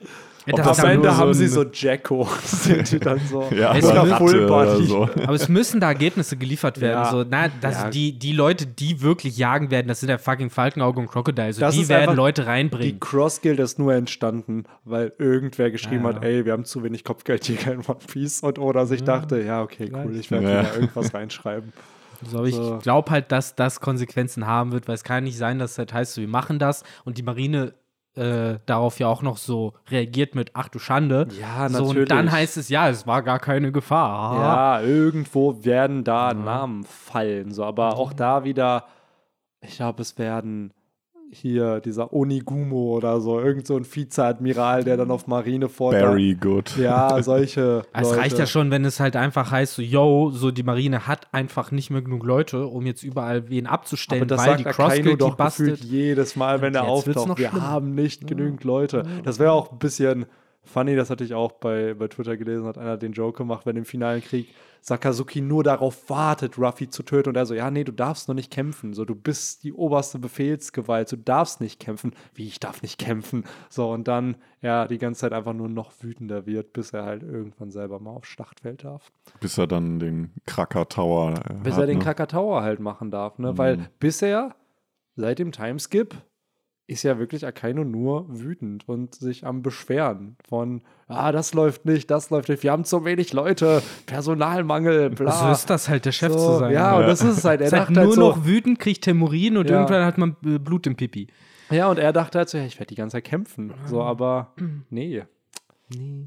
Ja, Ob das Am Ende haben so sie so Jacko. sind die dann so. Ja, Es oder müssen- Ratte Full oder Body. so. Aber es müssen da Ergebnisse geliefert werden. Ja. So, na, dass Ja. die, die Leute, die wirklich jagen werden, das sind der fucking Falkenauge und Crocodile. So, Das die werden Leute Die reinbringen. Cross Guild ist nur entstanden, weil irgendwer geschrieben Ja. hat, ey, wir haben zu wenig Kopfgeldjäger in One Piece und oder sich dachte, ja, okay, cool, ich werde Ja. irgendwas reinschreiben. So, aber ich So. glaube halt, dass das Konsequenzen haben wird, weil es kann nicht sein, dass es halt heißt, so, wir machen das und die Marine äh, darauf ja auch noch so reagiert mit, ach du Schande. Ja, So, natürlich. und dann heißt es, ja, es war gar keine Gefahr. Ja, irgendwo werden da Namen fallen. So, aber auch da wieder, ich glaube, es werden hier dieser Onigumo oder so, irgend so ein Vizeadmiral, der dann auf Marineford. Very good. Ja, solche. Es reicht ja schon, wenn es halt einfach heißt, so, yo, so die Marine hat einfach nicht mehr genug Leute, um jetzt überall wen abzustellen, Aber das weil sagt die Crossguild die bastet. jedes Mal, wenn er auftaucht. noch Wir haben nicht genügend Leute. Das wäre auch ein bisschen funny, das hatte ich auch bei, bei Twitter gelesen, hat einer den Joke gemacht, wenn im finalen Krieg Sakazuki nur darauf wartet, Ruffy zu töten und er so, ja, nee, du darfst noch nicht kämpfen. So, du bist die oberste Befehlsgewalt, du darfst nicht kämpfen. Wie, ich darf nicht kämpfen? So, und dann, ja, die ganze Zeit einfach nur noch wütender wird, bis er halt irgendwann selber mal aufs Schlachtfeld darf. Bis er dann den Kracker Tower. äh, Bis hat, er den ne? Krakatower halt machen darf, ne? Weil bisher, seit dem Timeskip, ist ja wirklich Akainu nur wütend und sich am Beschweren von, ah, das läuft nicht, das läuft nicht, wir haben zu wenig Leute, Personalmangel, bla. So ist das halt, der Chef So, zu sein. Ja, und das ist es halt. Er Ist halt dachte nur halt so, noch wütend, kriegt Temurin und Ja. irgendwann hat man äh, Blut im Pipi. ja, und er dachte halt so, ja, ich werde die ganze Zeit kämpfen. So, aber nee.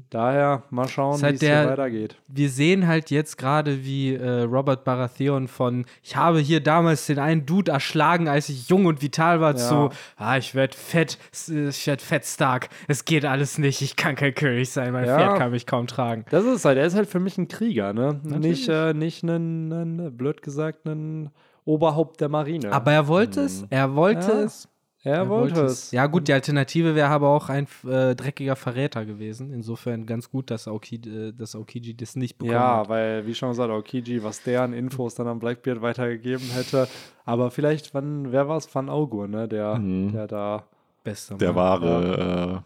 Daher mal schauen, Ist wie halt es weitergeht. Wir sehen halt jetzt gerade, wie äh, Robert Baratheon von ich habe hier damals den einen Dude erschlagen, als ich jung und vital war, Ja. zu ah, ich werde fett, ich werde fett stark. Es geht alles nicht, ich kann kein König sein, mein Ja. Pferd kann mich kaum tragen. Das ist halt, er ist halt für mich ein Krieger, ne? Nicht, äh, nicht blöd gesagt, ein Oberhaupt der Marine. Aber er wollte es, er wollte Ja. es. Er, wollte es. Ja, gut, die Alternative wäre aber auch ein äh, dreckiger Verräter gewesen. Insofern ganz gut, dass Aokiji, äh, dass Aokiji das nicht bekommen Ja, hat. weil, wie schon gesagt, Aokiji, was der an Infos dann an Blackbeard weitergegeben hätte. Aber vielleicht, wann, wer war es? Van Augur, ne? Der, der da. Bester Der Mann. wahre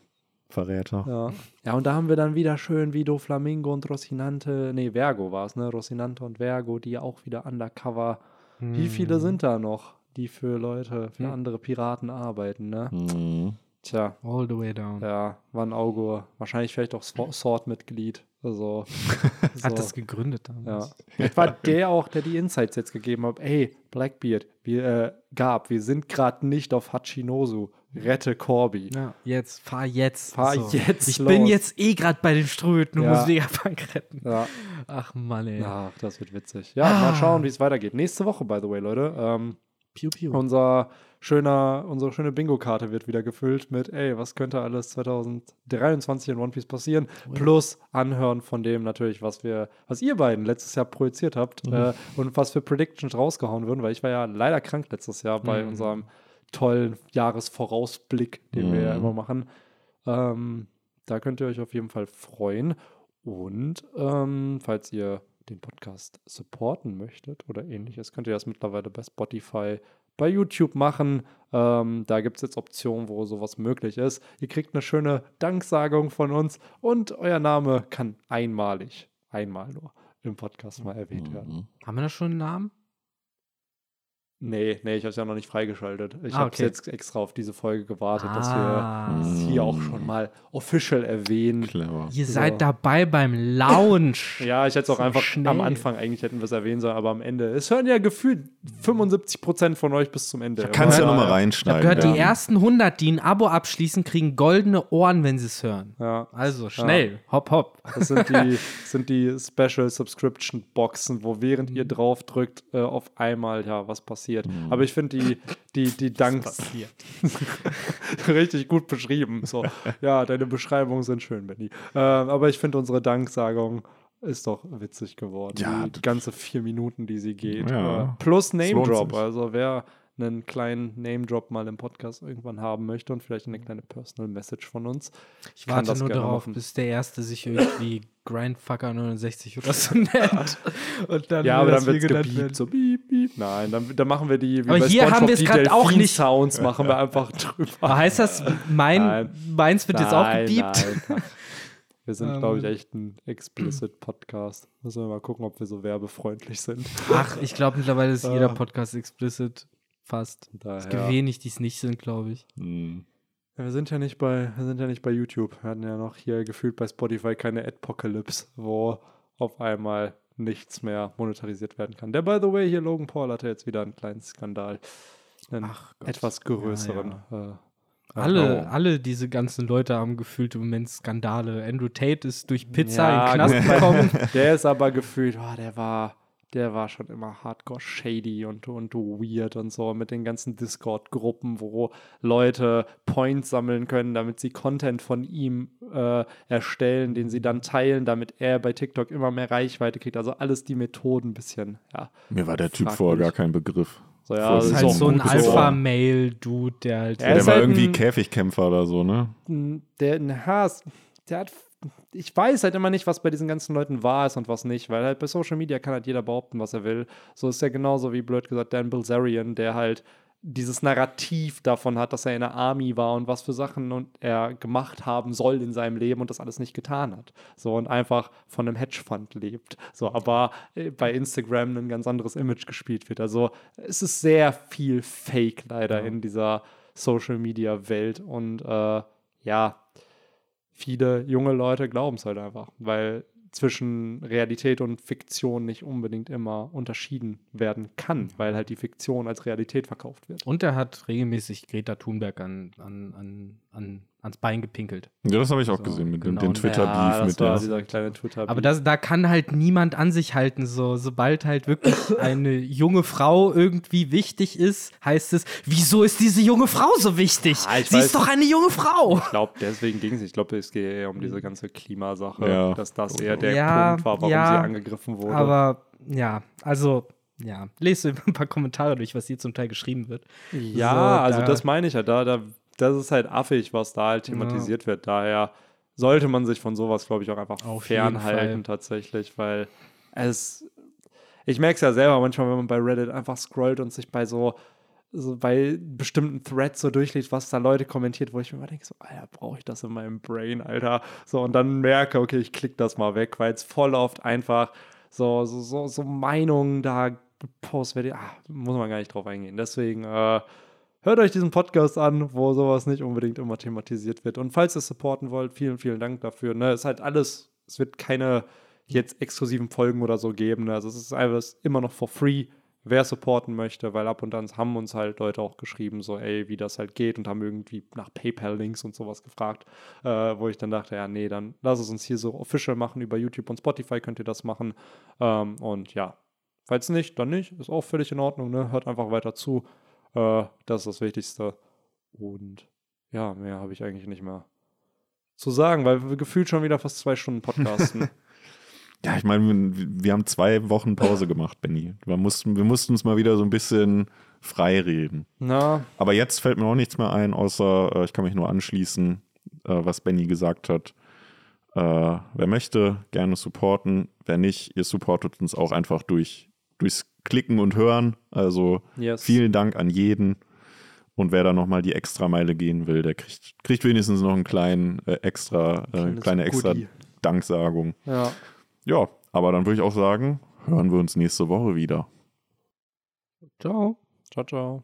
äh, Verräter. Ja. ja, und da haben wir dann wieder schön Vido Flamingo und Rocinante, nee, Vergo war es, ne? Rocinante und Vergo, die auch wieder undercover. Wie viele sind da noch, die für Leute, für andere Piraten arbeiten, ne? Mhm. Tja. All the way down. Ja, Van Augur. Wahrscheinlich vielleicht auch Sw- Sword-Mitglied. Also, so. Hat das gegründet ja. damals. Vielleicht war der auch, der die Insights jetzt gegeben hat. Ey, Blackbeard, wir, äh, Gab, wir sind gerade nicht auf Hachinosu. Rette Corby. Ja, jetzt, fahr jetzt. Fahr jetzt Ich los. bin jetzt eh gerade bei den Ströten und Ja. muss Vegapunk retten. Ja. Ach Mann, ey. Ach, das wird witzig. Ja, mal schauen, wie es weitergeht. Nächste Woche, by the way, Leute. Ähm, Piu, piu. unser schöner, unsere schöne Bingo-Karte wird wieder gefüllt mit, ey, was könnte alles 2023 in One Piece passieren? Plus anhören von dem natürlich, was wir, was ihr beiden letztes Jahr projiziert habt äh, und was für Predictions rausgehauen würden, weil ich war ja leider krank letztes Jahr bei unserem tollen Jahresvorausblick, den wir ja immer machen. Ähm, da könnt ihr euch auf jeden Fall freuen. Und ähm, falls ihr den Podcast supporten möchtet oder ähnliches, könnt ihr das mittlerweile bei Spotify, bei YouTube machen. Ähm, da gibt es jetzt Optionen, wo sowas möglich ist. Ihr kriegt eine schöne Danksagung von uns und euer Name kann einmalig, einmal nur im Podcast mal erwähnt werden. Haben wir da schon einen Namen? Nee, nee, ich habe es ja noch nicht freigeschaltet. Ich Ah, habe okay. jetzt extra auf diese Folge gewartet, dass Ah. wir es hier auch schon mal official erwähnen. Clever. Ihr So. seid dabei beim Lounge. Ja, ich hätte es auch So einfach schnell. am Anfang eigentlich hätten wir es erwähnen sollen, aber am Ende. Es hören ja gefühlt 75% von euch bis zum Ende. Kannst ja nochmal Ich habe reinschneiden. gehört, ja. die ersten 100, die ein Abo abschließen, kriegen goldene Ohren, wenn sie es hören. Ja. Also schnell, hopp, hopp. Das sind die, sind die Special Subscription Boxen, wo während ihr drauf drückt, äh, auf einmal ja was passiert. Aber ich finde die, die, die Danks richtig gut beschrieben. So, ja, deine Beschreibungen sind schön, Benny. Ähm, aber ich finde unsere Danksagung ist doch witzig geworden. Ja, die ganze vier Minuten, die sie geht. Ja. Äh, plus Name Drop. Also wer einen kleinen Name Drop mal im Podcast irgendwann haben möchte und vielleicht eine kleine Personal Message von uns. Ich kann warte das nur darauf, machen. bis der Erste sich irgendwie Grindfucker 69 oder so nennt. Und dann Ja, aber dann wird gebiebt, werden. so piep, piep. Nein, dann, dann machen wir die, wie Aber bei hier haben wir es grad auch nicht. Sounds machen wir einfach drüber. Aber heißt das, mein, Nein. meins wird jetzt auch Nein, gebiebt? nein. Wir sind, Ähm. glaube ich, echt ein explicit Podcast. Müssen wir mal gucken, ob wir so werbefreundlich sind. Ach, ich glaube mittlerweile ist Ah. jeder Podcast explicit. Fast. Es gibt Daher. wenig, die es nicht sind, glaube ich. Hm. Ja, wir sind ja nicht bei, wir sind ja nicht bei YouTube. Wir hatten ja noch hier gefühlt bei Spotify keine Adpocalypse, wo auf einmal nichts mehr monetarisiert werden kann. Der, by the way, hier Logan Paul hatte jetzt wieder einen kleinen Skandal. Einen Ach Gott. etwas größeren. Äh, Alle, Oh. alle diese ganzen Leute haben gefühlt im Moment Skandale. Andrew Tate ist durch Pizza Ja, in den Knast gekommen. Der ist aber gefühlt, oh, der war, der war schon immer hardcore shady und, und weird und so mit den ganzen Discord-Gruppen, wo Leute Points sammeln können, damit sie Content von ihm äh, erstellen, den sie dann teilen, damit er bei TikTok immer mehr Reichweite kriegt. Also alles die Methoden ein bisschen, ja. Mir war der Typ vorher gar kein Begriff. So, ja, Das ist halt so ein Alpha-Male-Dude, der halt. Er der war halt irgendwie Käfigkämpfer oder so, ne? der, na, der hat, ich weiß halt immer nicht, was bei diesen ganzen Leuten wahr ist und was nicht, weil halt bei Social Media kann halt jeder behaupten, was er will. So ist ja genauso wie blöd gesagt Dan Bilzerian, der halt dieses Narrativ davon hat, dass er in der Army war und was für Sachen und er gemacht haben soll in seinem Leben und das alles nicht getan hat. So und einfach von einem Hedgefund lebt. So, aber äh, bei Instagram ein ganz anderes Image gespielt wird. Also es ist sehr viel Fake leider in dieser Social Media Welt und äh, ja, viele junge Leute glauben es halt einfach, weil zwischen Realität und Fiktion nicht unbedingt immer unterschieden werden kann, weil halt die Fiktion als Realität verkauft wird. Und er hat regelmäßig Greta Thunberg an, an, an, an, ans Bein gepinkelt. Ja, das habe ich auch So, gesehen mit dem, genau. dem Twitter-Beef das mit war der. dieser kleine twitter Aber das, da kann halt niemand an sich halten. So, sobald halt wirklich eine junge Frau irgendwie wichtig ist, heißt es, wieso ist diese junge Frau so wichtig? Ah, Sie weiß- ist doch eine junge Frau. Ich glaube, deswegen ging es. Ich glaube, es geht eher um diese ganze Klimasache, Ja. dass das eher der Ja, Punkt war, warum ja, sie angegriffen wurde. Aber ja, also, ja, lest ein paar Kommentare durch, was hier zum Teil geschrieben wird. Ja, So, also da- das meine ich ja. Da, da, das ist halt affig, was da halt thematisiert wird. Daher sollte man sich von sowas, glaube ich, auch einfach Auf fernhalten tatsächlich, weil es. Ich merke es ja selber manchmal, wenn man bei Reddit einfach scrollt und sich bei so, so bei bestimmten Threads so durchliest, was da Leute kommentiert, wo ich mir immer denke, so, Alter, brauche ich das in meinem Brain, Alter? So, und dann merke, okay, ich klicke das mal weg, weil es voll oft einfach so, so, so, so Meinungen da gepostet werden. Ah, muss man gar nicht drauf eingehen. Deswegen, äh, Hört euch diesen Podcast an, wo sowas nicht unbedingt immer thematisiert wird. Und falls ihr supporten wollt, vielen, vielen Dank dafür. Ne? Es ist halt alles, es wird keine jetzt exklusiven Folgen oder so geben. Ne? Also es ist einfach immer noch for free, wer supporten möchte, weil ab und an haben uns halt Leute auch geschrieben, so ey, wie das halt geht und haben irgendwie nach PayPal-Links und sowas gefragt, äh, wo ich dann dachte, ja, nee, dann lass es uns hier so official machen. Über YouTube und Spotify könnt ihr das machen. Ähm, und ja, falls nicht, dann nicht. Ist auch völlig in Ordnung. Ne? Hört einfach weiter zu. Äh, das ist das Wichtigste. Und ja, mehr habe ich eigentlich nicht mehr zu sagen, weil wir gefühlt schon wieder fast zwei Stunden podcasten. Ja, ich meine, wir, wir haben zwei Wochen Pause gemacht, Benny. Wir mussten, wir mussten uns mal wieder so ein bisschen frei reden. Na, Aber jetzt fällt mir auch nichts mehr ein, außer äh, ich kann mich nur anschließen, äh, was Benny gesagt hat. Äh, wer möchte, gerne supporten. Wer nicht, ihr supportet uns auch einfach durch, durchs Klicken und Hören. Also yes. vielen Dank an jeden. Und wer da nochmal die Extrameile gehen will, der kriegt, kriegt wenigstens noch einen kleinen äh, extra, äh, Kleines kleine extra Goodie. Danksagung. Ja. Ja, aber dann würde ich auch sagen, hören wir uns nächste Woche wieder. Ciao. Ciao, ciao.